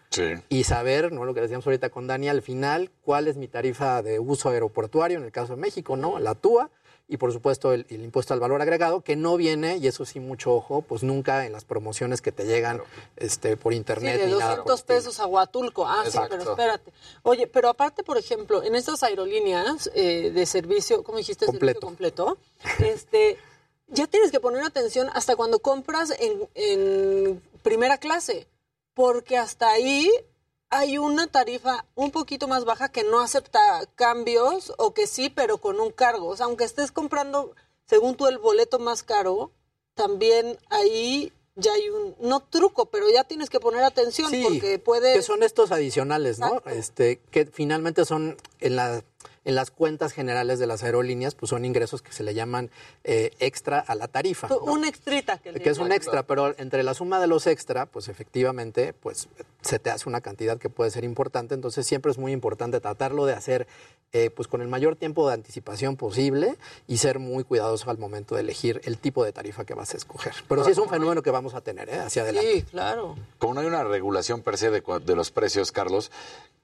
y saber, ¿no? Lo que decíamos ahorita con Dani, al final, cuál es mi tarifa de uso aeroportuario en el caso de México, ¿no? La TUA y por supuesto el, el impuesto al valor agregado, que no viene, y eso sí mucho ojo, pues nunca en las promociones que te llegan este, por Sí, internet de ni nada. 200 pesos a Huatulco. Ah, sí, pero espérate. Oye, pero aparte, por ejemplo, en estas aerolíneas eh, de servicio, ¿cómo dijiste? Completo. Servicio completo. Este, ya tienes que poner atención hasta cuando compras en, en primera clase, porque hasta ahí hay una tarifa un poquito más baja que no acepta cambios o que sí, pero con un cargo. O sea, aunque estés comprando, según tú, el boleto más caro, también ahí ya hay un, no truco, pero ya tienes que poner atención Sí, porque puede... Que son estos adicionales, ¿no? Este, que finalmente son en la en las cuentas generales de las aerolíneas, pues son ingresos que se le llaman eh, extra a la tarifa. ¿no? Un extrita. Que, le que es un extra, pero entre la suma de los extra, pues efectivamente, pues se te hace una cantidad que puede ser importante. Entonces siempre es muy importante tratarlo de hacer, eh, pues con el mayor tiempo de anticipación posible y ser muy cuidadoso al momento de elegir el tipo de tarifa que vas a escoger. Pero sí es un fenómeno que vamos a tener ¿eh? hacia adelante. Sí, claro. Como no hay una regulación per se de, de los precios, Carlos,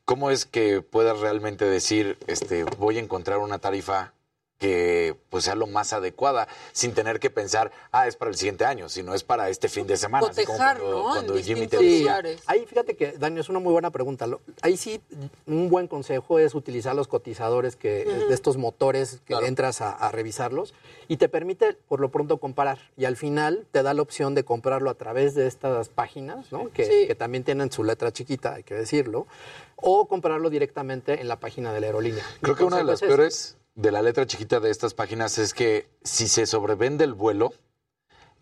¿cómo es que puedas realmente decir, este, voy a encontrar una tarifa que pues sea lo más adecuada, sin tener que pensar, ah, es para el siguiente año, sino es para este fin de semana. así como Cotejar, cuando, ¿no? cuando En Jimmy te decía. Ahí fíjate que, Dani, es una muy buena pregunta. Lo- Ahí sí, un buen consejo es utilizar los cotizadores que, de estos motores que entras a, a revisarlos y te permite por lo pronto comparar. Y al final te da la opción de comprarlo a través de estas páginas, ¿no? que, Sí. que también tienen su letra chiquita, hay que decirlo, o comprarlo directamente en la página de la aerolínea. Creo Mi que una de las es ese. peores de la letra chiquita de estas páginas es que si se sobrevende el vuelo,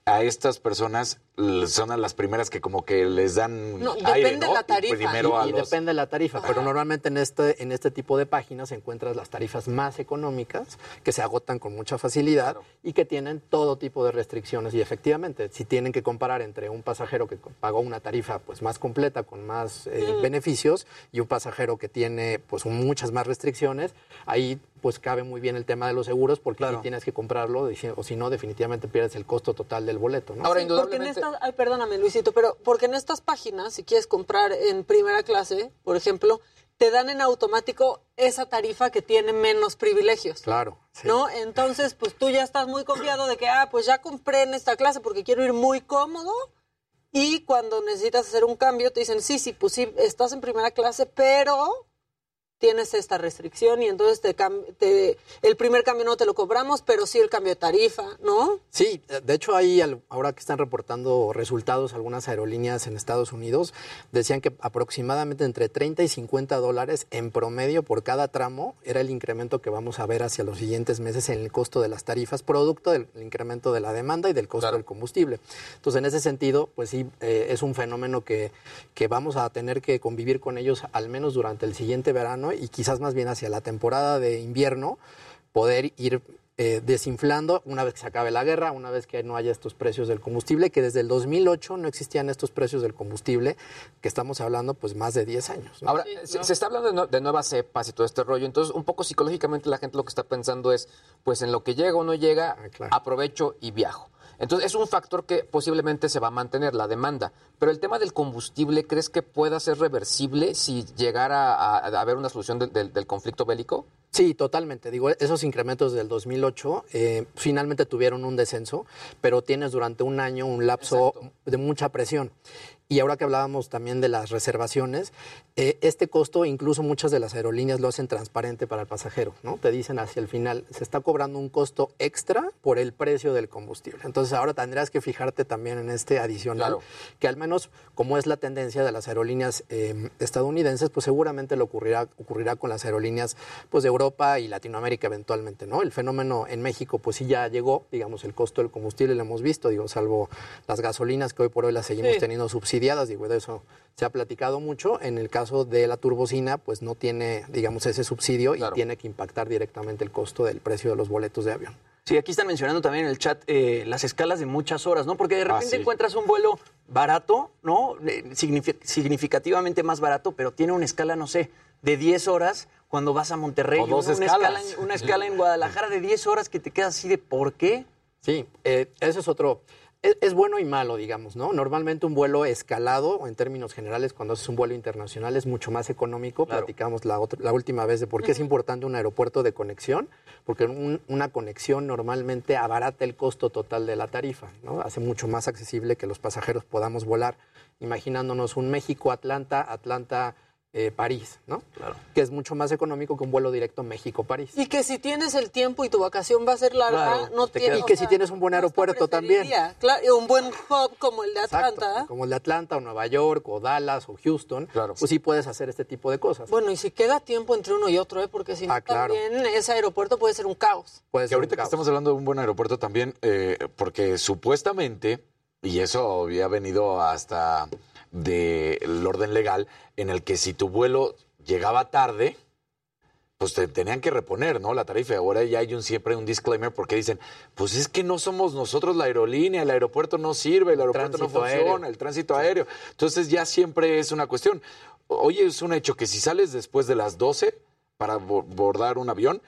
a estas personas son a las primeras que como que les dan No, aire, depende ¿no? la Y tarifa. primero y, y los- depende de la tarifa, pero normalmente en este, en este tipo de páginas encuentras las tarifas más económicas que se agotan con mucha facilidad y que tienen todo tipo de restricciones. Y efectivamente, si tienen que comparar entre un pasajero que pagó una tarifa pues más completa, con más eh, beneficios, y un pasajero que tiene pues muchas más restricciones, ahí pues cabe muy bien el tema de los seguros porque si tienes que comprarlo o si no definitivamente pierdes el costo total del boleto. ¿no? Sí, porque en estas, ay, perdóname Luisito, pero porque en estas páginas, si quieres comprar en primera clase, por ejemplo, te dan en automático esa tarifa que tiene menos privilegios. Claro. ¿No? Entonces, pues tú ya estás muy confiado de que, ah, pues ya compré en esta clase porque quiero ir muy cómodo. Y cuando necesitas hacer un cambio, te dicen, sí, sí, pues sí, estás en primera clase, pero tienes esta restricción y entonces te, te- el primer cambio no te lo cobramos, pero sí el cambio de tarifa, ¿no? Sí, de hecho ahí al- ahora que están reportando resultados algunas aerolíneas en Estados Unidos, decían que aproximadamente entre 30 y 50 dólares en promedio por cada tramo era el incremento que vamos a ver hacia los siguientes meses en el costo de las tarifas, producto del incremento de la demanda y del costo del combustible. Entonces en ese sentido, pues sí, eh, es un fenómeno que, que vamos a tener que convivir con ellos al menos durante el siguiente verano y quizás más bien hacia la temporada de invierno, poder ir eh, desinflando una vez que se acabe la guerra, una vez que no haya estos precios del combustible, que desde el 2008 no existían estos precios del combustible, que estamos hablando pues más de 10 años. ¿no? Ahora, se, se está hablando de, nue- de nuevas cepas y todo este rollo, entonces un poco psicológicamente la gente lo que está pensando es, pues en lo que llega o no llega, aprovecho y viajo. Entonces es un factor que posiblemente se va a mantener, la demanda. Pero el tema del combustible, ¿crees que pueda ser reversible si llegara a, a haber una solución del- del- del conflicto bélico? Sí, totalmente. Digo, esos incrementos del 2008 eh, finalmente tuvieron un descenso, pero tienes durante un año un lapso de mucha presión. Y ahora que hablábamos también de las reservaciones, eh, este costo incluso muchas de las aerolíneas lo hacen transparente para el pasajero, ¿no? Te dicen hacia el final, se está cobrando un costo extra por el precio del combustible. Entonces ahora tendrás que fijarte también en este adicional, que al menos como es la tendencia de las aerolíneas eh, estadounidenses, pues seguramente lo ocurrirá, ocurrirá con las aerolíneas pues de Europa y Latinoamérica eventualmente, ¿no? El fenómeno en México pues sí ya llegó, digamos, el costo del combustible lo hemos visto, digo, salvo las gasolinas que hoy por hoy las seguimos Sí. teniendo subsidiadas, digo, de eso se ha platicado mucho. En el caso de la turbocina, pues no tiene, digamos, ese subsidio y tiene que impactar directamente el costo del precio de los boletos de avión. Sí, aquí están mencionando también en el chat eh, las escalas de muchas horas, ¿no? Porque de repente sí. encuentras un vuelo barato, ¿no? Eh, signifi- significativamente más barato, pero tiene una escala, no sé, de 10 horas cuando vas a Monterrey. O dos una, escala en, una escala en Guadalajara de 10 horas que te quedas así de ¿por qué? Sí, eh, eso es otro. Es, es bueno y malo, digamos, ¿no? Normalmente un vuelo escalado, o en términos generales, cuando haces un vuelo internacional, es mucho más económico. Platicamos la, otra- la última vez de por qué es importante un aeropuerto de conexión, porque un- una conexión normalmente abarata el costo total de la tarifa, ¿no? Hace mucho más accesible que los pasajeros podamos volar, imaginándonos un México-Atlanta, Atlanta. Eh, París, ¿no? Que es mucho más económico que un vuelo directo México-París. Y que si tienes el tiempo y tu vacación va a ser larga, Claro, no te tienes. y que si tienes un buen aeropuerto también. Claro, y un buen hub como el de Atlanta. como el de Atlanta o Nueva York o Dallas o Houston, pues sí puedes hacer este tipo de cosas. Bueno, y si queda tiempo entre uno y otro, ¿eh? porque si no, Ah, claro. también ese aeropuerto puede ser un caos. que ahorita que estamos hablando de un buen aeropuerto también, eh, porque supuestamente, y eso había venido hasta del orden legal, en el que si tu vuelo llegaba tarde, pues te tenían que reponer, ¿no? La tarifa. Ahora ya hay un, siempre un disclaimer porque dicen, pues es que no somos nosotros la aerolínea, el aeropuerto no sirve, el aeropuerto no funciona, aéreo. el tránsito aéreo. Entonces ya siempre es una cuestión. Hoy es un hecho que si sales después de las 12 para bo- bordar un avión,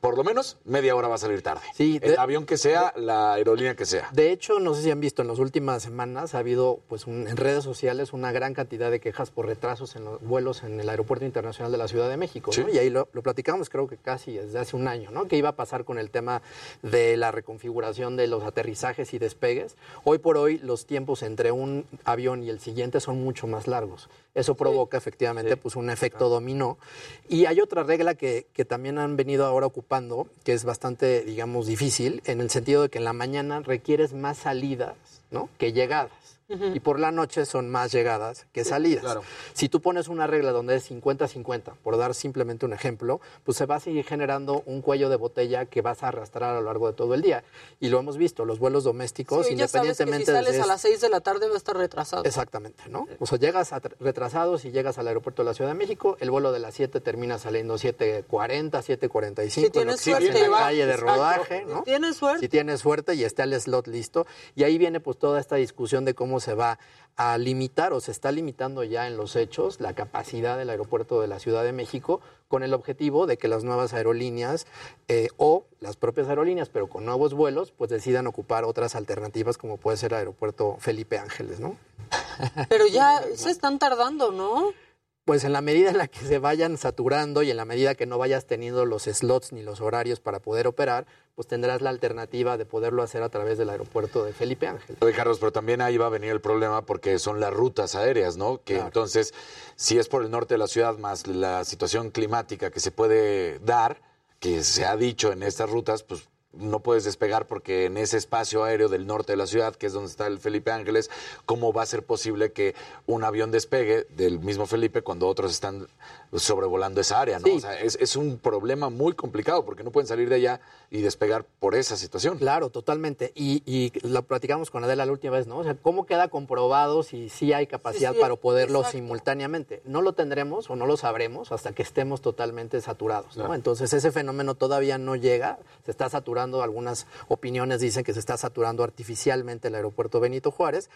por lo menos media hora va a salir tarde. Sí, el avión que sea, la aerolínea que sea. De hecho, no sé si han visto en las últimas semanas, ha habido pues un- en redes sociales una gran cantidad de quejas por retrasos en los vuelos en el Aeropuerto Internacional de la Ciudad de México. ¿no? Y ahí lo, lo platicamos creo que casi desde hace un año, ¿no? ¿Qué iba a pasar con el tema de la reconfiguración de los aterrizajes y despegues? Hoy por hoy los tiempos entre un avión y el siguiente son mucho más largos. Eso provoca efectivamente pues un efecto dominó. Y hay otra regla que, que también han venido ahora ocupando, que es bastante, digamos, difícil, en el sentido de que en la mañana requieres más salidas ¿no? que llegadas. Y por la noche son más llegadas que salidas. Si tú pones una regla donde es 50-50, por dar simplemente un ejemplo, pues se va a seguir generando un cuello de botella que vas a arrastrar a lo largo de todo el día. Y lo hemos visto, los vuelos domésticos, Sí, ya sabes que si independientemente sales de a las 6 de la tarde va a estar retrasado. Exactamente, ¿no? O sea, llegas a- retrasado si llegas al aeropuerto de la Ciudad de México, el vuelo de las 7 termina saliendo 7.40, 7.45, Si tienes suerte, en la va. calle de Exacto. rodaje, ¿no? Si tienes suerte. Si tienes suerte y está el slot listo. Y ahí viene pues toda esta discusión de cómo se va a limitar o se está limitando ya en los hechos la capacidad del aeropuerto de la Ciudad de México con el objetivo de que las nuevas aerolíneas eh, o las propias aerolíneas, pero con nuevos vuelos, pues decidan ocupar otras alternativas como puede ser el aeropuerto Felipe Ángeles, ¿no? Pero ya [laughs] se están tardando, ¿no? Pues en la medida en la que se vayan saturando y en la medida que no vayas teniendo los slots ni los horarios para poder operar, pues tendrás la alternativa de poderlo hacer a través del aeropuerto de Felipe Ángel. Oye, Carlos, pero también ahí va a venir el problema porque son las rutas aéreas, ¿no? Que entonces, si es por el norte de la ciudad más la situación climática que se puede dar, que se ha dicho en estas rutas, pues no puedes despegar porque en ese espacio aéreo del norte de la ciudad, que es donde está el Felipe Ángeles, ¿cómo va a ser posible que un avión despegue del mismo Felipe cuando otros están sobrevolando esa área, ¿no? O sea, es, es un problema muy complicado porque no pueden salir de allá y despegar por esa situación. Claro, totalmente. Y, y lo platicamos con Adela la última vez, ¿no? O sea, ¿cómo queda comprobado si sí hay capacidad Sí, sí, para poderlo exacto. simultáneamente? No lo tendremos o no lo sabremos hasta que estemos totalmente saturados, ¿no? Claro. Entonces ese fenómeno todavía no llega, se está saturando, algunas opiniones dicen que se está saturando artificialmente el aeropuerto Benito Juárez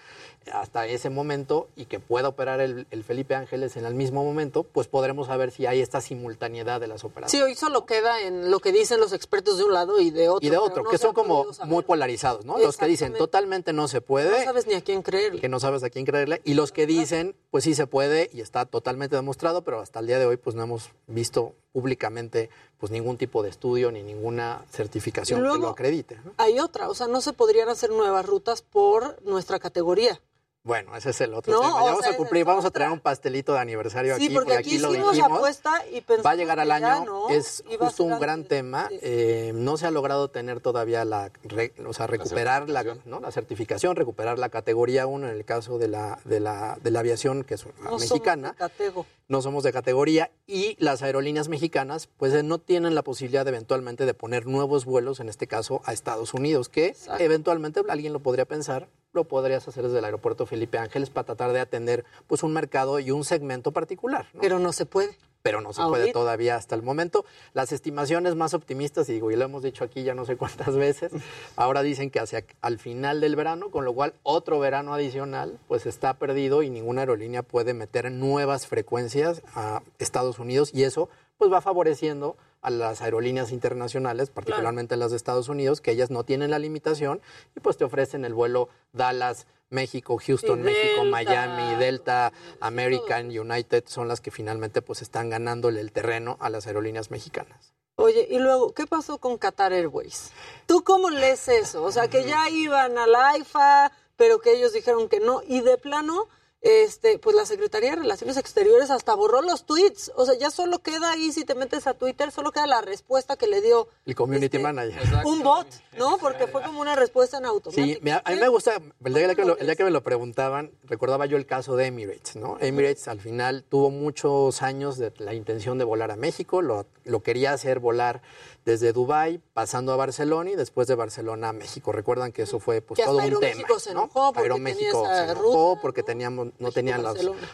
hasta ese momento y que pueda operar el, el Felipe Ángeles en el mismo momento, pues podremos saber si hay esta simultaneidad de las operaciones. Sí, hoy solo queda en lo que dicen los expertos de un lado y de otro. y de otro, no que son como muy polarizados, ¿no? Los que dicen totalmente no se puede, No sabes ni a quién creer. que no sabes a quién creerle, y los que dicen, pues sí se puede y está totalmente demostrado, pero hasta el día de hoy pues no hemos visto públicamente pues ningún tipo de estudio ni ninguna certificación luego- que lo acredite. ¿no? Hay otra, o sea, no se podrían hacer nuevas rutas por nuestra categoría. Bueno, ese es el otro No, tema. Ya vamos sea, a cumplir, vamos a traer un pastelito de aniversario Sí, aquí, porque aquí lo hicimos dijimos. apuesta y pensamos Va a llegar al año, ¿no? es justo un gran tema. eh, no se ha logrado tener todavía la, re- o sea, recuperar la, ¿no? la certificación, recuperar la categoría 1 en el caso de la, de la, de la aviación que es No somos mexicana. de catego. No somos de categoría y las aerolíneas mexicanas pues no tienen la posibilidad eventualmente de poner nuevos vuelos, en este caso a Estados Unidos, que eventualmente alguien lo podría pensar, lo podrías hacer desde el aeropuerto Felipe Ángeles para tratar de atender pues un mercado y un segmento particular. ¿no? Pero no se puede. pero no se puede todavía hasta el momento. Las estimaciones más optimistas, y digo, y lo hemos dicho aquí ya no sé cuántas veces, [laughs] ahora dicen que hacia al final del verano, con lo cual otro verano adicional, pues está perdido y ninguna aerolínea puede meter nuevas frecuencias a Estados Unidos y eso pues va favoreciendo a las aerolíneas internacionales, particularmente las de Estados Unidos, que ellas no tienen la limitación y pues te ofrecen el vuelo Dallas, México, Houston, México, Delta. Miami, Delta, American, United son las que finalmente pues están ganándole el terreno a las aerolíneas mexicanas. Oye, y luego, ¿qué pasó con Qatar Airways? ¿Tú cómo lees eso? O sea, que ya iban al AIFA, pero que ellos dijeron que no, y de plano, este, pues la Secretaría de Relaciones Exteriores hasta borró los tweets. O sea, ya solo queda ahí, si te metes a Twitter, solo queda la respuesta que le dio El community Este, manager. un bot, ¿no? Porque fue como una respuesta en automático. Sí, me- a mí me gusta, el día, que lo, el día que me lo preguntaban, recordaba yo el caso de Emirates, ¿no? Emirates al final tuvo muchos años de la intención de volar a México, lo, lo quería hacer volar desde Dubai pasando a Barcelona y después de Barcelona a México. Recuerdan que eso fue pues Que todo un tema. Aeroméxico se ¿no? enojó porque Aeroméxico tenía esa se enojó ruta, porque teníamos, no tenían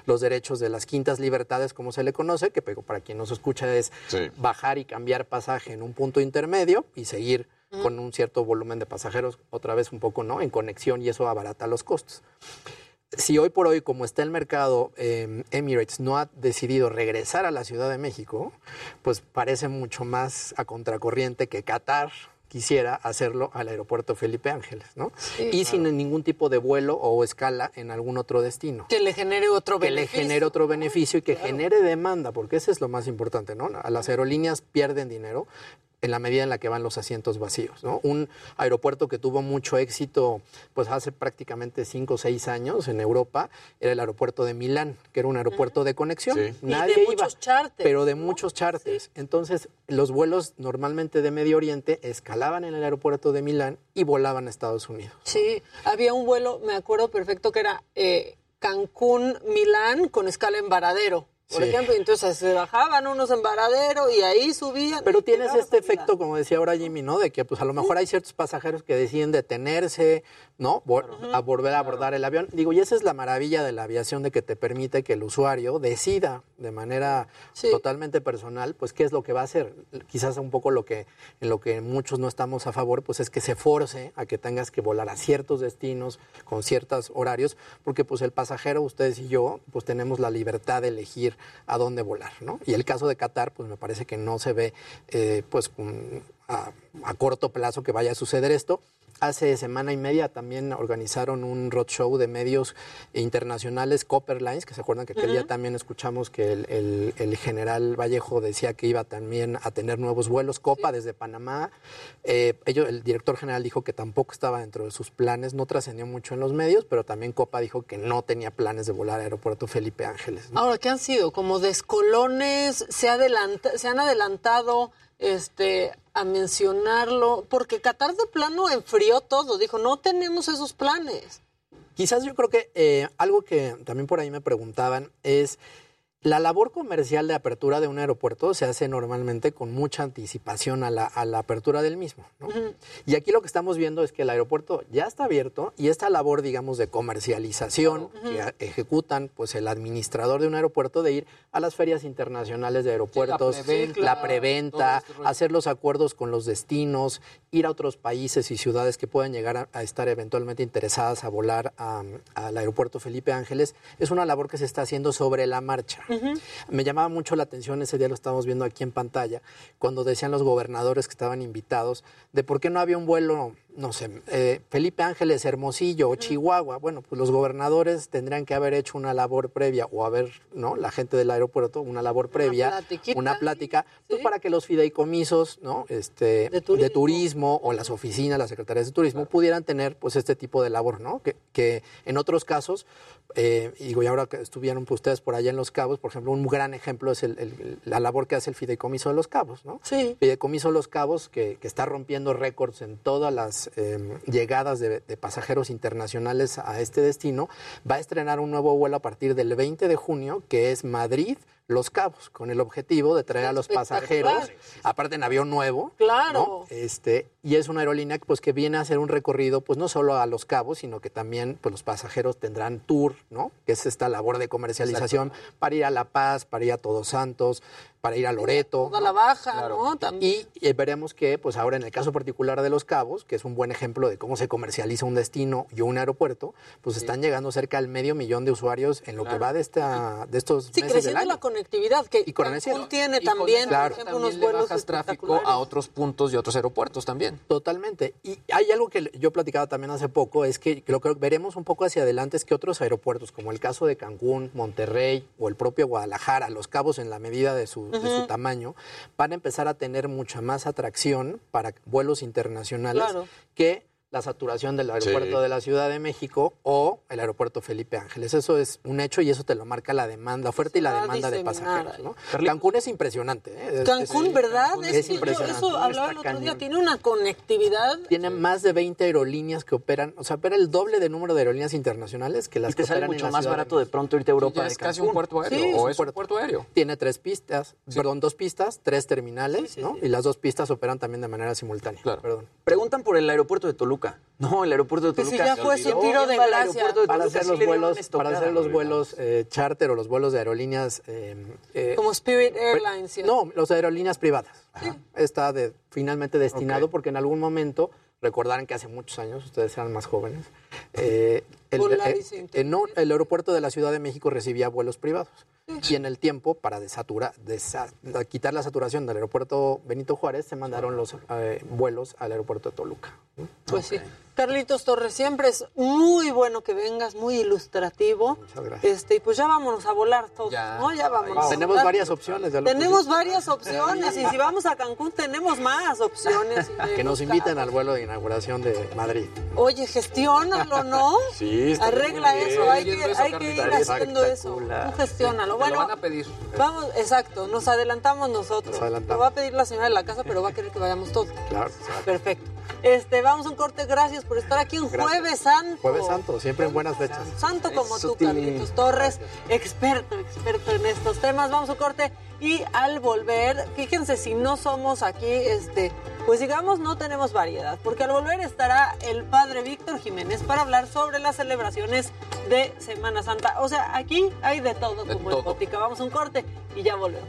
los, derechos de las quintas libertades, como se le conoce, que pero para quien nos escucha es Sí. bajar y cambiar pasaje en un punto intermedio y seguir con un cierto volumen de pasajeros, otra vez un poco, ¿no? En conexión y eso abarata los costos. Si hoy por hoy, como está el mercado, eh, Emirates no ha decidido regresar a la Ciudad de México, pues parece mucho más a contracorriente que Qatar quisiera hacerlo al aeropuerto Felipe Ángeles, ¿no? y sin ningún tipo de vuelo o escala en algún otro destino. Que le genere otro que le beneficio. genere otro beneficio y que genere demanda, porque eso es lo más importante, ¿no? A las aerolíneas pierden dinero en la medida en la que van los asientos vacíos, ¿no? Un aeropuerto que tuvo mucho éxito, pues hace prácticamente cinco o seis años en Europa, era el aeropuerto de Milán, que era un aeropuerto de conexión. Y Nadie de iba, muchos charters, pero de muchos charters. Entonces, los vuelos normalmente de Medio Oriente escalaban en el aeropuerto de Milán y volaban a Estados Unidos. Sí, había un vuelo, me acuerdo perfecto, que era eh, Cancún-Milán con escala en Varadero. Por Sí. ejemplo, entonces se bajaban unos en Varadero y ahí subían. Pero tienes este efecto, como decía ahora Jimmy, ¿no? De que pues a lo mejor hay ciertos pasajeros que deciden detenerse, ¿no? A volver a abordar el avión. Digo, y esa es la maravilla de la aviación, de que te permite que el usuario decida de manera totalmente personal, pues qué es lo que va a hacer. Quizás un poco lo que, en lo que muchos no estamos a favor, pues es que se force a que tengas que volar a ciertos destinos con ciertos horarios, porque pues el pasajero, ustedes y yo, pues tenemos la libertad de elegir a dónde volar, ¿no? Y el caso de Qatar, pues me parece que no se ve, eh, pues a corto plazo que vaya a suceder esto. Hace semana y media también organizaron un roadshow de medios internacionales, Copper Lines, que se acuerdan que aquel día también escuchamos que el, el- el general Vallejo decía que iba también a tener nuevos vuelos, Copa desde Panamá. Eh, ellos, el director general dijo que tampoco estaba dentro de sus planes, no trascendió mucho en los medios, pero también Copa dijo que no tenía planes de volar al aeropuerto Felipe Ángeles. ¿no? Ahora, ¿qué han sido? Como descolones, se, adelanta- se han adelantado este, a mencionarlo, porque Qatar de plano enfrió todo, dijo, no tenemos esos planes. Quizás yo creo que eh, algo que también por ahí me preguntaban es la labor comercial de apertura de un aeropuerto se hace normalmente con mucha anticipación a la, a la apertura del mismo. ¿no? Y aquí lo que estamos viendo es que el aeropuerto ya está abierto y esta labor, digamos, de comercialización que ejecutan pues el administrador de un aeropuerto de ir a las ferias internacionales de aeropuertos, la preventa, este hacer los acuerdos con los destinos, ir a otros países y ciudades que puedan llegar a, a estar eventualmente interesadas a volar al aeropuerto Felipe Ángeles, es una labor que se está haciendo sobre la marcha. Me llamaba mucho la atención, ese día lo estábamos viendo aquí en pantalla, cuando decían los gobernadores que estaban invitados, de por qué no había un vuelo, no sé, eh, Felipe Ángeles, Hermosillo o Chihuahua. Bueno, pues los gobernadores tendrían que haber hecho una labor previa o haber, ¿no? La gente del aeropuerto, una labor previa, una plática, pues para que los fideicomisos, ¿no? Este, de turismo. o las oficinas, las secretarías de turismo, pudieran tener pues este tipo de labor, ¿no? Que, que en otros casos, eh, digo, y ahora que estuvieron pues, ustedes por allá en Los Cabos, por ejemplo, un gran ejemplo es el- el- la labor que hace el Fideicomiso de Los Cabos, ¿no? Sí. Fideicomiso de Los Cabos, que, que está rompiendo récords en todas las eh, llegadas de, de pasajeros internacionales a este destino, va a estrenar un nuevo vuelo a partir del 20 de junio, que es Madrid. Los Cabos, con el objetivo de traer a los pasajeros, aparte en avión nuevo, Claro. ¿no? Este, y es una aerolínea pues, que viene a hacer un recorrido, pues no solo a Los Cabos, sino que también pues, los pasajeros tendrán tour, ¿no? Que es esta labor de comercialización para ir a La Paz, para ir a Todos Santos, para ir a Loreto. Toda la baja, ¿no? También. Y eh, veremos que, pues ahora en el caso particular de Los Cabos, que es un buen ejemplo de cómo se comercializa un destino y un aeropuerto, pues están llegando cerca al medio millón de usuarios en lo que va de esta de estos Sí, meses del año. la conectividad, que con Cancún eso- tiene y con también, eso Claro. por ejemplo, unos le vuelos bajas tráfico a otros puntos y otros aeropuertos también. Totalmente. Y hay algo que yo platicaba también hace poco, es que lo que veremos un poco hacia adelante es que otros aeropuertos, como el caso de Cancún, Monterrey o el propio Guadalajara, Los Cabos en la medida de su, de su tamaño, van a empezar a tener mucha más atracción para vuelos internacionales Claro. que la saturación del aeropuerto Sí. de la Ciudad de México o el aeropuerto Felipe Ángeles. Eso es un hecho y eso te lo marca la demanda, la oferta y la demanda de pasajeros. Cancún es impresionante. ¿eh? Cancún, ¿verdad? Cancún Es es que yo impresionante. eso hablaba el otro día, tiene una conectividad. Tiene más de 20 aerolíneas que operan, o sea, opera el doble de número de aerolíneas internacionales que las Y te que sale en mucho la más barato de pronto irte a Europa de es casi Cancún. un puerto aéreo, Sí, o es un puerto aéreo. Tiene tres pistas, perdón, dos pistas, tres terminales, ¿no? Y las dos pistas operan también de manera simultánea. Perdón. Preguntan por el aeropuerto de Toluca. No, el aeropuerto de Que si Toluca. ya fue su tiro de ¿quién va al gracia. de Para Toluca? hacer Sí los vuelos, una para estocada. hacer los vuelos eh, charter o los vuelos de aerolíneas eh, eh, Como Spirit Airlines. ¿sí? No, los de aerolíneas privadas. Ajá. Está de, finalmente destinado porque en algún momento, recordarán que hace muchos años, ustedes eran más jóvenes, eh, El, eh, eh, no, el aeropuerto de la Ciudad de México recibía vuelos privados. Y en el tiempo, para desatura, desa- quitar la saturación del aeropuerto Benito Juárez, se mandaron los eh, vuelos al aeropuerto de Toluca. Pues sí. Carlitos Torres, siempre es muy bueno que vengas, muy ilustrativo. Muchas gracias. Este, y pues ya vámonos a volar todos, ¿no? Ya vámonos. Tenemos varias opciones. ya lo Tenemos pusiste. varias opciones y si vamos a Cancún tenemos más opciones. Que nos inviten al vuelo de inauguración de Madrid. Oye, gestiónalo, ¿no? [laughs] Sí, está Arregla muy bien. eso, hay que, eso, hay que ir haciendo eso. Tú gestiónalo. Bueno, lo van a pedir. vamos, exacto, nos adelantamos nosotros. Nos adelantamos. Lo va a pedir la señora de la casa, pero va a querer que vayamos todos. Claro. Perfecto. Este, vamos a un corte, gracias por estar aquí en Gracias. Jueves Santo. Jueves Santo, siempre en buenas fechas. Santo como Eso, tú. Carlitos Torres, experto, experto en estos temas. Vamos a un corte y al volver, fíjense si no somos aquí, este, pues digamos no tenemos variedad, porque al volver estará el padre Víctor Jiménez para hablar sobre las celebraciones de Semana Santa. O sea, aquí hay de todo De como en todo. Botica. Vamos a un corte y ya volvemos.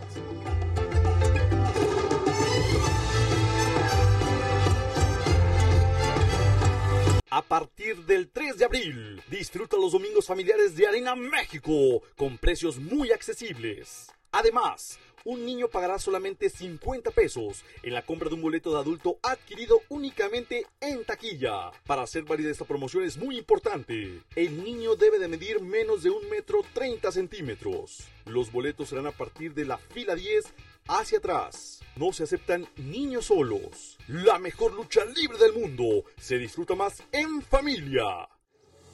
A partir del 3 de abril, disfruta los domingos familiares de Arena México con precios muy accesibles. Además, un niño pagará solamente 50 pesos en la compra de un boleto de adulto adquirido únicamente en taquilla. Para hacer válida esta promoción es muy importante. El niño debe de medir menos de un metro 30 centímetros. Los boletos serán a partir de la fila 10 hacia atrás. No se aceptan niños solos. La mejor lucha libre del mundo se disfruta más en familia.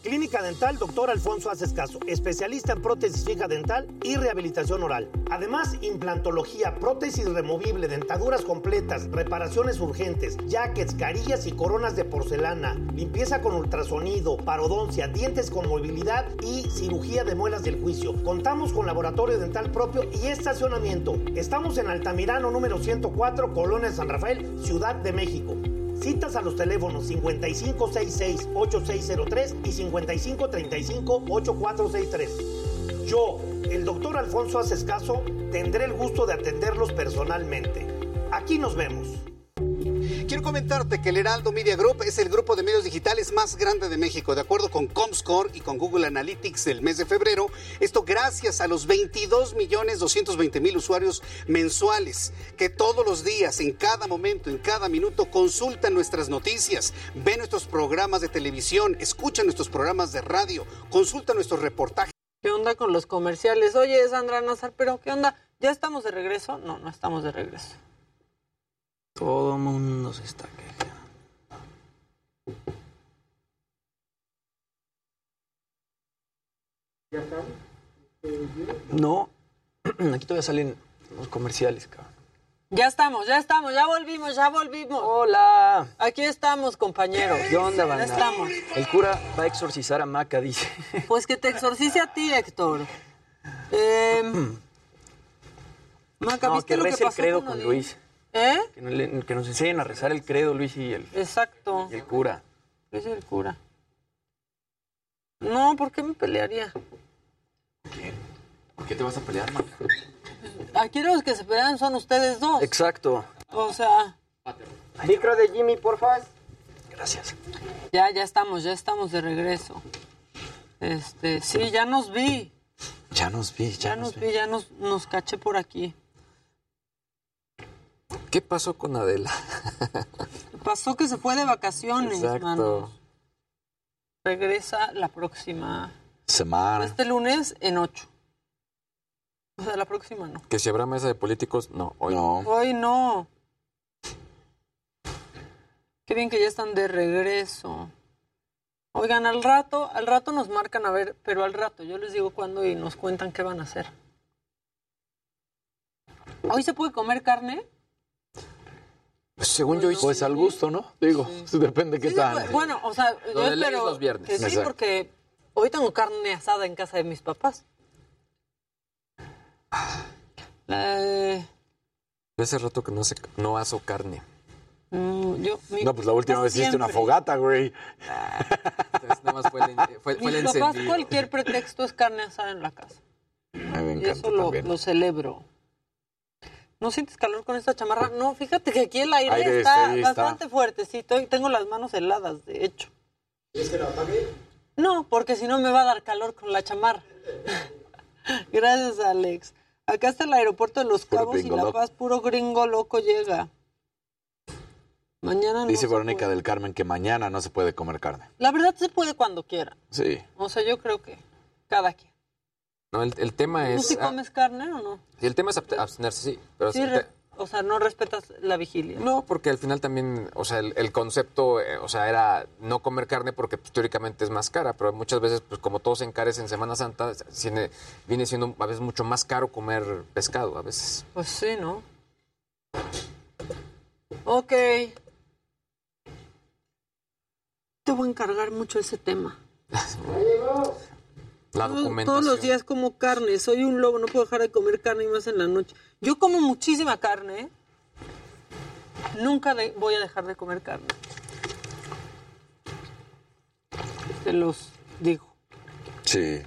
Clínica Dental Dr. Alfonso Haces Caso, especialista en prótesis fija dental y rehabilitación oral. Además, implantología, prótesis removible, dentaduras completas, reparaciones urgentes, jackets, carillas y coronas de porcelana, limpieza con ultrasonido, parodoncia, dientes con movilidad y cirugía de muelas del juicio. Contamos con laboratorio dental propio y estacionamiento. Estamos en Altamirano número 104, Colonia San Rafael, Ciudad de México. Citas a los teléfonos 5566-8603 y 5535-8463. Yo, el doctor Alfonso Acescaso, tendré el gusto de atenderlos personalmente. Aquí nos vemos. Quiero comentarte que el Heraldo Media Group es el grupo de medios digitales más grande de México, de acuerdo con Comscore y con Google Analytics del mes de febrero. Esto gracias a los 22 millones 220 mil usuarios mensuales que todos los días, en cada momento, en cada minuto, consultan nuestras noticias, ven nuestros programas de televisión, escuchan nuestros programas de radio, consultan nuestros reportajes. ¿Qué onda con los comerciales? Oye, Sandra Nazar, pero ¿qué onda? ¿Ya estamos de regreso? No, no estamos de regreso. Todo mundo se está quejando. ¿Ya están? No, [clears throat] aquí todavía salen los comerciales, cabrón. Ya estamos, ya estamos, ya volvimos, ya volvimos. Hola. Aquí estamos, compañeros. ¿Qué onda, banda? Ya estamos. El cura va a exorcizar a Maca, dice. [laughs] Pues que te exorcice a ti, Héctor. [clears throat] Eh, Maca, no, ¿viste que lo que rece el pasó credo con? Luis. ¿Eh? Que, no le- que nos enseñen a rezar el credo, Luis y el, Exacto. y el cura. Es el cura. No, ¿por qué me pelearía? ¿Por qué te vas a pelear, Maca? Aquí los que se pelean son ustedes dos. Exacto. O sea, Micro de Jimmy, por favor. Gracias. ya, ya estamos, ya estamos de regreso. Este, sí, ya nos vi. Ya nos vi, ya, Ya nos vi, ya nos, nos caché por aquí. ¿Qué pasó con Adela? Pasó que se fue de vacaciones, Exacto. Regresa la próxima. Semana. Este lunes en ocho. O sea, la próxima no. Que si habrá mesa de políticos, no, hoy no. Hoy no. Qué bien que ya están de regreso. Oigan, al rato, al rato nos marcan a ver, pero al rato, yo les digo cuándo y nos cuentan qué van a hacer. ¿Hoy se puede comer carne? Pues según yo, Pues al gusto, ¿no? Digo, [laughs] depende qué Sí, tal. pues, Bueno, o sea, Lo yo espero los viernes. que sí, Exacto. porque hoy tengo carne asada en casa de mis papás. Eh, hace rato que no, se, no aso carne. mm, yo, mi- No, pues la última vez hiciste una fogata, güey. Entonces, nada más fue el, fue, fue el Mis papás, encendido. cualquier pretexto es carne asada en la casa. A mí me Y encanta eso lo, también. lo celebro. ¿No sientes calor con esta chamarra? No, fíjate que aquí el aire, Aire, está sí, está. bastante fuertecito y tengo las manos heladas, de hecho. ¿Quieres que la apague? No, porque si no me va a dar calor con la chamarra. [laughs] Gracias, Alex. Acá está el aeropuerto de Los Puro Cabos y La. Paz, puro gringo loco llega. Mañana no Dice Verónica del Carmen que mañana no se puede comer carne. La verdad se puede cuando quiera. Sí. O sea, yo creo que cada quien. No, el, el tema ¿Tú es... sí ah, comes carne o no? sí, el tema es abst- abstenerse, sí. Pero Sí, o sea, no respetas la vigilia. No, porque al final también, o sea, el, el concepto, eh, o sea, era no comer carne porque pues, teóricamente es más cara, pero muchas veces, pues como todo se encarece en Semana Santa, viene, viene siendo a veces mucho más caro comer pescado, a veces. Pues sí, ¿no? Ok. Te voy a encargar mucho ese tema. [laughs] La documentación. Todos los días como carne. Soy un lobo, no puedo dejar de comer carne y más en la noche. Yo como muchísima carne. Nunca de- voy a dejar de comer carne. Se los digo. Sí.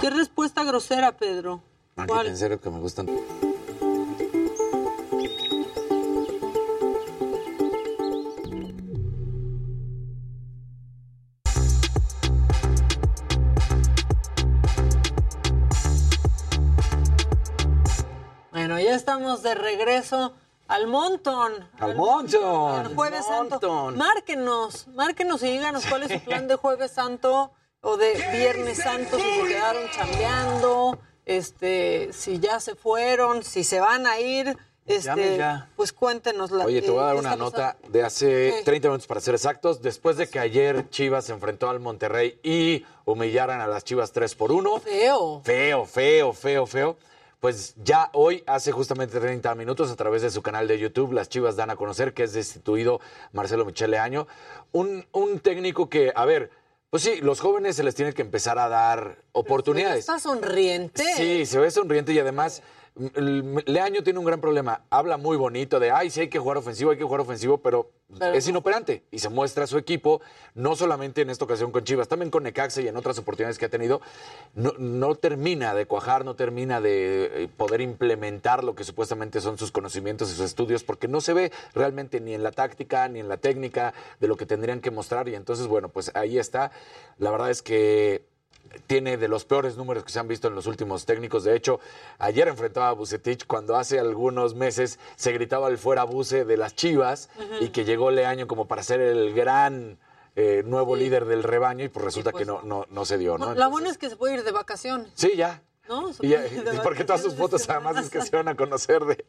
¿Qué respuesta grosera, Pedro? ¿Cuál? en serio que me gustan. Estamos de regreso al montón. Al montón. Al Jueves Santo. Márquenos, márquenos y díganos cuál es su plan de Jueves Santo o de Viernes Santo, si se quedaron chambeando, este, si ya se fueron, si se van a ir. Este, ya. Pues cuéntenos la Oye, te voy a dar una nota pasando. de hace ¿Qué? 30 minutos para ser exactos. Después de que ayer Chivas se enfrentó al Monterrey y humillaran a las Chivas 3 por 1. Feo. Feo, feo, feo, feo. Pues ya hoy, hace justamente 30 minutos, a través de su canal de YouTube, las Chivas dan a conocer que es destituido Marcelo Michele Año. Un, un técnico que, a ver, pues sí, los jóvenes se les tiene que empezar a dar oportunidades. Está sonriente. Sí, se ve sonriente y además Leaño tiene un gran problema. Habla muy bonito de, ay, sí hay que jugar ofensivo, hay que jugar ofensivo, pero, Pero es no. inoperante. Y se muestra a su equipo, no solamente en esta ocasión con Chivas, también con Necaxa y en otras oportunidades que ha tenido, no, no termina de cuajar, no termina de eh, poder implementar lo que supuestamente son sus conocimientos y sus estudios, porque no se ve realmente ni en la táctica, ni en la técnica de lo que tendrían que mostrar. Y entonces, bueno, pues ahí está. La verdad es que tiene de los peores números que se han visto en los últimos técnicos. De hecho, ayer enfrentaba a Bucetich cuando hace algunos meses se gritaba el fuera Buce de las Chivas y que llegó Leaño como para ser el gran eh, nuevo líder del rebaño y pues resulta pues que no, no, no se dio, ¿no? La buena es que se puede ir de vacaciones, Sí, ya. ¿No? Y, [laughs] y porque todas sus fotos de además es que se van a conocer de,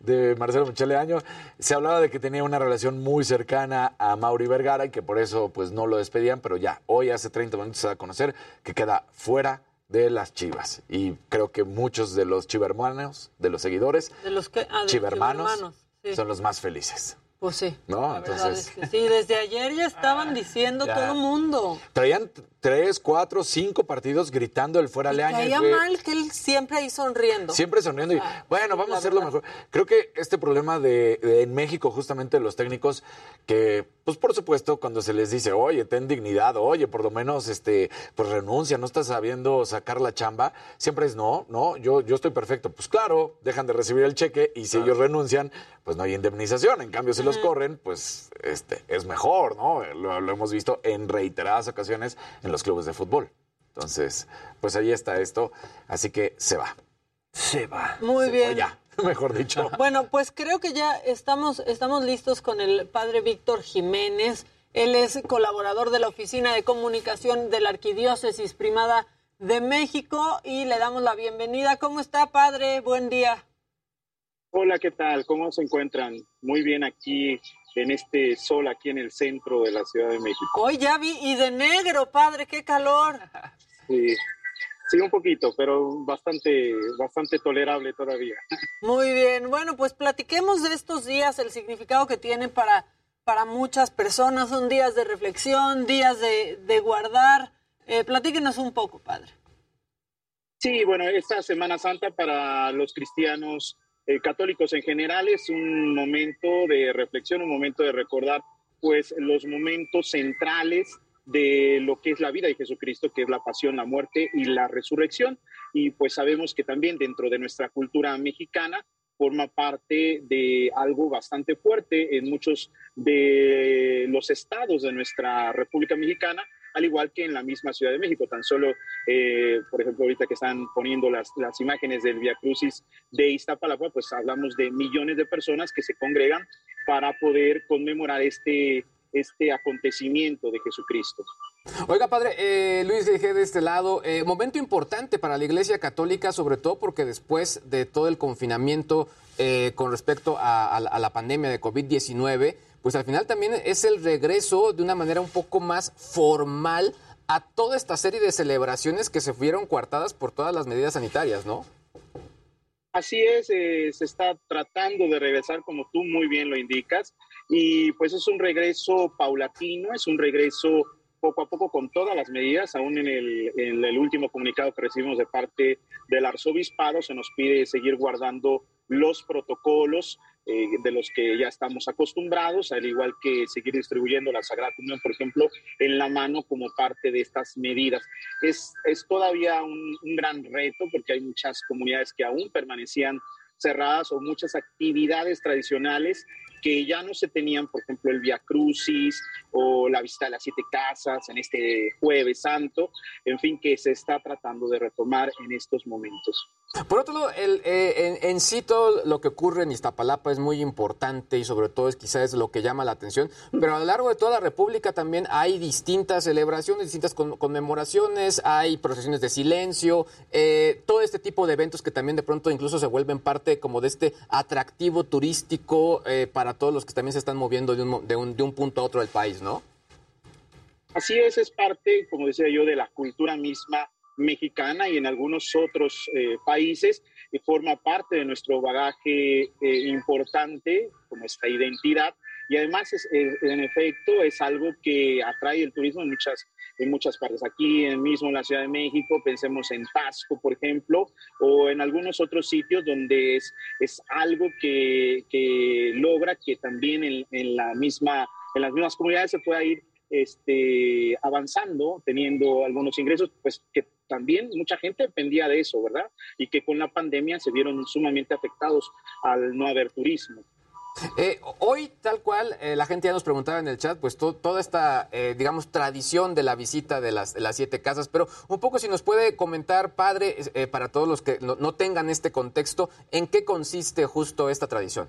de Marcelo Michele Año. Se hablaba de que tenía una relación muy cercana a Mauri Vergara y que por eso pues no lo despedían, pero ya, hoy hace 30 minutos se da a conocer que queda fuera de las Chivas. Y creo que muchos de los chivermanos, de los seguidores, De los que, ah, de chivermanos, chivermanos, sí. son los más felices. Pues sí. ¿No? La verdad Entonces, es que sí, desde ayer ya estaban diciendo Ya. todo mundo. traían tres, cuatro, cinco partidos gritando el fuera Leaño. fue- mal que él siempre ahí sonriendo. Siempre sonriendo y bueno, vamos a hacerlo mejor. Creo que este problema de, de en México, justamente de los técnicos, que, pues por supuesto, cuando se les dice, oye, ten dignidad, oye, por lo menos, este, pues renuncia, no estás sabiendo sacar la chamba, siempre es no, no, yo, yo estoy perfecto. Pues claro, dejan de recibir el cheque y si ellos renuncian, pues no hay indemnización. En cambio, si los corren, pues este, es mejor, ¿no? Lo, lo hemos visto en reiteradas ocasiones en los clubes de fútbol. Entonces, pues ahí está esto. Así que se va. Se va. Muy Se- bien. ya, [laughs] mejor dicho. Bueno, pues creo que ya estamos, estamos listos con el padre Víctor Jiménez. Él es colaborador de la Oficina de Comunicación de la Arquidiócesis Primada de México y le damos la bienvenida. ¿Cómo está, padre? Buen día. Hola, ¿qué tal? ¿Cómo se encuentran? Muy bien aquí en este sol, aquí en el centro de la Ciudad de México. Hoy ya vi, y de negro, padre, qué calor. Sí, sí un poquito, pero bastante, bastante tolerable todavía. [laughs] Muy bien, bueno, pues platiquemos de estos días, el significado que tienen para, para muchas personas. Son días de reflexión, días de, de guardar. Eh, platíquenos un poco, padre. Sí, bueno, esta Semana Santa para los cristianos eh, católicos en general es un momento de reflexión, un momento de recordar pues los momentos centrales de lo que es la vida de Jesucristo, que es la pasión, la muerte y la resurrección. Y pues sabemos que también dentro de nuestra cultura mexicana, forma parte de algo bastante fuerte en muchos de los estados de nuestra República Mexicana, al igual que en la misma Ciudad de México. Tan solo, eh, por ejemplo, ahorita que están poniendo las, las imágenes del Via Crucis de Iztapalapa, pues hablamos de millones de personas que se congregan para poder conmemorar este, este acontecimiento de Jesucristo. Oiga, padre, eh, Luis dejé de este lado. Eh, momento importante para la Iglesia Católica, sobre todo porque después de todo el confinamiento eh, con respecto a, a la- a la pandemia de COVID-19, pues al final también es el regreso de una manera un poco más formal a toda esta serie de celebraciones que se fueron coartadas por todas las medidas sanitarias, ¿no? Así es, se está tratando de regresar como tú muy bien lo indicas y pues es un regreso paulatino, es un regreso poco a poco con todas las medidas, aún en el, último comunicado que recibimos de parte del arzobispado se nos pide seguir guardando los protocolos eh, de los que ya estamos acostumbrados, al igual que seguir distribuyendo la Sagrada Comunión, por ejemplo, en la mano como parte de estas medidas. Es, es todavía un, un gran reto porque hay muchas comunidades que aún permanecían cerradas o muchas actividades tradicionales que ya no se tenían, por ejemplo, el Via Crucis o la visita de las siete casas en este jueves santo, en fin, que se está tratando de retomar en estos momentos. Por otro lado, el, eh, en, en sí todo lo que ocurre en Iztapalapa es muy importante y sobre todo es quizás lo que llama la atención, pero a lo largo de toda la República también hay distintas celebraciones, distintas con- conmemoraciones, hay procesiones de silencio, eh, todo este tipo de eventos que también de pronto incluso se vuelven parte como de este atractivo turístico eh, para todos los que también se están moviendo de un- de un punto a otro del país, ¿no? Así es, es parte, como decía yo, de la cultura misma mexicana y en algunos otros eh, países y forma parte de nuestro bagaje eh, importante, con nuestra identidad y además eh, en efecto es algo que atrae el turismo en muchas, en muchas partes. Aquí en mismo en la Ciudad de México, pensemos en Tasco, por ejemplo, o en algunos otros sitios donde es, es algo que, que logra que también en la misma, en las mismas comunidades se pueda ir este, avanzando, teniendo algunos ingresos, pues que también mucha gente dependía de eso, ¿verdad? Y que con la pandemia se vieron sumamente afectados al no haber turismo. Eh, hoy, tal cual, eh, la gente ya nos preguntaba en el chat, pues to- toda esta, eh, digamos, tradición de la visita de las, de las siete casas, pero un poco si nos puede comentar, padre, para todos los que no, no tengan este contexto, ¿en qué consiste justo esta tradición?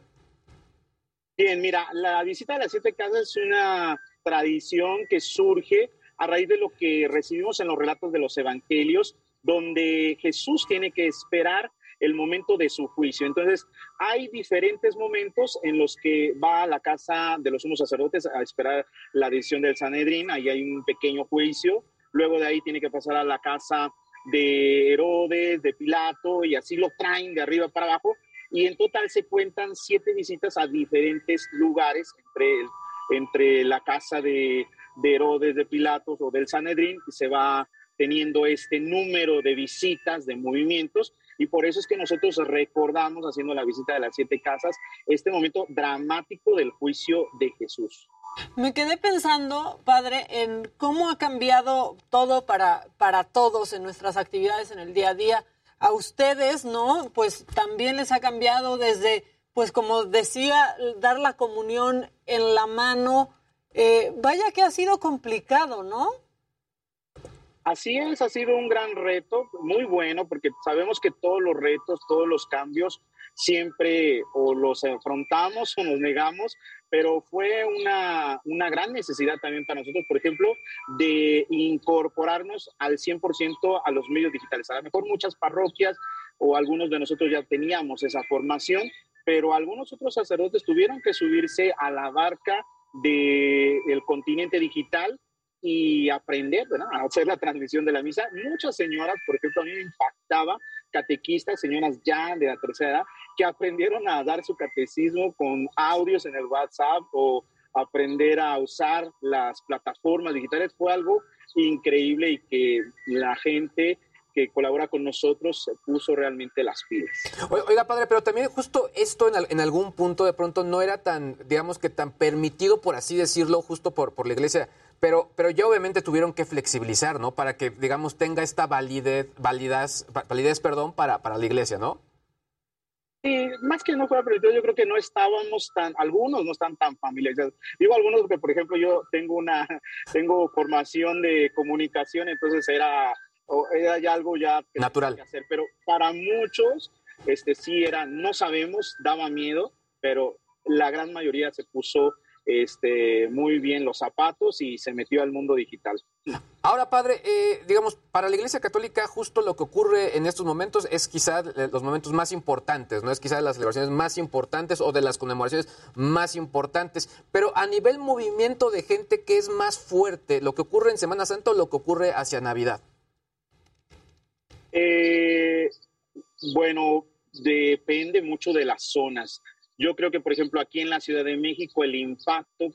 Bien, mira, la visita de las siete casas es una tradición que surge a raíz de lo que recibimos en los relatos de los evangelios, donde Jesús tiene que esperar el momento de su juicio. Entonces, hay diferentes momentos en los que va a la casa de los sumos sacerdotes a esperar la decisión del Sanedrín, ahí hay un pequeño juicio, luego de ahí tiene que pasar a la casa de Herodes, de Pilato, y así lo traen de arriba para abajo, y en total se cuentan siete visitas a diferentes lugares entre, el- entre la casa de, de Herodes, de Pilatos o del Sanedrín, se va teniendo este número de visitas, de movimientos, y por eso es que nosotros recordamos, haciendo la visita de las siete casas, este momento dramático del juicio de Jesús. Me quedé pensando, padre, en cómo ha cambiado todo para, para todos en nuestras actividades en el día a día. A ustedes, ¿no? Pues también les ha cambiado desde, pues como decía, dar la comunión en la mano. Eh, vaya que ha sido complicado, ¿no? Así es, ha sido un gran reto, muy bueno, porque sabemos que todos los retos, todos los cambios, siempre o los afrontamos o nos negamos, pero fue una, una gran necesidad también para nosotros, por ejemplo, de incorporarnos al 100% a los medios digitales. A lo mejor muchas parroquias o algunos de nosotros ya teníamos esa formación, pero algunos otros sacerdotes tuvieron que subirse a la barca del continente digital y aprender a hacer la transmisión de la misa. Muchas señoras, por ejemplo, a mí me impactaba, catequistas, señoras ya de la tercera edad, que aprendieron a dar su catecismo con audios en el WhatsApp o aprender a usar las plataformas digitales. Fue algo increíble y que la gente que colabora con nosotros se puso realmente las pilas. Oiga, padre, pero también justo esto en, en algún punto de pronto no era tan, digamos que tan permitido, por así decirlo, justo por, por la iglesia. Pero, pero ya obviamente tuvieron que flexibilizar, ¿no? Para que, digamos, tenga esta validez, validez, validez perdón, para, para la iglesia, ¿no? Sí, más que no fuera permitido, yo creo que no estábamos tan, algunos no están tan familiarizados. Digo algunos porque, por ejemplo, yo tengo una, [laughs] tengo formación de comunicación, entonces era, o era ya algo ya que Natural. que hacer, pero para muchos, este sí era, no sabemos, daba miedo, pero la gran mayoría se puso este, muy bien los zapatos y se metió al mundo digital. Ahora, padre, eh, digamos, para la Iglesia Católica justo lo que ocurre en estos momentos es quizás los momentos más importantes, ¿no? Es quizás las celebraciones más importantes o de las conmemoraciones más importantes. Pero a nivel movimiento de gente, ¿qué es más fuerte? ¿Lo que ocurre en Semana Santa o lo que ocurre hacia Navidad? Eh, bueno, depende mucho de las zonas. Yo creo que, por ejemplo, aquí en la Ciudad de México el impacto,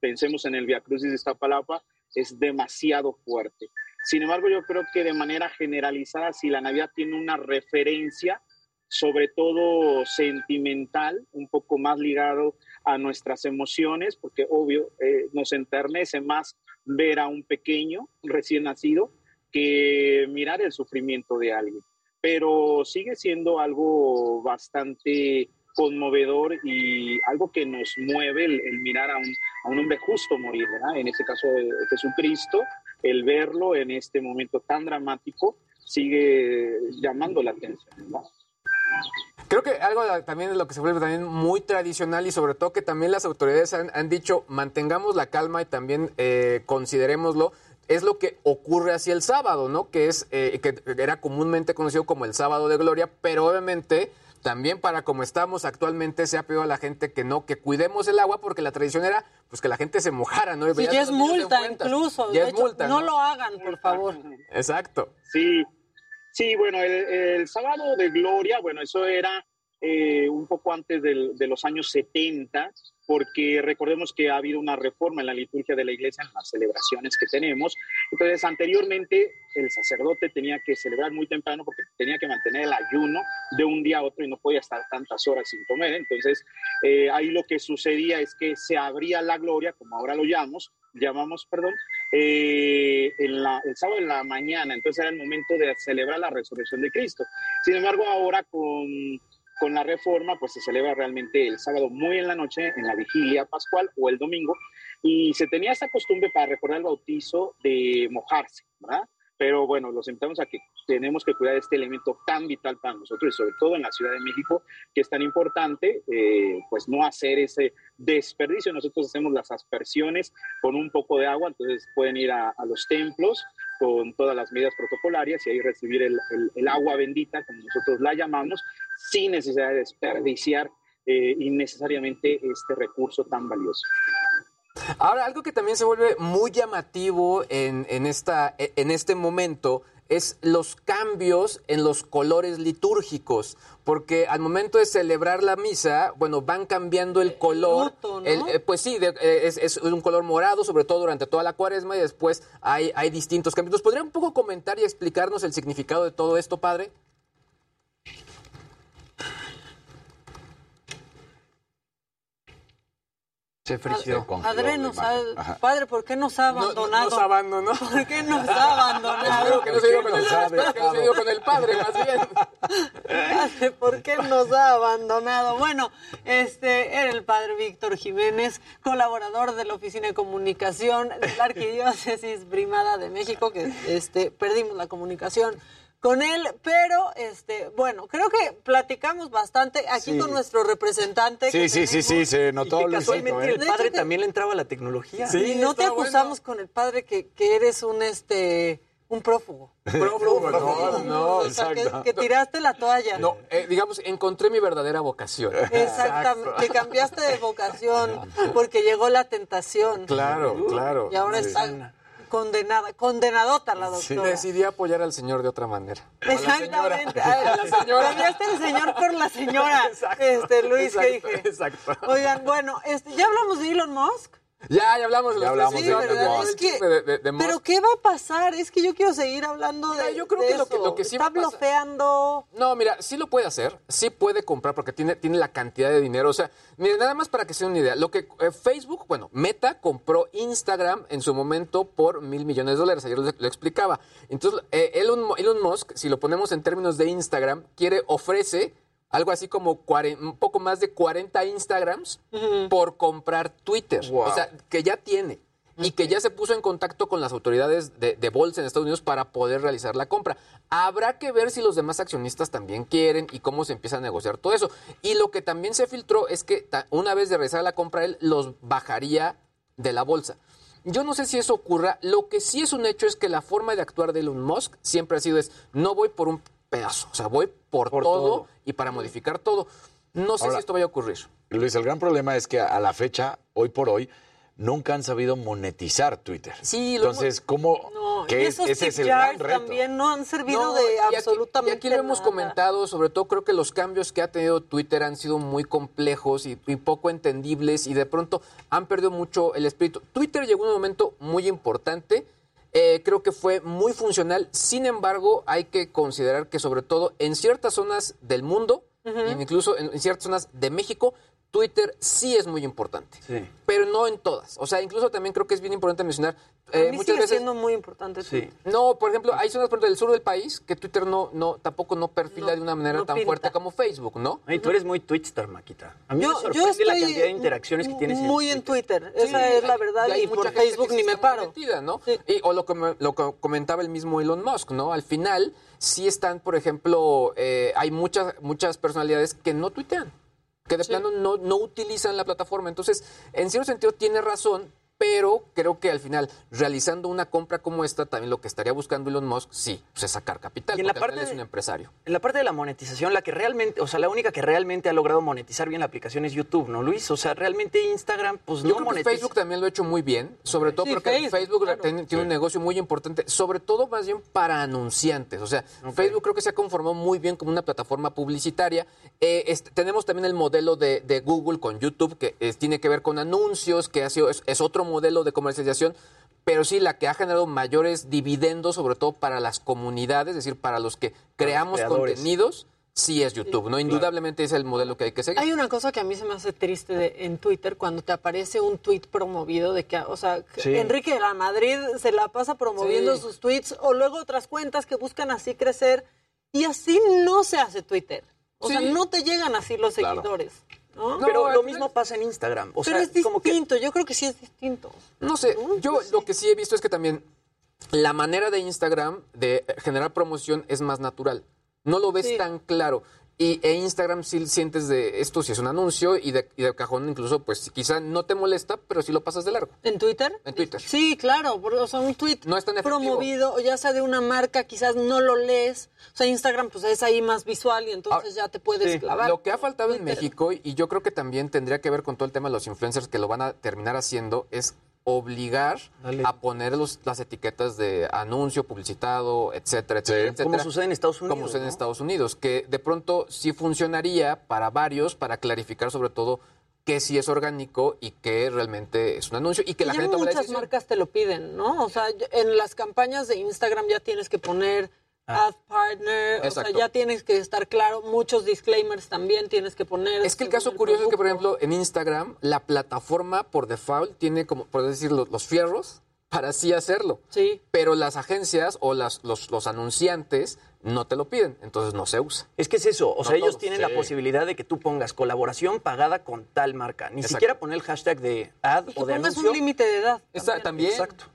pensemos en el Via Crucis de Iztapalapa, es demasiado fuerte. Sin embargo, yo creo que de manera generalizada, si la Navidad tiene una referencia, sobre todo sentimental, un poco más ligado a nuestras emociones, porque obvio eh, nos enternece más ver a un pequeño recién nacido que mirar el sufrimiento de alguien. Pero sigue siendo algo bastante conmovedor y algo que nos mueve el, el mirar a un, a un, hombre justo morir, ¿verdad? En este caso de Jesucristo, el verlo en este momento tan dramático sigue llamando la atención, ¿verdad? Creo que algo también de lo que se vuelve también muy tradicional y sobre todo que también las autoridades han, han dicho mantengamos la calma y también eh, considerémoslo es lo que ocurre hacia el sábado, ¿no? Que es eh, que era comúnmente conocido como el sábado de gloria, pero obviamente también para como estamos actualmente se ha pedido a la gente que no, que cuidemos el agua porque la tradición era pues que la gente se mojara, ¿no? Sí, ya es multa incluso. Ya de es hecho, multa, no ¿no? lo hagan, por favor. Exacto. Sí, sí, bueno, el, el sábado de gloria, bueno, eso era eh, un poco antes del, de los años 70, porque recordemos que ha habido una reforma en la liturgia de la iglesia, en las celebraciones que tenemos. Entonces, anteriormente el sacerdote tenía que celebrar muy temprano porque tenía que mantener el ayuno de un día a otro y no podía estar tantas horas sin comer. Entonces, eh, ahí lo que sucedía es que se abría la gloria, como ahora lo llamamos, llamamos, perdón, eh, en la, el sábado en la mañana. Entonces era el momento de celebrar la resurrección de Cristo. Sin embargo, ahora con con la reforma, pues se celebra realmente el sábado muy en la noche, en la vigilia pascual o el domingo, y se tenía esa costumbre para recordar el bautizo de mojarse, ¿verdad? Pero bueno, los invitamos a que tenemos que cuidar este elemento tan vital para nosotros y sobre todo en la Ciudad de México, que es tan importante, eh, pues no hacer ese desperdicio. Nosotros hacemos las aspersiones con un poco de agua, entonces pueden ir a, a los templos con todas las medidas protocolarias y ahí recibir el, el, el agua bendita, como nosotros la llamamos, sin necesidad de desperdiciar eh, innecesariamente este recurso tan valioso. Ahora, algo que también se vuelve muy llamativo en, en, esta, en este momento es los cambios en los colores litúrgicos, porque al momento de celebrar la misa, bueno, van cambiando el color. Luto, ¿no? el- eh, pues sí, de- eh, es, es un color morado, sobre todo durante toda la cuaresma, y después hay, hay distintos cambios. ¿Nos podría un poco comentar y explicarnos el significado de todo esto, padre? Se frició. Padre, nos ha, padre, ¿por qué nos ha abandonado? nos abandonó. ¿Por qué nos ha abandonado? Que no se dio con el, espero que no se dio con el padre, más bien. Padre, ¿por qué nos ha abandonado? Bueno, este era el padre Víctor Jiménez, colaborador de la Oficina de Comunicación de la Arquidiócesis Primada de México, que este perdimos la comunicación con él, pero este, bueno, creo que platicamos bastante aquí Sí. con nuestro representante. Sí, que sí, sí, sí, se notó, Y que Luisito, casualmente ¿eh? el padre también le entraba a la tecnología. y no te acusamos con el padre que, que eres un este un prófugo. [laughs] Prófugo, [laughs] no, no, O sea, que, exacto. que tiraste la toalla. No, eh, digamos, encontré mi verdadera vocación. [laughs] Exactamente, que cambiaste de vocación porque llegó la tentación. Claro, claro. Y ahora Sí. está condenada, condenadota la Sí, doctora. decidí apoyar al señor de otra manera. Exactamente. A la señora. Cambiaste el señor por la señora. Este, Luis, ¿qué Exacto, dije? exacto. Oigan, bueno, este, ¿ya hablamos de Elon Musk? Ya, ya hablamos de Ya los hablamos de ya, chisme de, de- de Musk. ¿Pero qué va a pasar? Es que yo quiero seguir hablando de yo creo de que lo que- lo que sí Está va a pasar- blofeando. No, mira, sí lo puede hacer, sí puede comprar porque tiene, tiene la cantidad de dinero. O sea, mira, nada más para que sea una idea. Lo que eh, Facebook, bueno, Meta compró Instagram en su momento por mil millones de dólares. Ayer lo, lo explicaba. Entonces, eh, Elon, Elon Musk, si lo ponemos en términos de Instagram, quiere, ofrece algo así como un poco más de 40 Instagrams por comprar Twitter. O sea, que ya tiene. Y que ya se puso en contacto con las autoridades de, de bolsa en Estados Unidos para poder realizar la compra. Habrá que ver si los demás accionistas también quieren y cómo se empieza a negociar todo eso. Y lo que también se filtró es que una vez de realizar la compra, él los bajaría de la bolsa. Yo no sé si eso ocurra. Lo que sí es un hecho es que la forma de actuar de Elon Musk siempre ha sido es, no voy por un pedazo, o sea, voy por, todo, todo. y para modificar todo. No sé Ahora- si esto vaya a ocurrir. Luis, el gran problema es que a la fecha, hoy por hoy, nunca han sabido monetizar Twitter. Sí, lo Entonces, ¿cómo? No, que esos ese es el gran reto. también no han servido No, de y aquí- absolutamente Y aquí lo hemos comentado, sobre todo creo que los cambios que ha tenido Twitter han sido muy complejos y, y poco entendibles y de pronto han perdido mucho el espíritu. Twitter llegó un momento muy importante, eh, creo que fue muy funcional, sin embargo hay que considerar que sobre todo en ciertas zonas del mundo, Ujú. incluso en, en ciertas zonas de México, Twitter sí es muy importante, pero no en todas. O sea, incluso también creo que es bien importante mencionar A eh, mí muchas sigue veces siendo muy importante. Twitter. no, por ejemplo, hay zonas por ejemplo, del sur del país que Twitter no, no, tampoco no perfila de una manera no tan pinta. fuerte como Facebook, ¿no? Ay, tú eres muy Twitstar, Maquita. A mí Yo- me yo sorprende la cantidad de interacciones que tienes en Muy en Twitter, esa es la verdad, hay y mucha por Facebook sí ni me paro. metida, ¿no? Y- o lo que, me- lo que comentaba el mismo Elon Musk, ¿no? Al final, sí están, por ejemplo, eh, hay muchas, muchas personalidades que no tuitean, que de plano no, no utilizan la plataforma. Entonces, en cierto sentido, tiene razón, pero creo que al final, realizando una compra como esta, también lo que estaría buscando Elon Musk, sí, pues es sacar capital, Y en la porque al final parte es un empresario. En la parte de la monetización, la que realmente, o sea, la única que realmente ha logrado monetizar bien la aplicación es YouTube, ¿no, Luis? O sea, realmente Instagram, pues Yo no creo que. Facebook también lo ha hecho muy bien, sobre todo Sí, porque Facebook, Facebook, claro. tiene, tiene un negocio muy importante, sobre todo más bien para anunciantes. O sea, Facebook creo que se ha conformado muy bien como una plataforma publicitaria. Eh, este, tenemos también el modelo de, de Google con YouTube, que tiene que ver con anuncios, que ha sido, es, es otro modelo de comercialización. Pero sí, la que ha generado mayores dividendos, sobre todo para las comunidades, es decir, para los que creamos contenidos, sí es YouTube, ¿no? Indudablemente es el modelo que hay que seguir. Hay una cosa que a mí se me hace triste de- en Twitter cuando te aparece un tweet promovido de que, o sea, Sí. Enrique de la Madrid se la pasa promoviendo Sí. sus tweets o luego otras cuentas que buscan así crecer y así no se hace Twitter. O sea, no te llegan así los Claro. seguidores. ¿No? Pero lo mismo pasa en Instagram. O Pero sea, es como que distinto, yo creo que sí es distinto. No sé, yo lo que sí he visto es que también la manera de Instagram de generar promoción es más natural. No lo ves Sí. tan claro. Y e Instagram sí sientes de esto si es un anuncio y de, y de cajón incluso pues quizá no te molesta, pero sí lo pasas de largo. ¿En Twitter? En Twitter. Sí, claro, o sea, un tweet No es tan promovido, o ya sea de una marca, quizás no lo lees. O sea, Instagram pues es ahí más visual y entonces ya te puedes Sí. clavar. Lo que ha faltado en México, y yo creo que también tendría que ver con todo el tema de los influencers que lo van a terminar haciendo, es obligar a poner los- las etiquetas de anuncio, publicitado, etcétera, etcétera, etcétera. Como sucede en Estados Unidos, Como sucede en ¿no? Estados Unidos, que de pronto sí funcionaría para varios, para clarificar sobre todo qué sí es orgánico y qué realmente es un anuncio y que la ya gente la muchas decisión. marcas te lo piden, ¿no? O sea, en las campañas de Instagram ya tienes que poner ad partner, o sea, ya tienes que estar claro, muchos disclaimers también tienes que poner. Es que el caso curioso es que, por ejemplo, en Instagram, la plataforma por default tiene como, por decir, los, los fierros para así hacerlo. Sí. Pero las agencias o las, los, los anunciantes no te lo piden, entonces no se usa. Es que es eso, o No sea, ellos todos. tienen Sí. la posibilidad de que tú pongas colaboración pagada con tal marca. Ni Exacto. siquiera poner el hashtag de ad Y que o de pongas anuncio. un límite de edad. Está- también. Exacto.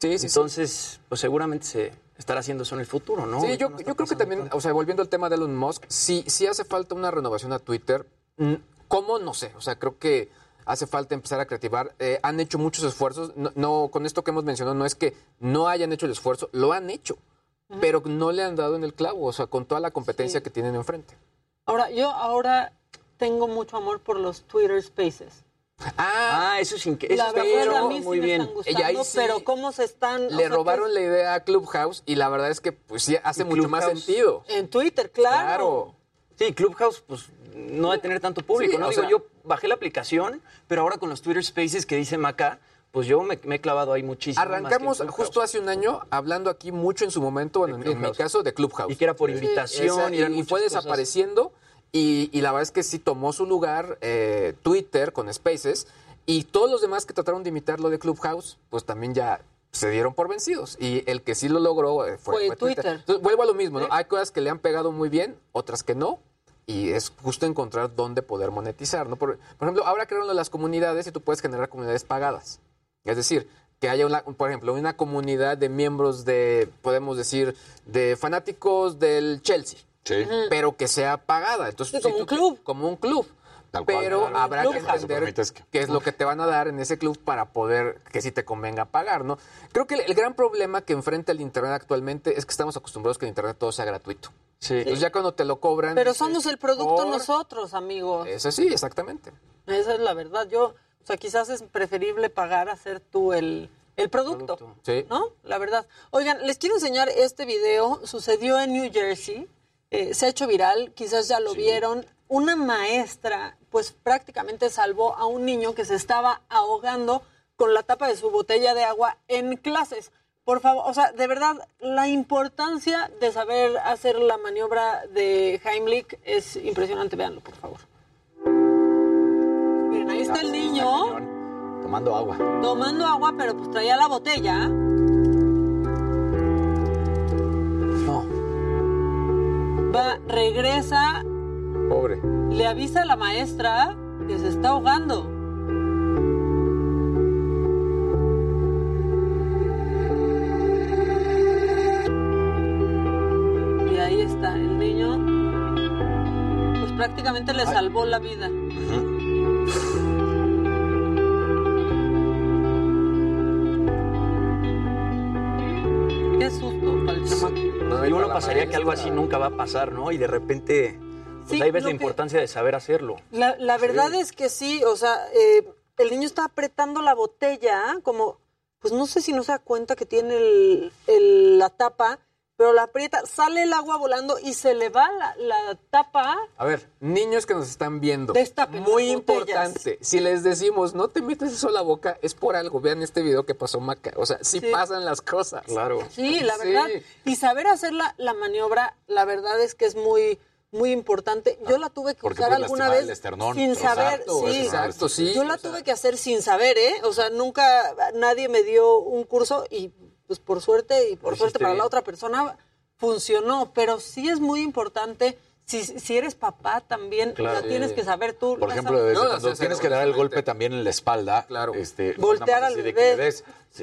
Sí, sí, Entonces, pues seguramente se estará haciendo eso en el futuro, ¿no? Sí, yo, no está yo creo que también, tanto. o sea, volviendo al tema de Elon Musk, sí, sí hace falta una renovación a Twitter. Mm, ¿Cómo? No sé. O sea, creo que hace falta empezar a creativar. Eh, han hecho muchos esfuerzos. No, no, con esto que hemos mencionado, no es que no hayan hecho el esfuerzo, lo han hecho. Pero no le han dado en el clavo, o sea, con toda la competencia que tienen enfrente. Ahora, yo ahora tengo mucho amor por los Twitter Spaces. Ah, eso es increíble. La verdad, a mí sí muy me bien. están Ella ahí gustando, sí pero cómo se están... o Le sea, robaron que la idea a Clubhouse y la verdad es que pues sí hace mucho más sentido. En Twitter, claro. Claro. Sí, Clubhouse, pues no debe tener tanto público, Sí, ¿no? Digo, sea- yo bajé la aplicación, pero ahora con los Twitter Spaces que dice Maca, pues yo me, me he clavado ahí muchísimo. más que en Arrancamos justo hace un año hablando aquí mucho en su momento, bueno, en, en mi Clubhouse. caso, de Clubhouse. Y que era por invitación Esa- y fue cosas. desapareciendo y, y la verdad es que sí tomó su lugar eh, Twitter con Spaces y todos los demás que trataron de imitar lo de Clubhouse, pues también ya se dieron por vencidos. Y el que sí lo logró eh, fue, Fue fue Twitter. Twitter. Entonces, vuelvo a lo mismo, ¿no? Hay cosas que le han pegado muy bien, otras que no. y es justo encontrar dónde poder monetizar, ¿no? Por, por ejemplo, ahora crearon las comunidades y tú puedes generar comunidades pagadas. Es decir, que haya, una, por ejemplo, una comunidad de miembros de, podemos decir, de fanáticos del Chelsea. Pero que sea pagada. Entonces, como un club. Como un club. Tal. Pero habrá Club. que entender que- qué es lo que te van a dar en ese club para poder que si te convenga pagar, ¿no? Creo que el, el gran problema que enfrenta el Internet actualmente es que estamos acostumbrados que el Internet todo sea gratuito. Sí. Entonces ya cuando te lo cobran... Pero somos el producto "Por". nosotros, amigos. Eso sí, exactamente. Esa es la verdad. Yo, o sea, quizás es preferible pagar a ser tú el, el producto. Sí. ¿No? La verdad. Oigan, les quiero enseñar este video. Sucedió en New Jersey. Eh, se ha hecho viral. Quizás ya lo vieron. Una maestra, pues prácticamente salvó a un niño que se estaba ahogando con la tapa de su botella de agua en clases. Por favor, o sea, de verdad, la importancia de saber hacer la maniobra de Heimlich es impresionante. Véanlo, por favor. Miren, ahí está el niño Tomando agua. tomando agua, pero pues traía la botella. Va, regresa, Pobre. le avisa a la maestra que se está ahogando. Y ahí está, el niño, pues prácticamente le salvó la vida. Y uno pasaría que algo así nunca va a pasar, ¿no? Y de repente, pues Sí, ahí ves la que- importancia de saber hacerlo. La, la verdad es que sí, o sea, eh, el niño está apretando la botella, como, pues no sé si no se da cuenta que tiene el- el- la tapa, pero la aprieta, sale el agua volando y se le va la, la tapa. A ver, niños que nos están viendo. Destapen Muy importante. Si les decimos, no te metes eso a la boca, es por algo. Vean este video que pasó Maca. O sea, sí, Sí. pasan las cosas. Claro. Sí, la Sí. verdad. Y saber hacer la, la maniobra, la verdad es que es muy muy importante. Yo la tuve que Porque usar alguna vez el esternón. sin saber. Exacto, sí. exacto, sí. Yo la tuve que hacer sin saber, ¿eh? O sea, nunca nadie me dio un curso y pues por suerte y por Lo suerte para la otra persona funcionó, pero sí es muy importante si, si eres papá también, Claro. la tienes que saber tú. Por ejemplo, sabes. No, cuando sí, sí, tienes que dar el golpe también en la espalda. Claro. Este, Voltear al bebé.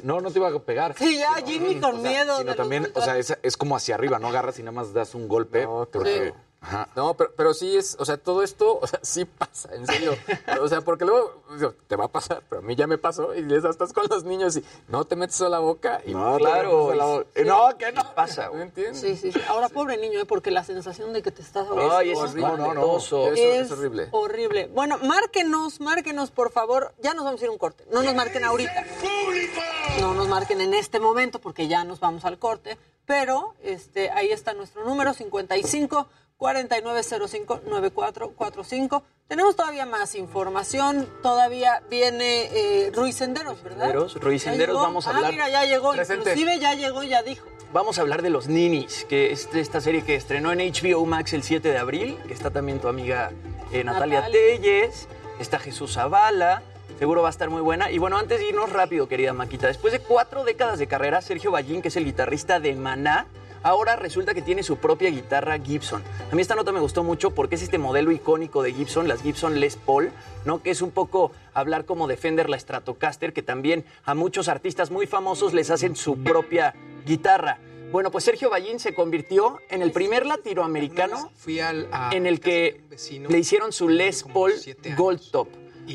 No, no te iba a pegar. Sí, ya Jimmy con O sea, miedo. Sino también, o sea, es, es como hacia arriba, no agarras y nada más das un golpe. porque- Ajá. No, pero, pero sí es, o sea, todo esto, [laughs] o sea, sí pasa, en serio. O sea, porque luego digo, te va a pasar, pero a mí ya me pasó y les estás con los niños y no te metes a la boca y No, te Claro. la y- bo- Eh, No, que no. Pasa, ¿No güey. entiendes? Sí, sí, sí. Ahora, pobre niño, ¿eh? porque la sensación de que te estás ahogando es horrible. espantoso. Eso es, es horrible. horrible. Bueno, márquenos, márquenos, por favor. Ya nos vamos a ir a un corte. No nos marquen ahorita. No nos marquen en este momento porque ya nos vamos al corte. Pero este, ahí está nuestro número, 55 4905 9445. Tenemos todavía más información. Todavía viene eh, Ruiz Senderos, ¿verdad? Senderos, Ruiz ¿Ya Senderos, vamos a Ah, hablar. mira, ya llegó. Presente. Inclusive ya llegó, ya dijo. Vamos a hablar de Los Ninis, que es esta serie que estrenó en HBO Max el 7 de abril, que está también tu amiga eh, Natalia Natalia. Telles, está Jesús Zavala, seguro va a estar muy buena. Y bueno, antes de irnos rápido, querida Maquita, después de cuatro décadas de carrera, Sergio Ballín, que es el guitarrista de Maná, ahora resulta que tiene su propia guitarra Gibson. A mí esta nota me gustó mucho porque es este modelo icónico de Gibson, las Gibson Les Paul, ¿no? Que es un poco hablar como Defender la Stratocaster, que también a muchos artistas muy famosos les hacen su propia guitarra. Bueno, pues Sergio Ballín se convirtió en el primer latinoamericano en el que le hicieron su Les Paul Gold Top.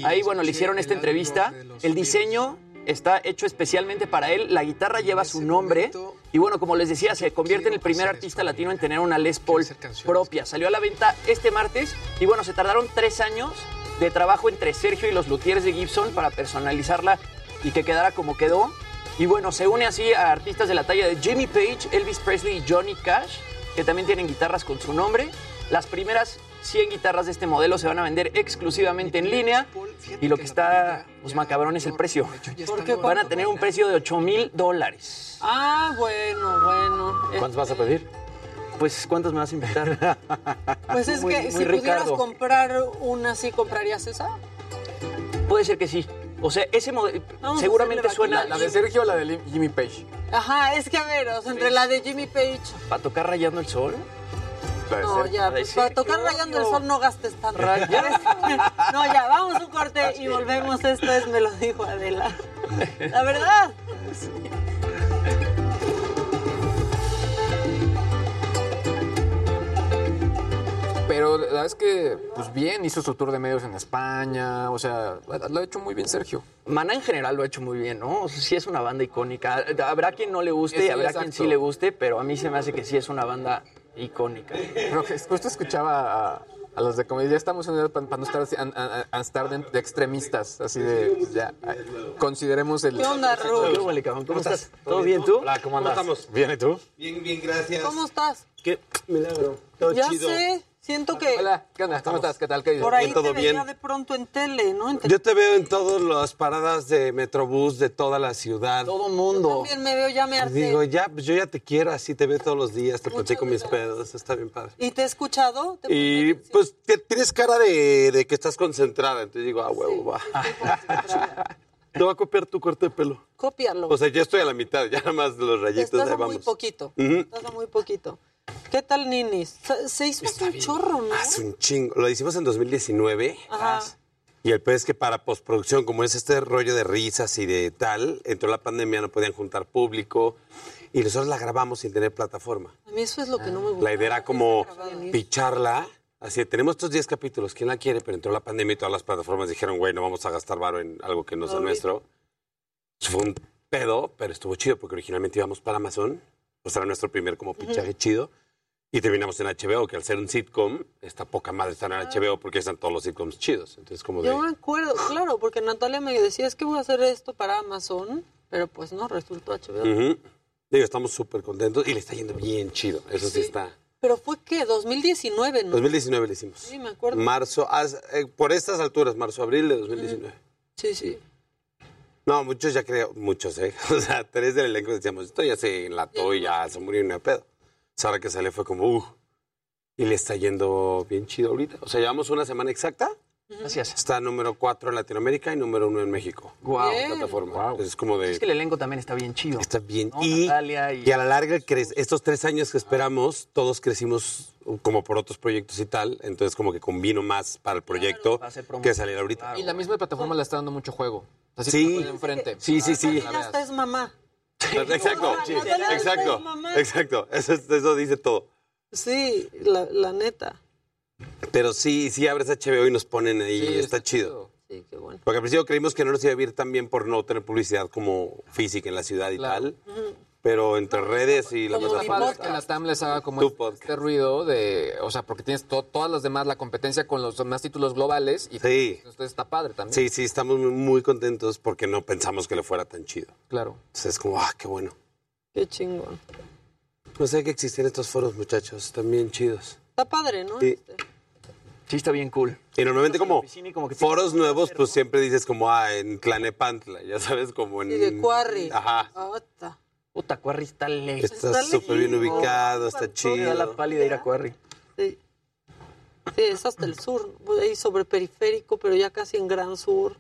Ahí, bueno, le hicieron esta entrevista. El diseño está hecho especialmente para él. La guitarra lleva su nombre. Y bueno, como les decía, se convierte en el primer artista latino en tener una Les Paul propia. Salió a la venta este martes. Y bueno, se tardaron tres años de trabajo entre Sergio y los luthiers de Gibson para personalizarla y que quedara como quedó. Y bueno, se une así a artistas de la talla de Jimmy Page, Elvis Presley y Johnny Cash, que también tienen guitarras con su nombre. Las primeras 100 guitarras de este modelo se van a vender exclusivamente en línea. Y lo que está pues, macabrón es el precio. ¿Por qué? Van a tener un precio de 8 mil dólares. Ah, bueno, bueno. ¿Cuántos vas a pedir? Pues, ¿cuántos me vas a invitar? [laughs] Pues es Muy- que muy si pudieras comprar una así, ¿comprarías esa? Puede ser que sí. O sea, ese modelo Vamos seguramente suena ¿La de Sergio o la de Jimmy Page? Ajá, es que a ver, o sea, entre la de Jimmy Page. para tocar rayando el sol. No, ya, pues, para tocar rayando el sol no gastes tanto. [laughs] no, ya, vamos a un corte y volvemos. Esto es Me lo dijo Adela. [laughs] La verdad. Pero la verdad es que, pues bien, hizo su tour de medios en España, o sea, lo ha hecho muy bien Sergio. Maná en general lo ha hecho muy bien, ¿no? O sea, sí es una banda icónica. Habrá quien no le guste Sí, y habrá exacto. quien sí le guste, pero a mí se me hace que sí es una banda icónica. Pero justo escuchaba a, a los de comedia, ya estamos en edad para, para no estar, así, a, a- a estar de, de extremistas, así de, ya, consideremos el... ¿Qué onda, Ru? ¿Qué huele, cabrón? ¿Cómo estás? ¿Todo bien tú? Hola, ¿cómo andas? estamos? Bien, ¿y tú? Bien, bien, gracias. ¿Cómo estás? Qué milagro. Todo ya chido. sé, siento que Hola, ¿qué onda? ¿Cómo estás? ¿Qué tal? ¿Qué dices? por ahí Bien, todo te veía bien. de pronto en tele, ¿no? En tele- Yo te veo en todas las paradas de Metrobús de toda la ciudad. Todo mundo. También me veo, ya me harté. Digo, ya, pues yo ya te quiero, así te veo todos los días, te platico mis pedos, está bien padre. ¿Y te he escuchado? ¿Te Y pues te- tienes cara de, de que estás concentrada, entonces digo, ah, huevo, va. [laughs] Te voy a copiar tu corte de pelo. Cópialo. O sea, ya estoy a la mitad, ya nada más los rayitos, Estás ahí a muy poquito. Ujú. Estás a muy poquito. ¿Qué tal, Ninis? Se, hizo un chorro, ¿no? Hace un chingo. Lo hicimos en 2019. Ajá. Y el pez es que para postproducción, como es este rollo de risas y de tal, entró la pandemia, no podían juntar público. Y nosotros la grabamos sin tener plataforma. A mí eso es lo que no me gusta. La idea era como picharla. Así, tenemos estos 10 capítulos, ¿quién la quiere? Pero entró la pandemia y todas las plataformas dijeron, güey, no vamos a gastar varo en algo que no sea nuestro. Eso fue un pedo, pero estuvo chido porque originalmente íbamos para Amazon. Pues era nuestro primer como pichaje chido. Y terminamos en HBO, que al ser un sitcom, está poca madre estar en HBO porque están todos los sitcoms chidos. Entonces, como de... Yo me acuerdo, claro, porque Natalia me decía, es que voy a hacer esto para Amazon, pero pues no, resultó HBO. Ujú. Digo, estamos súper contentos y le está yendo bien chido. Eso sí, está. Pero fue que 2019, ¿no? 2019 le hicimos. Sí, me acuerdo. Marzo, eh, por estas alturas, marzo, abril de 2019. Sí, sí. No, muchos ya creo, muchos, ¿eh? [laughs] O sea, tres del elenco decíamos, esto ya se enlató y ya se murió no hay pedo. O sea, ahora que sale fue como, uh, y le está yendo bien chido ahorita. O sea, llevamos una semana exacta. Gracias. Está número cuatro en Latinoamérica y número uno en México. Guau. En plataforma. Es como de... Es que el elenco también está bien chido. Está bien. ¿no? Y, Natalia y... y a la larga, estos tres años que esperamos, todos crecimos como por otros proyectos y tal. Entonces, como que combino más para el proyecto que salir ahorita. Y la misma plataforma le está dando mucho juego. Así Sí. ponen enfrente. Sí, sí, sí. Hasta es mamá. Exacto, Sí. Exacto, exacto. Eso, es- eso dice todo. Sí, la, la neta. Pero sí, sí abres HBO y nos ponen ahí, Sí, está, chido. Sí, qué bueno. Porque al principio creímos que no nos iba a vivir tan bien por no tener publicidad como física en la ciudad y tal. Pero entre redes y la plataforma. que la TAM les haga como este, este ruido de, o sea, porque tienes to- todas las demás, la competencia con los demás títulos globales y Sí. entonces está padre también. Sí, sí, estamos muy- contentos porque no pensamos que le fuera tan chido. Claro. Entonces es como, ah, qué bueno. Qué chingón. Pues hay que existir estos foros, muchachos, bien chidos. Está padre, ¿no? Sí. Sí, está bien cool. Y normalmente como y como que foros nuevos, pues siempre dices como, ah, en Tlanepantla, ya sabes, como en... Y de Quarry. Ajá. Ota. Puta, Quarry está lejos. Está súper bien ubicado, está Me da chido. la pálida ir a Quarry. Sí. Sí, es hasta el sur, ahí sobre periférico, pero ya casi en Gran Sur.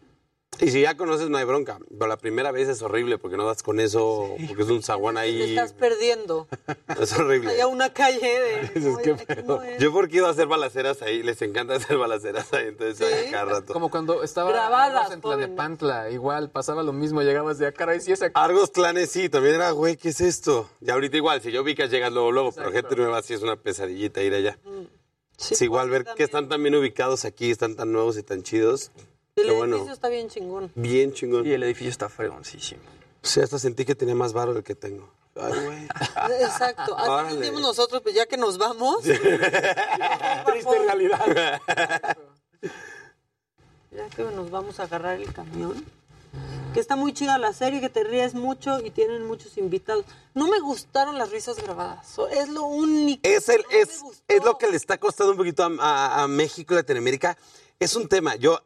Y si ya conoces, no hay bronca. Pero la primera vez es horrible porque no das con eso, porque es un zaguán Te ahí. estás perdiendo. [laughs] Es horrible. Hay una calle de... [laughs] Dices, ¿qué pedo? Yo porque iba a hacer balaceras ahí, les encanta hacer balaceras ahí, entonces ahí cada rato. Como cuando estaba Grabadas, en Tlanepantla, igual pasaba lo mismo, llegabas de acá y sí esa Argos Clanes sí, también era, güey, ¿qué es esto? Y ahorita igual, si yo ubicas, llegas luego, luego, pero gente nueva sí es una pesadillita ir allá. es igual ver que están tan bien ubicados aquí, están tan nuevos y tan chidos. El bueno. edificio está bien chingón. Bien chingón. Y el edificio está fregoncísimo. Sí, hasta sentí que tenía más varo del que tengo. Ay, güey. [laughs] Exacto. Así Órale. sentimos nosotros, pues ya que nos vamos. [laughs] Triste realidad. [laughs] Ya que nos vamos a agarrar el camión. Que está muy chida la serie, que te ríes mucho y tienen muchos invitados. No me gustaron las risas grabadas. Es lo único. Es, el, es, es lo que le está costando un poquito a, a- a México y Latinoamérica. Es un tema. Yo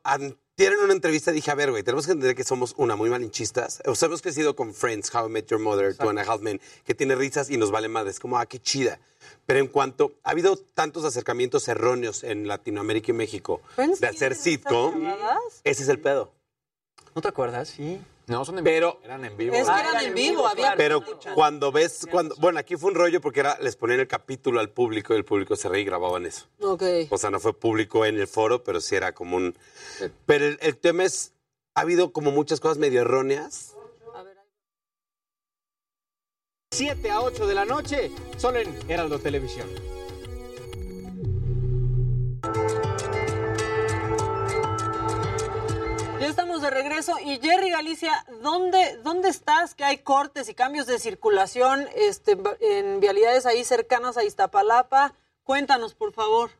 en una entrevista dije, a ver, güey, tenemos que entender que somos una muy malinchistas. O sea, hemos crecido con Friends, How I Met Your Mother, Two and a Half Men, que tiene risas y nos vale madres. Como, ah, qué chida. Pero en cuanto ha habido tantos acercamientos erróneos en Latinoamérica y México Friends de hacer sitcom, ese es el pedo. ¿No te acuerdas? Sí. No, son en pero eran en vivo. Es que eran en vivo, había Pero cuando ves, cuando, bueno, aquí fue un rollo porque era, les ponían el capítulo al público y el público se reía y grababan eso. Ok. O sea, no fue público en el foro, pero sí era como un... Pero el, el tema es, ha habido como muchas cosas medio erróneas. 7 a 8 de la noche, solo en Heraldo Televisión. Ya estamos de regreso y Jerry Galicia, ¿dónde, dónde estás? Que hay cortes y cambios de circulación este, en vialidades ahí cercanas a Iztapalapa. Cuéntanos, por favor.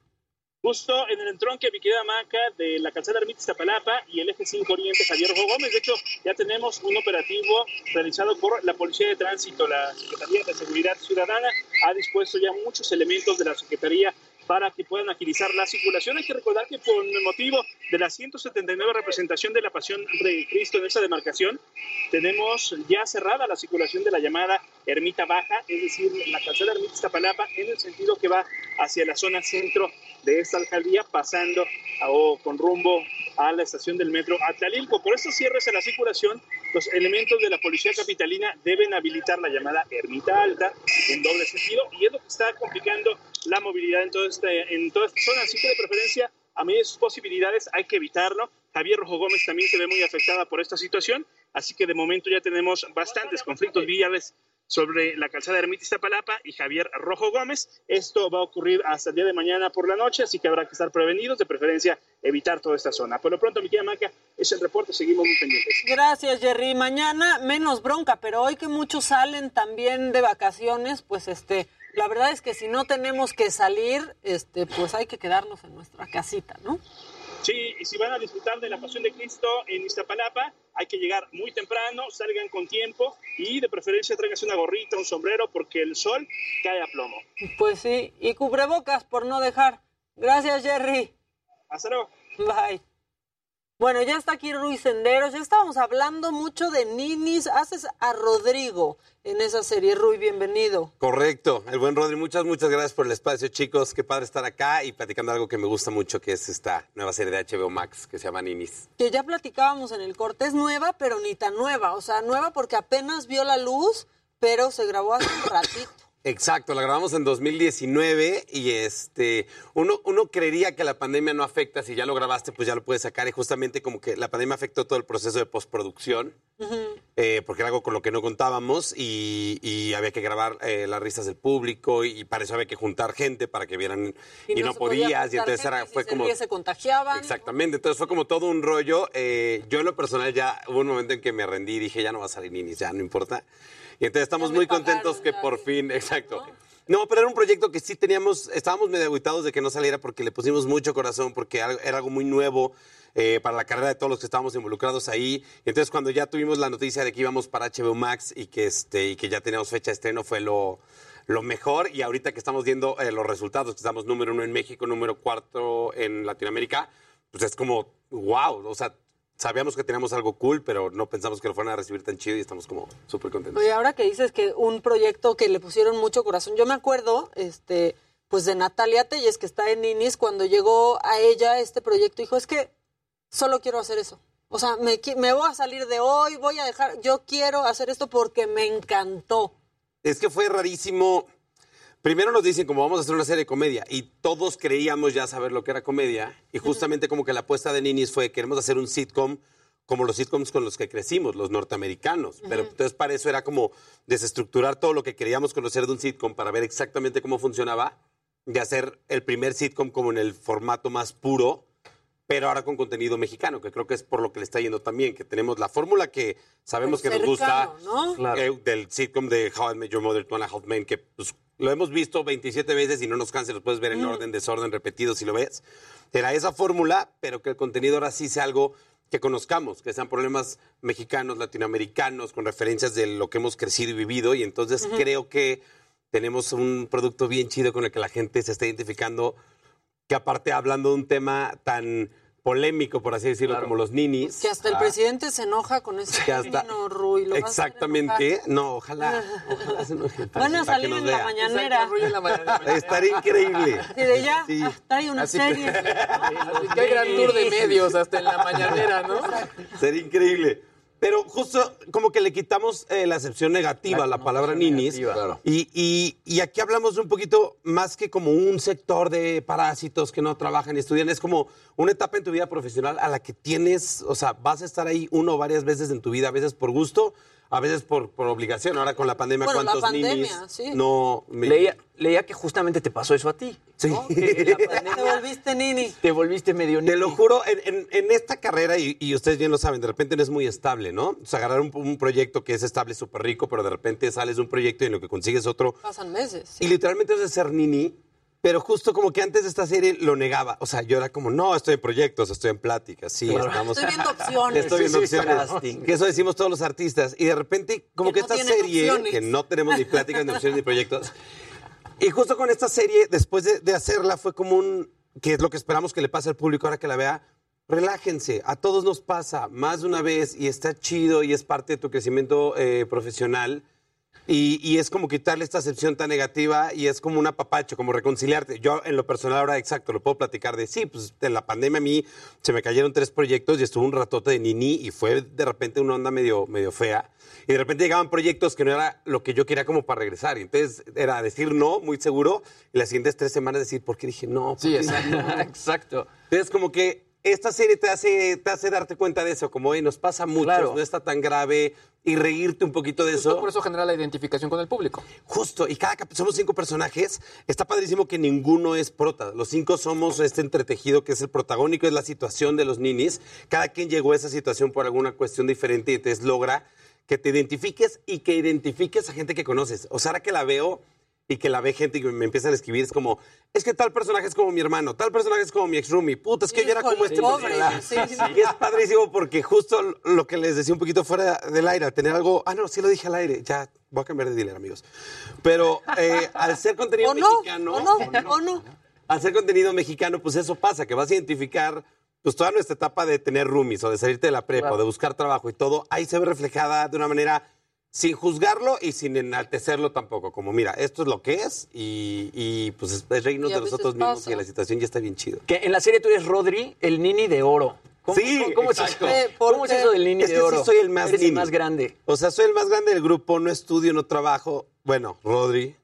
Justo en el entronque, mi querida Maca, de la calzada Ermita Iztapalapa y el eje 5 Oriente Javier Gómez. De hecho, ya tenemos un operativo realizado por la Policía de Tránsito. La Secretaría de Seguridad Ciudadana ha dispuesto ya muchos elementos de la Secretaría para que puedan agilizar la circulación. Hay que recordar que por motivo de la 179 representación de la Pasión de Cristo en esa demarcación, tenemos ya cerrada la circulación de la llamada Ermita Baja, es decir, la calzada Ermita Iztapalapa, en el sentido que va hacia la zona centro de esta alcaldía, pasando o con rumbo a la estación del metro Atlalilco. Por estos cierres a la circulación, los elementos de la policía capitalina deben habilitar la llamada Ermita Alta en doble sentido y es lo que está complicando la movilidad en, todo este, en toda esta zona. Así que de preferencia, a medida de sus posibilidades, hay que evitarlo. Javier Rojo Gómez también se ve muy afectada por esta situación, así que de momento ya tenemos bastantes conflictos viales sobre la calzada Ermita Iztapalapa y Javier Rojo Gómez. Esto va a ocurrir hasta el día de mañana por la noche, así que habrá que estar prevenidos, de preferencia evitar toda esta zona. Por lo pronto, mi tía Maca, es el reporte, seguimos muy pendientes. Gracias, Jerry. Mañana menos bronca, pero hoy que muchos salen también de vacaciones, pues este, la verdad es que si no tenemos que salir, este, pues hay que quedarnos en nuestra casita, ¿no? Sí, y si van a disfrutar de la Pasión de Cristo en Iztapalapa, hay que llegar muy temprano, salgan con tiempo y de preferencia tráiganse una gorrita, un sombrero, porque el sol cae a plomo. Pues sí, y cubrebocas por no dejar. Gracias, Jerry. Hasta luego. Bye. Bueno, ya está aquí Ruiz Senderos. Ya estábamos hablando mucho de ninis. Haces a Rodrigo en esa serie. Rui, bienvenido. Correcto, el buen Rodri, muchas, muchas gracias por el espacio, chicos. Qué padre estar acá y platicando algo que me gusta mucho, que es esta nueva serie de HBO Max que se llama Ninis. Que ya platicábamos en el corte. Es nueva, pero ni tan nueva. O sea, nueva porque apenas vio la luz, pero se grabó hace un ratito. Exacto, la grabamos en 2019 y este uno, uno creería que la pandemia no afecta, si ya lo grabaste pues ya lo puedes sacar y justamente como que la pandemia afectó todo el proceso de postproducción, eh, porque era algo con lo que no contábamos y, y había que grabar eh, las risas del público y, para eso había que juntar gente para que vieran y, no, podía podías y entonces era, si fue se como... se contagiaban. Exactamente, entonces fue como todo un rollo. Eh, yo en lo personal ya hubo un momento en que me rendí y dije, ya no va a salir Ninis, ya no importa. Y entonces estamos muy contentos que por fin, exacto. No, pero era un proyecto que sí teníamos, estábamos medio aguitados de que no saliera porque le pusimos mucho corazón, porque era algo muy nuevo eh, para la carrera de todos los que estábamos involucrados ahí. Y entonces cuando ya tuvimos la noticia de que íbamos para HBO Max y que, este, y que ya teníamos fecha de estreno fue lo, lo mejor. Y ahorita que estamos viendo eh, los resultados, que estamos número uno en México, número cuatro en Latinoamérica, pues es como, wow, o sea, sabíamos que teníamos algo cool, pero no pensamos que lo fueran a recibir tan chido y estamos como súper contentos. Oye, ahora que dices que un proyecto que le pusieron mucho corazón, yo me acuerdo, este, pues de Natalia Telles, que está en Ninis, cuando llegó a ella este proyecto, dijo, es que solo quiero hacer eso. O sea, me, me voy a salir de hoy, voy a dejar, yo quiero hacer esto porque me encantó. Es que fue rarísimo. Primero nos dicen como vamos a hacer una serie de comedia y todos creíamos ya saber lo que era comedia y justamente como que la apuesta de Ninis fue queremos hacer un sitcom como los sitcoms con los que crecimos, los norteamericanos. Pero entonces para eso era como desestructurar todo lo que queríamos conocer de un sitcom para ver exactamente cómo funcionaba y hacer el primer sitcom como en el formato más puro, pero ahora con contenido mexicano, que creo que es por lo que le está yendo también, que tenemos la fórmula que sabemos que nos gusta ¿no? eh, del sitcom de How I Met Your Mother, Two and a Half Men, que pues, lo hemos visto 27 veces y no nos cansa, los puedes ver en Mm. orden, desorden, repetido si lo ves. Era esa fórmula, pero que el contenido ahora sí sea algo que conozcamos, que sean problemas mexicanos, latinoamericanos, con referencias de lo que hemos crecido y vivido. Y entonces creo que tenemos un producto bien chido con el que la gente se está identificando, que aparte hablando de un tema tan polémico, por así decirlo, como los ninis. Que hasta el ah, presidente se enoja con ese Que hasta- Rui. lo Exactamente. No, ojalá. ojalá se enoje. Van a salir en la mañanera. [laughs] Estaría increíble. Y de ya, Sí. ah, trae una Así- serie. [laughs] Así que hay gran tour de medios hasta en la mañanera, ¿no? Sería increíble. Pero justo como que le quitamos eh, la acepción negativa a la palabra ninis. Claro. Y, y- y aquí hablamos un poquito más que como un sector de parásitos que no trabajan y estudian. Es como una etapa en tu vida profesional a la que tienes, o sea, vas a estar ahí uno o varias veces en tu vida, a veces por gusto, a veces por, por obligación. Ahora con la pandemia, Bueno, la ¿cuántos pandemia, ninis sí. no... me- Leía, leía que justamente te pasó eso a ti. Sí. ¿no? Que [laughs] la pandemia Te volviste nini. te volviste medio Te lo juro, en, en- en esta carrera, y, y ustedes bien lo saben, de repente no es muy estable, ¿no? O sea, agarrar un, un proyecto que es estable, súper rico, pero de repente sales de un proyecto y en lo que consigues otro. Pasan meses. Y literalmente es de ser nini, pero justo como que antes de esta serie lo negaba. O sea, yo era como, no, estoy en proyectos, estoy en pláticas, sí, Claro. estamos... Estoy viendo [laughs] opciones. Estoy viendo Sí, sí, opciones. Que eso decimos todos los artistas. Y de repente, como Que que, no esta serie, opciones. que no tenemos ni pláticas, ni opciones, ni proyectos. Y justo con esta serie, después de, de hacerla, fue como un, que es lo que esperamos que le pase al público ahora que la vea, relájense, a todos nos pasa más de una vez y está chido y es parte de tu crecimiento eh, profesional. Y, y es como quitarle esta acepción tan negativa y es como un apapacho, como reconciliarte. Yo en lo personal ahora exacto, lo puedo platicar de sí, pues en la pandemia a mí se me cayeron tres proyectos y estuvo un ratote de nini y fue de repente una onda medio, medio fea. Y de repente llegaban proyectos que no era lo que yo quería como para regresar. Y entonces era decir no, muy seguro, y las siguientes tres semanas decir, ¿por qué dije no? ¿Por Sí, exacto. no? [laughs] exacto. Entonces, como que esta serie te hace, te hace darte cuenta de eso, como, oye, nos pasa mucho, Claro. no está tan grave, y reírte un poquito de Justo eso. por eso genera la identificación con el público. Justo, y cada somos cinco personajes. Está padrísimo que ninguno es prota. Los cinco somos este entretejido que es el protagónico, es la situación de los ninis. Cada quien llegó a esa situación por alguna cuestión diferente y entonces logra que te identifiques y que identifiques a gente que conoces. O sea, ahora que la veo y que la ve gente y me empiezan a escribir, es como, es que tal personaje es como mi hermano, tal personaje es como mi ex roomie, puta, es que yo era como este pobre, sí, sí. Y es padrísimo porque justo lo que les decía un poquito fuera del aire, al tener algo, ah, no, sí lo dije al aire, ya voy a cambiar de dealer, amigos. Pero eh, al ser contenido ¿O no? mexicano, ¿O no? ¿O no? al ser contenido mexicano, pues eso pasa, que vas a identificar pues toda nuestra etapa de tener roomies o de salirte de la prepa Claro. o de buscar trabajo y todo, ahí se ve reflejada de una manera sin juzgarlo y sin enaltecerlo tampoco. Como, mira, esto es lo que es y, y, pues es, es reírnos de nosotros mismos pasa. y la situación ya está bien chido. Que en la serie tú eres Rodri, el nini de oro. ¿Cómo, Sí, cómo- cómo es eso? ¿Cómo es eso del nini Es de que sí oro? soy el más Eres el nini. más grande. O sea, soy el más grande del grupo, no estudio, no trabajo. Bueno, Rodri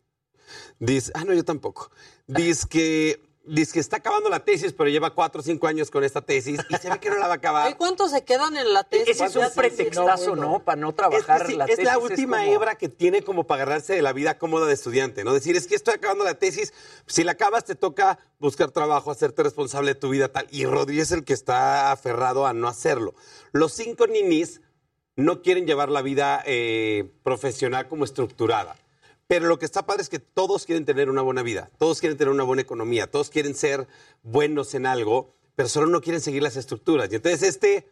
dice, ah, no, yo tampoco. Dice que, dice que está acabando la tesis, pero lleva cuatro o cinco años con esta tesis y se ve que no la va a acabar. Ay, ¿Cuántos se quedan en la tesis? Ese es un pretextazo, ¿no? Para no trabajar es, sí, la es la última como- hebra que tiene como para agarrarse de la vida cómoda de estudiante, ¿no? Decir, es que estoy acabando la tesis, si la acabas te toca buscar trabajo, hacerte responsable de tu vida tal. Y Rodri es el que está aferrado a no hacerlo. Los cinco ninis no quieren llevar la vida eh, profesional como estructurada. Pero lo que está padre es que todos quieren tener una buena vida, todos quieren tener una buena economía, todos quieren ser buenos en algo, pero solo no quieren seguir las estructuras. Y entonces este,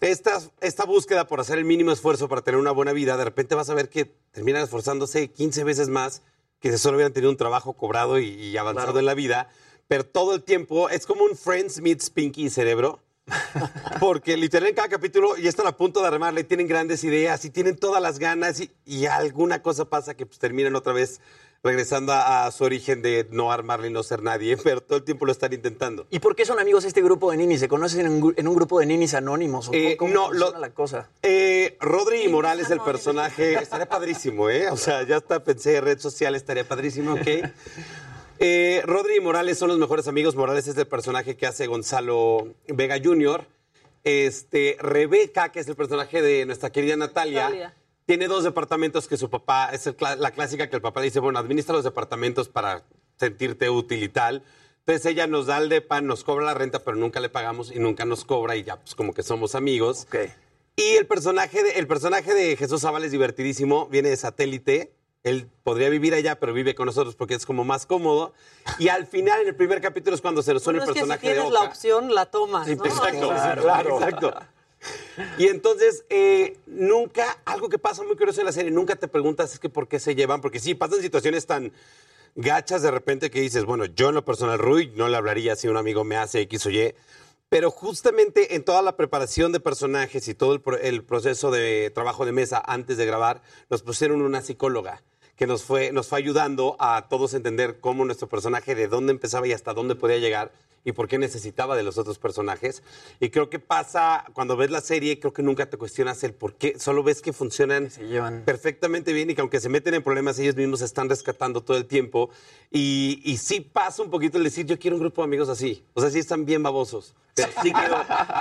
esta, esta búsqueda por hacer el mínimo esfuerzo para tener una buena vida, de repente vas a ver que terminan esforzándose 15 veces más que si solo hubieran tenido un trabajo cobrado y, y avanzado Claro. en la vida. Pero todo el tiempo es como un Friends meets Pinky y Cerebro. [laughs] Porque literal en cada capítulo ya están a punto de armarle, y tienen grandes ideas y tienen todas las ganas y, y alguna cosa pasa que pues, terminan otra vez regresando a, a su origen de no armarle y no ser nadie, [laughs] pero todo el tiempo lo están intentando. ¿Y por qué son amigos este grupo de ninis? ¿Se conocen en un, gru- en un grupo de ninis anónimos? ¿O Eh, cómo no, lo- la cosa? Eh, Rodri Morales, el personaje, estaría padrísimo, ¿eh? O sea, ya hasta pensé red social, estaría padrísimo, ¿ok? [laughs] Eh, Rodri y Morales son los mejores amigos. Morales es el personaje que hace Gonzalo Vega Jr. Este, Rebeca, que es el personaje de nuestra querida Natalia, Natalia. tiene dos departamentos que su papá, es el la clásica que el papá le dice, bueno, administra los departamentos para sentirte útil y tal. Entonces ella nos da el depa, nos cobra la renta, pero nunca le pagamos y nunca nos cobra y ya pues como que somos amigos. Y el personaje, de, el personaje de Jesús Zavala es divertidísimo, viene de satélite. Él podría vivir allá, pero vive con nosotros porque es como más cómodo. Y al final, en el primer capítulo, es cuando se resuelve Bueno, el es que si personaje de tienes la opción, la tomas, ¿no? Exacto, Claro. claro, exacto. Y entonces, eh, nunca, algo que pasa muy curioso en la serie, nunca te preguntas es que por qué se llevan, porque sí, pasan situaciones tan gachas de repente que dices, bueno, yo en lo personal, Rui, no le hablaría si un amigo me hace X o Y, pero justamente en toda la preparación de personajes y todo el, pro- el proceso de trabajo de mesa antes de grabar, nos pusieron una psicóloga que nos fue, nos fue ayudando a todos entender cómo nuestro personaje, de dónde empezaba y hasta dónde podía llegar y por qué necesitaba de los otros personajes. Y creo que pasa, cuando ves la serie, creo que nunca te cuestionas el por qué, solo ves que funcionan perfectamente bien y que aunque se meten en problemas, ellos mismos se están rescatando todo el tiempo. Y, y sí pasa un poquito el decir, yo quiero un grupo de amigos así. O sea, sí están bien babosos. Pero sí quiero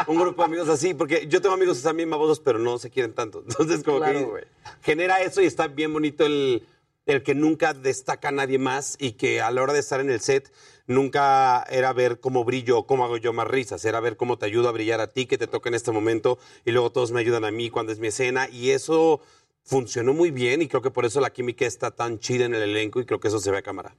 un grupo de amigos así, porque yo tengo amigos que están bien babosos, pero no se quieren tanto. [laughs] Entonces, como Claro, que genera eso y está bien bonito el, el que nunca destaca a nadie más y que a la hora de estar en el set nunca era ver cómo brillo o cómo hago yo más risas, era ver cómo te ayudo a brillar a ti, que te toca en este momento y luego todos me ayudan a mí cuando es mi escena y eso funcionó muy bien y creo que por eso la química está tan chida en el elenco y creo que eso se ve a cámara.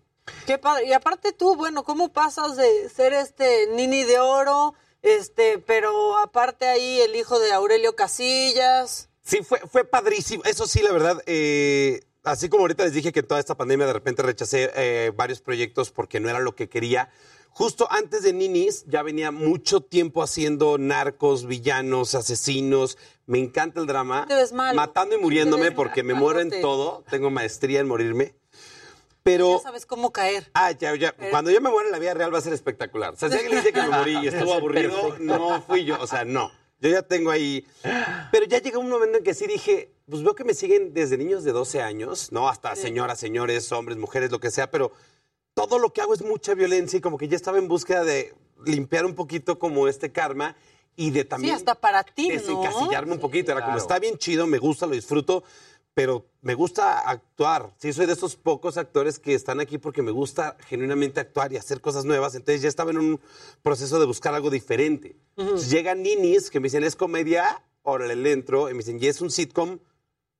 Qué padre. Y aparte tú, bueno, ¿cómo pasas de ser este Nini de oro, este, pero aparte ahí el hijo de Aurelio Casillas? Sí, fue, fue padrísimo. Eso sí, la verdad, eh, así como ahorita les dije que toda esta pandemia de repente rechacé eh, varios proyectos porque no era lo que quería. Justo antes de Ninis ya venía mucho tiempo haciendo narcos, villanos, asesinos. Me encanta el drama. Te ves mal. Matando y muriéndome porque me muero en todo. Tengo maestría en morirme. Pero Ya sabes cómo caer. Ah, ya, ya. Cuando yo me muera en la vida real va a ser espectacular. O sea, si alguien dice que me morí y estuvo [laughs] aburrido, no fui yo. O sea, no. Yo ya tengo ahí. Pero ya llegó un momento en que sí dije, pues veo que me siguen desde niños de 12 años, ¿no? Hasta señoras, señores, hombres, mujeres, lo que sea, pero todo lo que hago es mucha violencia y como que ya estaba en búsqueda de limpiar un poquito como este karma y de Sí, también hasta para ti, ¿no? desencasillarme un poquito. Era como, claro. está bien chido, me gusta, lo disfruto, pero me gusta actuar. Sí, soy de esos pocos actores que están aquí porque me gusta genuinamente actuar y hacer cosas nuevas. Entonces ya estaba en un proceso de buscar algo diferente. Entonces llegan ninis que me dicen, ¿es comedia? Órale, le entro. Y me dicen, ¿y es un sitcom?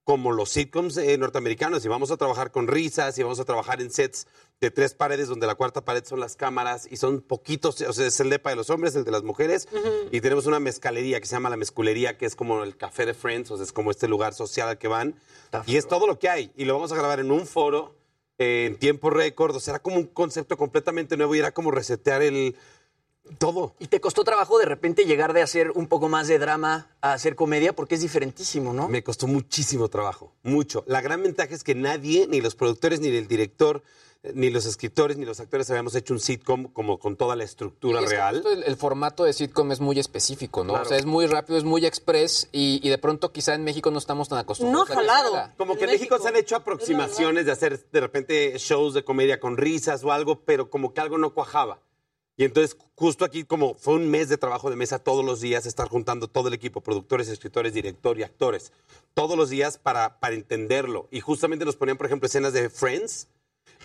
Como los sitcoms eh, norteamericanos y vamos a trabajar con risas y vamos a trabajar en sets de tres paredes donde la cuarta pared son las cámaras y son poquitos, o sea, es el depa de los hombres, el de las mujeres y tenemos una mezcalería que se llama la mezculería que es como el café de Friends, o sea, es como este lugar social al que van y es todo lo que hay y lo vamos a grabar en un foro eh, en tiempo récord, o sea, era como un concepto completamente nuevo y era como resetear el todo. ¿Y te costó trabajo de repente llegar de hacer un poco más de drama a hacer comedia? Porque es diferentísimo, ¿no? Me costó muchísimo trabajo, mucho. La gran ventaja es que nadie, ni los productores, ni el director, ni los escritores, ni los actores habíamos hecho un sitcom como con toda la estructura Y es que real. El, el formato de sitcom es muy específico, ¿no? Claro. O sea, es muy rápido, es muy express y, y de pronto quizá en México no estamos tan acostumbrados. la escala. Como que en México, se han hecho aproximaciones de hacer de repente shows de comedia con risas o algo, pero como que algo no cuajaba. Y entonces, justo aquí, como fue un mes de trabajo de mesa todos los días, estar juntando todo el equipo, productores, escritores, director y actores, todos los días para, para entenderlo. Y justamente nos ponían, por ejemplo, escenas de Friends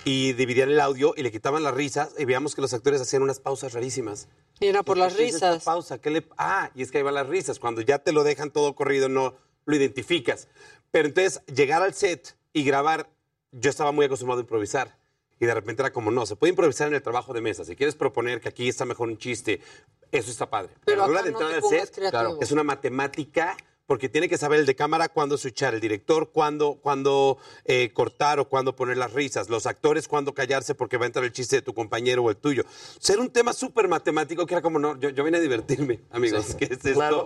y dividían el audio y le quitaban las risas y veíamos que los actores hacían unas pausas rarísimas. Y era por las ¿Qué es esta risas. pausa? ¿Qué le... Ah, y es que ahí van las risas. Cuando ya te lo dejan todo corrido, no lo identificas. Pero entonces, llegar al set y grabar, yo estaba muy acostumbrado a improvisar. Y de repente era como, no, se puede improvisar en el trabajo de mesa. Si quieres proponer que aquí está mejor un chiste, eso está padre. Pero, a la hora de no al set, creativo. es una matemática porque tiene que saber el de cámara cuándo switchar, el director cuándo, cuándo eh, cortar o cuándo poner las risas, los actores cuándo callarse porque va a entrar el chiste de tu compañero o el tuyo. Era un tema súper matemático que era como, no, yo, yo vine a divertirme, [laughs] amigos, ¿qué es esto?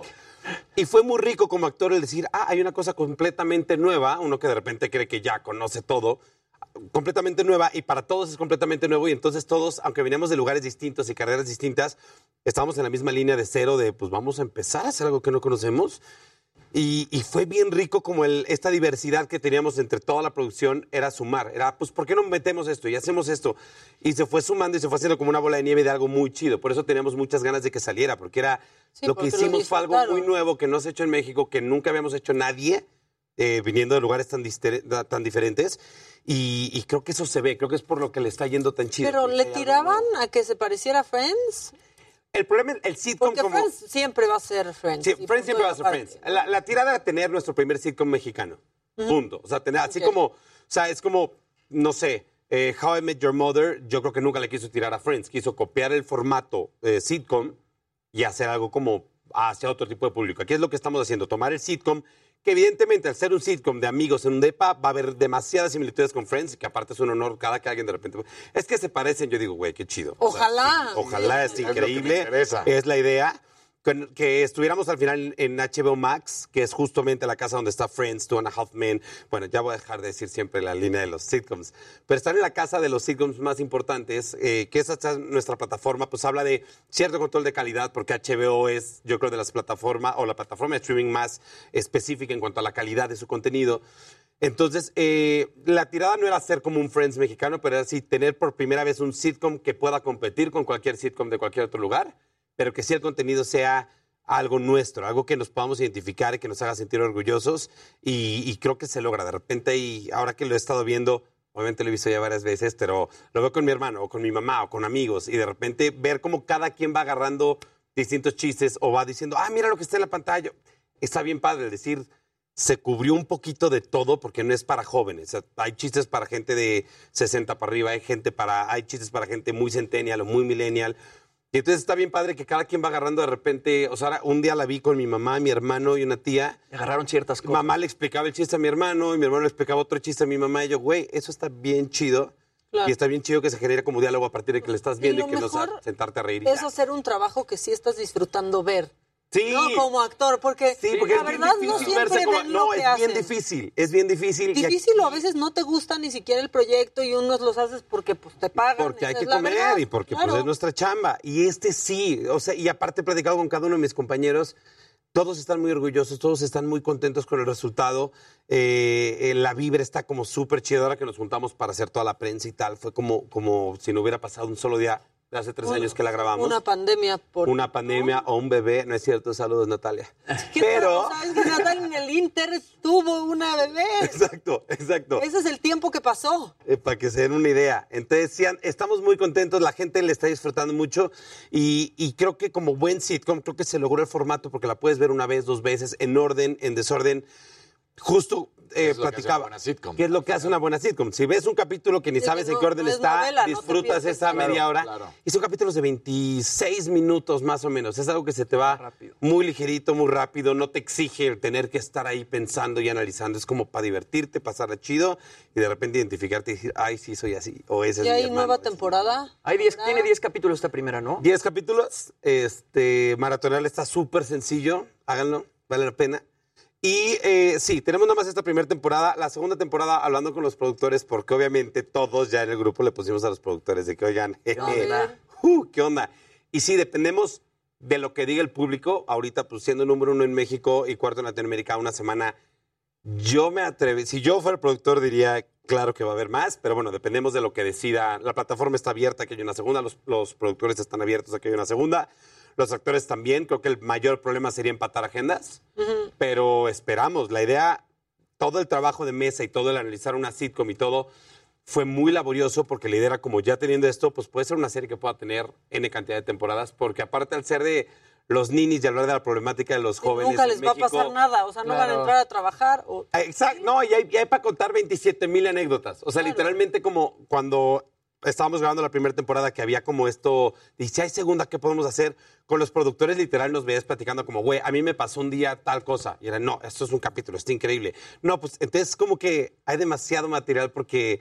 Y fue muy rico como actor el decir, ah, hay una cosa completamente nueva, uno que de repente cree que ya conoce todo, completamente nueva y para todos es completamente nuevo y entonces todos, aunque veníamos de lugares distintos y carreras distintas, estábamos en la misma línea de cero de pues vamos a empezar a hacer algo que no conocemos. Y, y fue bien rico como el, esta diversidad que teníamos entre toda la producción era sumar. Era, pues, ¿por qué no metemos esto y hacemos esto? Y se fue sumando y se fue haciendo como una bola de nieve de algo muy chido. Por eso teníamos muchas ganas de que saliera, porque era Sí, lo que porque hicimos fue algo muy nuevo que no se ha hecho en México, que nunca habíamos hecho nadie, eh, viniendo de lugares tan, tan diferentes. Y, y creo que eso se ve, creo que es por lo que le está yendo tan chido. Pero le algo tiraban a que se pareciera a Friends. El problema es el sitcom Porque como... Friends siempre va a ser Friends. Sí, Friends siempre va a ser. Friends. La, la tirada era tener nuestro primer sitcom mexicano. Punto. O sea, tener, así como, o sea, es como, no sé, eh, How I Met Your Mother, yo creo que nunca le quiso tirar a Friends. Quiso copiar el formato eh, sitcom y hacer algo como hacia otro tipo de público. Aquí es lo que estamos haciendo, tomar el sitcom, que evidentemente al ser un sitcom de amigos en un depa va a haber demasiadas similitudes con Friends, que aparte es un honor cada que alguien de repente... Es que se parecen, yo digo, güey, qué chido. O sea, Ojalá. sí, ojalá, es increíble. Es la idea. Que estuviéramos al final en HBO Max, que es justamente la casa donde está Friends, Two and a Half Men. Bueno, ya voy a dejar de decir siempre la línea de los sitcoms. Pero estar en la casa de los sitcoms más importantes, eh, que es nuestra plataforma, pues habla de cierto control de calidad, porque HBO es, yo creo, de las plataformas o la plataforma de streaming más específica en cuanto a la calidad de su contenido. Entonces, eh, la tirada no era ser como un Friends mexicano, pero era sí tener por primera vez un sitcom que pueda competir con cualquier sitcom de cualquier otro lugar, pero que sí el contenido sea algo nuestro, algo que nos podamos identificar y que nos haga sentir orgullosos. Y, creo que se logra. De repente, y ahora que lo he estado viendo, obviamente lo he visto ya varias veces, pero lo veo con mi hermano o con mi mamá o con amigos, y de repente ver cómo cada quien va agarrando distintos chistes o va diciendo, ah, mira lo que está en la pantalla. Está bien padre decir, se cubrió un poquito de todo porque no es para jóvenes. Hay chistes para gente de 60 para arriba, hay gente para, hay chistes para gente muy centennial o muy millennial. Y entonces está bien padre que cada quien va agarrando de repente, o sea, un día la vi con mi mamá, mi hermano y una tía. Agarraron ciertas cosas. Mamá le explicaba el chiste a mi hermano y mi hermano le explicaba otro chiste a mi mamá y yo, güey, eso está bien chido. Claro. Y está bien chido que se genere como diálogo a partir de que le estás viendo y, que no sentarte a reír. Es hacer un trabajo que sí estás disfrutando ver. Sí. No como actor, porque, Sí, porque la verdad no siempre verse como- ven No, que es bien difícil, es bien difícil. Difícil o a veces no te gusta ni siquiera el proyecto y unos los haces porque pues te pagan. Porque hay que comer y porque Claro. pues, es nuestra chamba. Y este sí, o sea, y aparte he platicado con cada uno de mis compañeros, todos están muy orgullosos, todos están muy contentos con el resultado. Eh, eh, la vibra está como súper chida ahora que nos juntamos para hacer toda la prensa y tal. Fue como, como si no hubiera pasado un solo día hace tres Una- años que la grabamos. Una pandemia por... Una pandemia o un bebé, no es cierto, saludos Natalia. [laughs] ¿Qué Pero? ¿Sabes que Natal en el Inter tuvo una bebé? [laughs] exacto, exacto. Ese es el tiempo que pasó. Eh, para que se den una idea. Entonces, sí, estamos muy contentos, la gente le está disfrutando mucho y, y creo que como buen sitcom, creo que se logró el formato porque la puedes ver una vez, dos veces, en orden, en desorden. Justo eh, Es lo que hace una platicaba. buena sitcom. ¿Qué es lo que hace una buena sitcom? Si ves un capítulo que ni Sí, sabes que en qué orden no es está, novela, disfrutas esa media hora. Claro. Y son capítulos de 26 minutos más o menos. Es algo que se te va muy ligerito, muy rápido. No te exige el tener que estar ahí pensando y analizando. Es como para divertirte, pasarla chido y de repente identificarte y decir, ay, sí, soy así. O ese es ¿Y mi hay hermano. nueva temporada? Hay diez, tiene 10 capítulos esta primera, ¿no? 10 capítulos. Este, maratonear está súper sencillo. Háganlo, vale la pena. Y eh, sí, tenemos nada más esta primera temporada. La segunda temporada hablando con los productores, porque obviamente todos ya en el grupo le pusimos a los productores de que, oigan, onda? uh, ¿qué onda? Y sí, dependemos de lo que diga el público. Ahorita, pues siendo número uno en México y cuarto en Latinoamérica, una semana, yo me atrevo, si yo fuera el productor diría, claro que va a haber más, pero bueno, dependemos de lo que decida. La plataforma está abierta, que hay una segunda, los, los productores están abiertos a que hay una segunda, los actores también, creo que el mayor problema sería empatar agendas, pero esperamos, la idea, todo el trabajo de mesa y todo el analizar una sitcom y todo, fue muy laborioso porque la idea era como ya teniendo esto, pues puede ser una serie que pueda tener N cantidad de temporadas, porque aparte al ser de los ninis y hablar de la problemática de los jóvenes Nunca en les va a pasar nada, o sea, no van a Claro. entrar a trabajar. O... Ah, Exacto, no, y hay, y hay para contar 27 mil anécdotas. O sea, literalmente como cuando estábamos grabando la primera temporada que había como esto, y si hay segunda, ¿qué podemos hacer? Con los productores literal nos veías platicando como, güey, a mí me pasó un día tal cosa. Y era, no, esto es un capítulo, está increíble. No, pues entonces como que hay demasiado material porque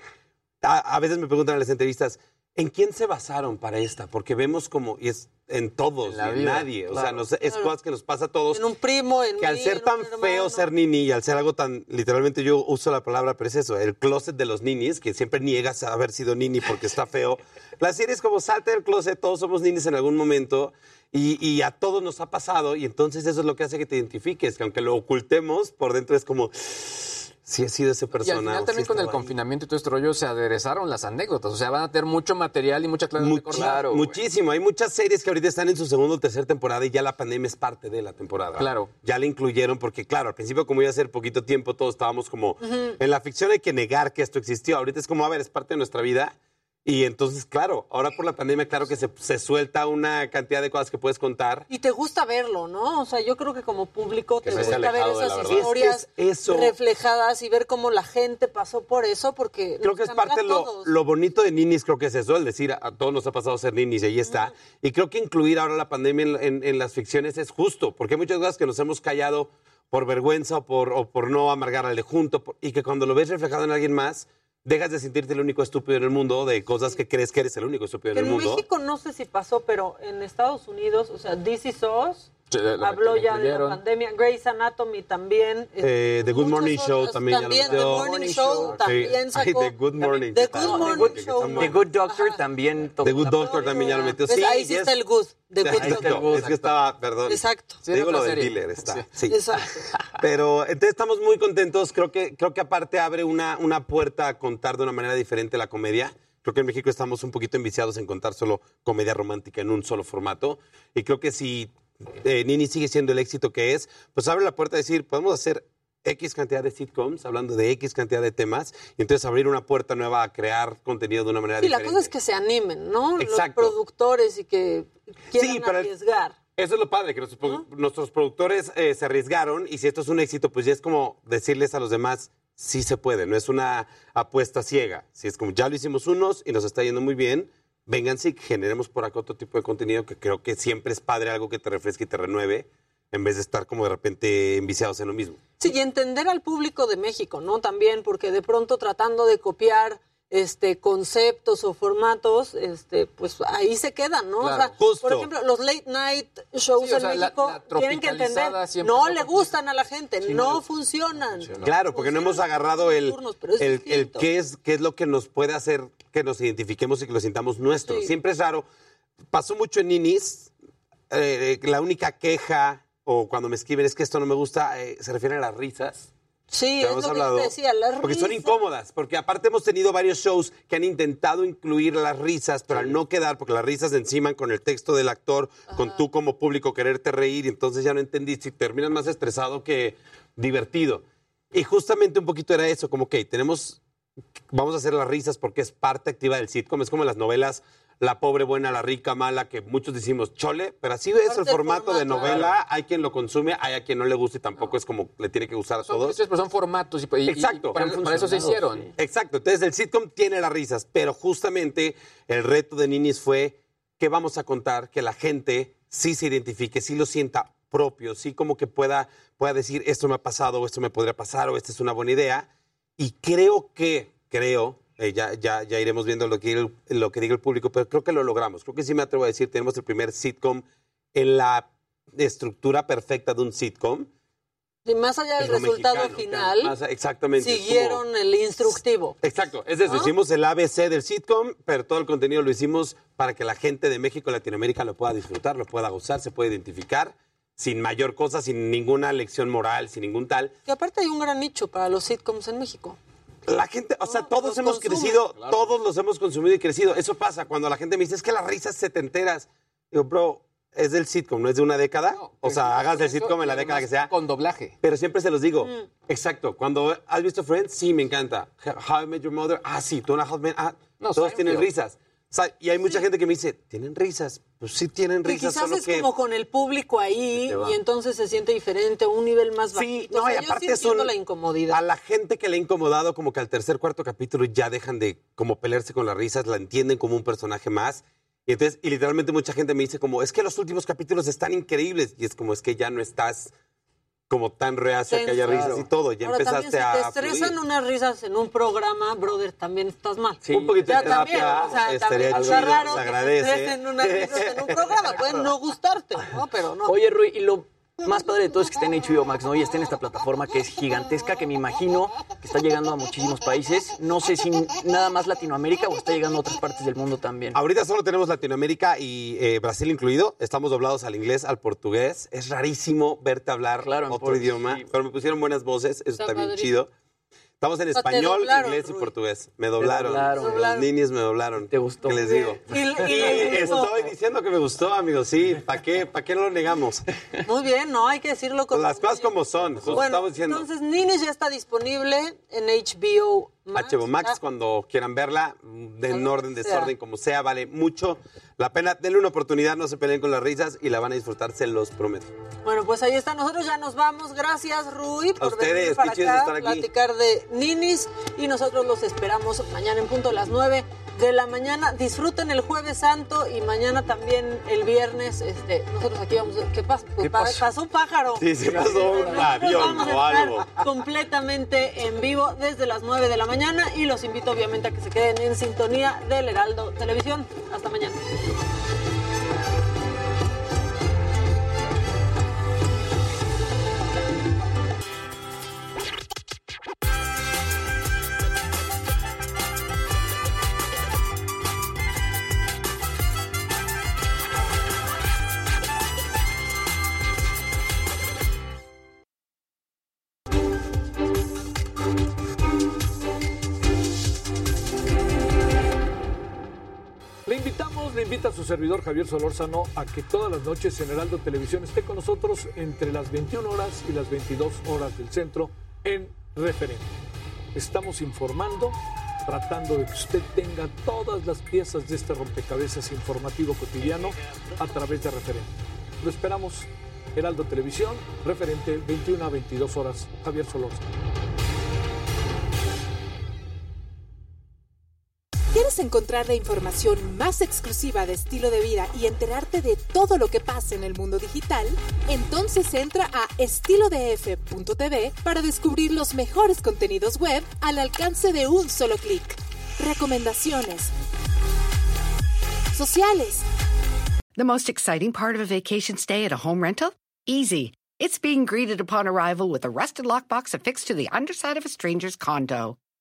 a, a veces me preguntan en las entrevistas, ¿en quién se basaron para esta? Porque vemos como, y es en todos, En la y en vida, nadie. O sea, nos- es Claro. cosas que nos pasa a todos En un primo, en que al mí, ser tan feo ser nini y al ser algo tan, literalmente yo uso la palabra, pero es eso, el closet de los ninis, que siempre niegas a haber sido nini porque está feo. [laughs] La serie es como salta del closet, todos somos ninis en algún momento y, y a todos nos ha pasado y entonces eso es lo que hace que te identifiques, que aunque lo ocultemos, por dentro es como, sí he sido ese Y persona. al final también sí con el estaba ahí". confinamiento y todo este rollo se aderezaron las anécdotas. O sea, van a tener mucho material y mucha clase de Muchi- recordar. muchísimo. Hay muchas series que ahorita están en su segunda o tercera temporada y ya la pandemia es parte de la temporada. Claro. Ya la incluyeron porque, claro, al principio, como iba a ser poquito tiempo, todos estábamos como. En la ficción hay que negar que esto existió. Ahorita es como, a ver, es parte de nuestra vida. Y entonces, claro, ahora por la pandemia, claro que se, se suelta una cantidad de cosas que puedes contar. Y te gusta verlo, ¿no? O sea, yo creo que como público Que te gusta ver esas historias Es eso. reflejadas y ver cómo la gente pasó por eso, porque Creo que es parte lo, lo bonito de Ninis, creo que es eso, el decir, a, todos nos ha pasado ser Ninis y ahí está. Y creo que incluir ahora la pandemia en, en- en las ficciones es justo, porque hay muchas cosas que nos hemos callado por vergüenza o por, o por no amargar al de junto, y que cuando lo ves reflejado en alguien más, dejas de sentirte el único estúpido en el mundo de cosas que crees que eres el único estúpido en el en mundo. México no sé si pasó, pero en Estados Unidos, o sea, DC SOS, habló ya de la pandemia. Grey's Anatomy también. Eh, The Good Morning Show también, También ya The lo Morning metió. Show también Ay, sacó. The Good Morning. The Good Morning Show. The Good Doctor también tocó The Good la- Doctor también ya lo metió. Sí, Ahí sí está es- el good. The good doctor. Es que estaba, perdón. Exacto. Digo lo del dealer, está. Sí. Exacto. [laughs] Pero entonces estamos muy contentos. Creo que, creo que aparte abre una, una puerta a contar de una manera diferente la comedia. Creo que en México estamos un poquito enviciados en contar solo comedia romántica en un solo formato. Y creo que si eh, Nini sigue siendo el éxito que es, pues abre la puerta a decir, podemos hacer X cantidad de sitcoms, hablando de X cantidad de temas, y entonces abrir una puerta nueva a crear contenido de una manera Sí, la diferente. cosa es que se animen, ¿no? Exacto. Los productores y que quieran pero el- arriesgar. Eso es lo padre, que nuestros, nuestros productores eh, se arriesgaron y si esto es un éxito, pues ya es como decirles a los demás, sí se puede, no es una apuesta ciega. Si es como, ya lo hicimos unos y nos está yendo muy bien, vénganse y generemos por acá otro tipo de contenido que creo que siempre es padre, algo que te refresque y te renueve, en vez de estar como de repente enviciados en lo mismo. Sí, y entender al público de México, ¿no? También, porque de pronto tratando de copiar este conceptos o formatos, este, pues ahí se quedan, ¿no? Claro. o sea, Justo. por ejemplo, los late night shows Sí, en sea, México la tienen que entender, no le gustan a la gente, no, funcionan. Claro, porque no hemos agarrado el, turnos, el, qué, es, qué es lo que nos puede hacer que nos identifiquemos y que lo sintamos nuestro. Sí. Siempre es raro. Pasó mucho en Ninis. eh, la única queja o cuando me escriben es que esto no me gusta, eh, se refieren a las risas. Sí, es hemos lo hablado, que te decía, las porque son incómodas, porque aparte hemos tenido varios shows que han intentado incluir las risas, pero al no quedar, porque las risas se enciman con el texto del actor, con tú como público quererte reír, y entonces ya no entendiste y terminas más estresado que divertido. Y justamente un poquito era eso, como que tenemos, vamos a hacer las risas porque es parte activa del sitcom, es como en las novelas La pobre, buena, la rica, mala, que muchos decimos chole, pero así es el formato de novela, hay quien lo consume, hay a quien no le gusta y tampoco es como le tiene que gustar a Son todos. clichés, pero son formatos y, y- y Exacto. para, para eso se hicieron. Exacto. Entonces el sitcom tiene las risas, pero justamente el reto de Ninis fue que vamos a contar que la gente sí se identifique, sí lo sienta propio, sí como que pueda, pueda decir esto me ha pasado o esto me podría pasar o esta es una buena idea. Y creo que, creo, eh, ya, ya, ya iremos viendo lo que, diga el- lo que diga el público, pero creo que lo logramos. Creo que sí me atrevo a decir, tenemos el primer sitcom en la estructura perfecta de un sitcom. Y más allá del resultado mexicano, final, claro. Más- exactamente. como- siguieron el instructivo. Exacto, es eso, ¿No? hicimos el ABC del sitcom, pero todo el contenido lo hicimos para que la gente de México y Latinoamérica lo pueda disfrutar, lo pueda gozar, se pueda identificar, sin mayor cosa, sin ninguna lección moral, sin ningún tal. Que aparte hay un gran nicho para los sitcoms en México. La gente, o sea, todos hemos crecido, todos los hemos consumido y crecido. Eso pasa cuando la gente me dice, es que las risas se te enteras. Digo, bro, es del sitcom, no es de una década. o sea, hagas el sitcom en la década que sea. Con doblaje. Pero siempre se los digo. Mm. Exacto. Cuando has visto Friends, sí, me encanta. How I Met Your Mother, ah, sí. A Half Men, ah. No, todos tienen risas. O sea, y hay mucha gente que me dice, ¿tienen risas? Pues sí tienen risas, quizás solo es que... como con el público ahí y entonces se siente diferente, un nivel más Sí, bajito. no, O sea, y yo sí aparte la incomodidad. A la gente que le ha incomodado, como que al tercer, cuarto capítulo ya dejan de como pelearse con las risas, la entienden como un personaje más. Y entonces, y literalmente mucha gente me dice como, es que los últimos capítulos están increíbles. Y es como, es que ya no estás como tan reacio a que haya Tenso. risas y todo. Ya Ahora también, empezaste si a te estresan fluir. unas risas en un programa, brother, también estás mal. Sí. Un poquito de Ya también, terapia o sea, estaría también está chido, raro se que te estresen unas risas en un programa. Pueden no gustarte, ¿no? Pero no. Oye, Rui, y lo más padre de todo es que está en HBO Max, ¿no? Y está en esta plataforma que es gigantesca, que me imagino que está llegando a muchísimos países. No sé si nada más Latinoamérica o está llegando a otras partes del mundo también. Ahorita solo tenemos Latinoamérica y eh, Brasil incluido. Estamos doblados al inglés, al portugués. Es rarísimo verte hablar otro por- idioma, pero me pusieron buenas voces. Eso Está está bien chido. Estamos en español, doblaron, inglés y portugués. Me doblaron. doblaron. Los niños me doblaron. ¿Te gustó? ¿Qué les digo? [laughs] Y- y [laughs] estoy diciendo que me gustó, amigos. Sí, ¿para qué, ¿para qué no lo negamos? [laughs] Muy bien, no hay que decirlo como Las cosas como son. Bueno, estamos diciendo. entonces Ninis ya está disponible en HBO Max. HBO Max, ¿verdad? cuando quieran verla, de en orden, desorden, como sea, vale mucho la pena. Denle una oportunidad, no se peleen con las risas y la van a disfrutar, se los prometo. Bueno, pues ahí está. Nosotros ya nos vamos. Gracias, Rui, por ustedes, venir para acá, estar aquí. platicar de Ninis. Y nosotros los esperamos mañana en punto a las 9 de la mañana. Disfruten el Jueves Santo y mañana también el viernes. Este, nosotros aquí vamos. ¿Qué pasa? Pues ¿Qué pa- pasó? pasó un pájaro. Sí, sí pasó un avión o algo. [laughs] completamente en vivo desde las 9 de la mañana y los invito obviamente a que se queden en sintonía del Heraldo Televisión. Hasta mañana. Invita a su servidor Javier Solórzano a que todas las noches en Heraldo Televisión esté con nosotros entre las 21 horas y las 22 horas del centro en referente. Estamos informando, tratando de que usted tenga todas las piezas de este rompecabezas informativo cotidiano a través de referente. Lo esperamos, Heraldo Televisión, referente 21 a 22 horas, Javier Solórzano. ¿Quieres encontrar la información más exclusiva de estilo de vida y enterarte de todo lo que pasa en el mundo digital? Entonces entra a estilodef.tv para descubrir los mejores contenidos web al alcance de un solo clic. Recomendaciones. Sociales. The most exciting part of a vacation stay at a home rental? Easy. It's being greeted upon arrival with a rusted lockbox affixed to the underside of a stranger's condo.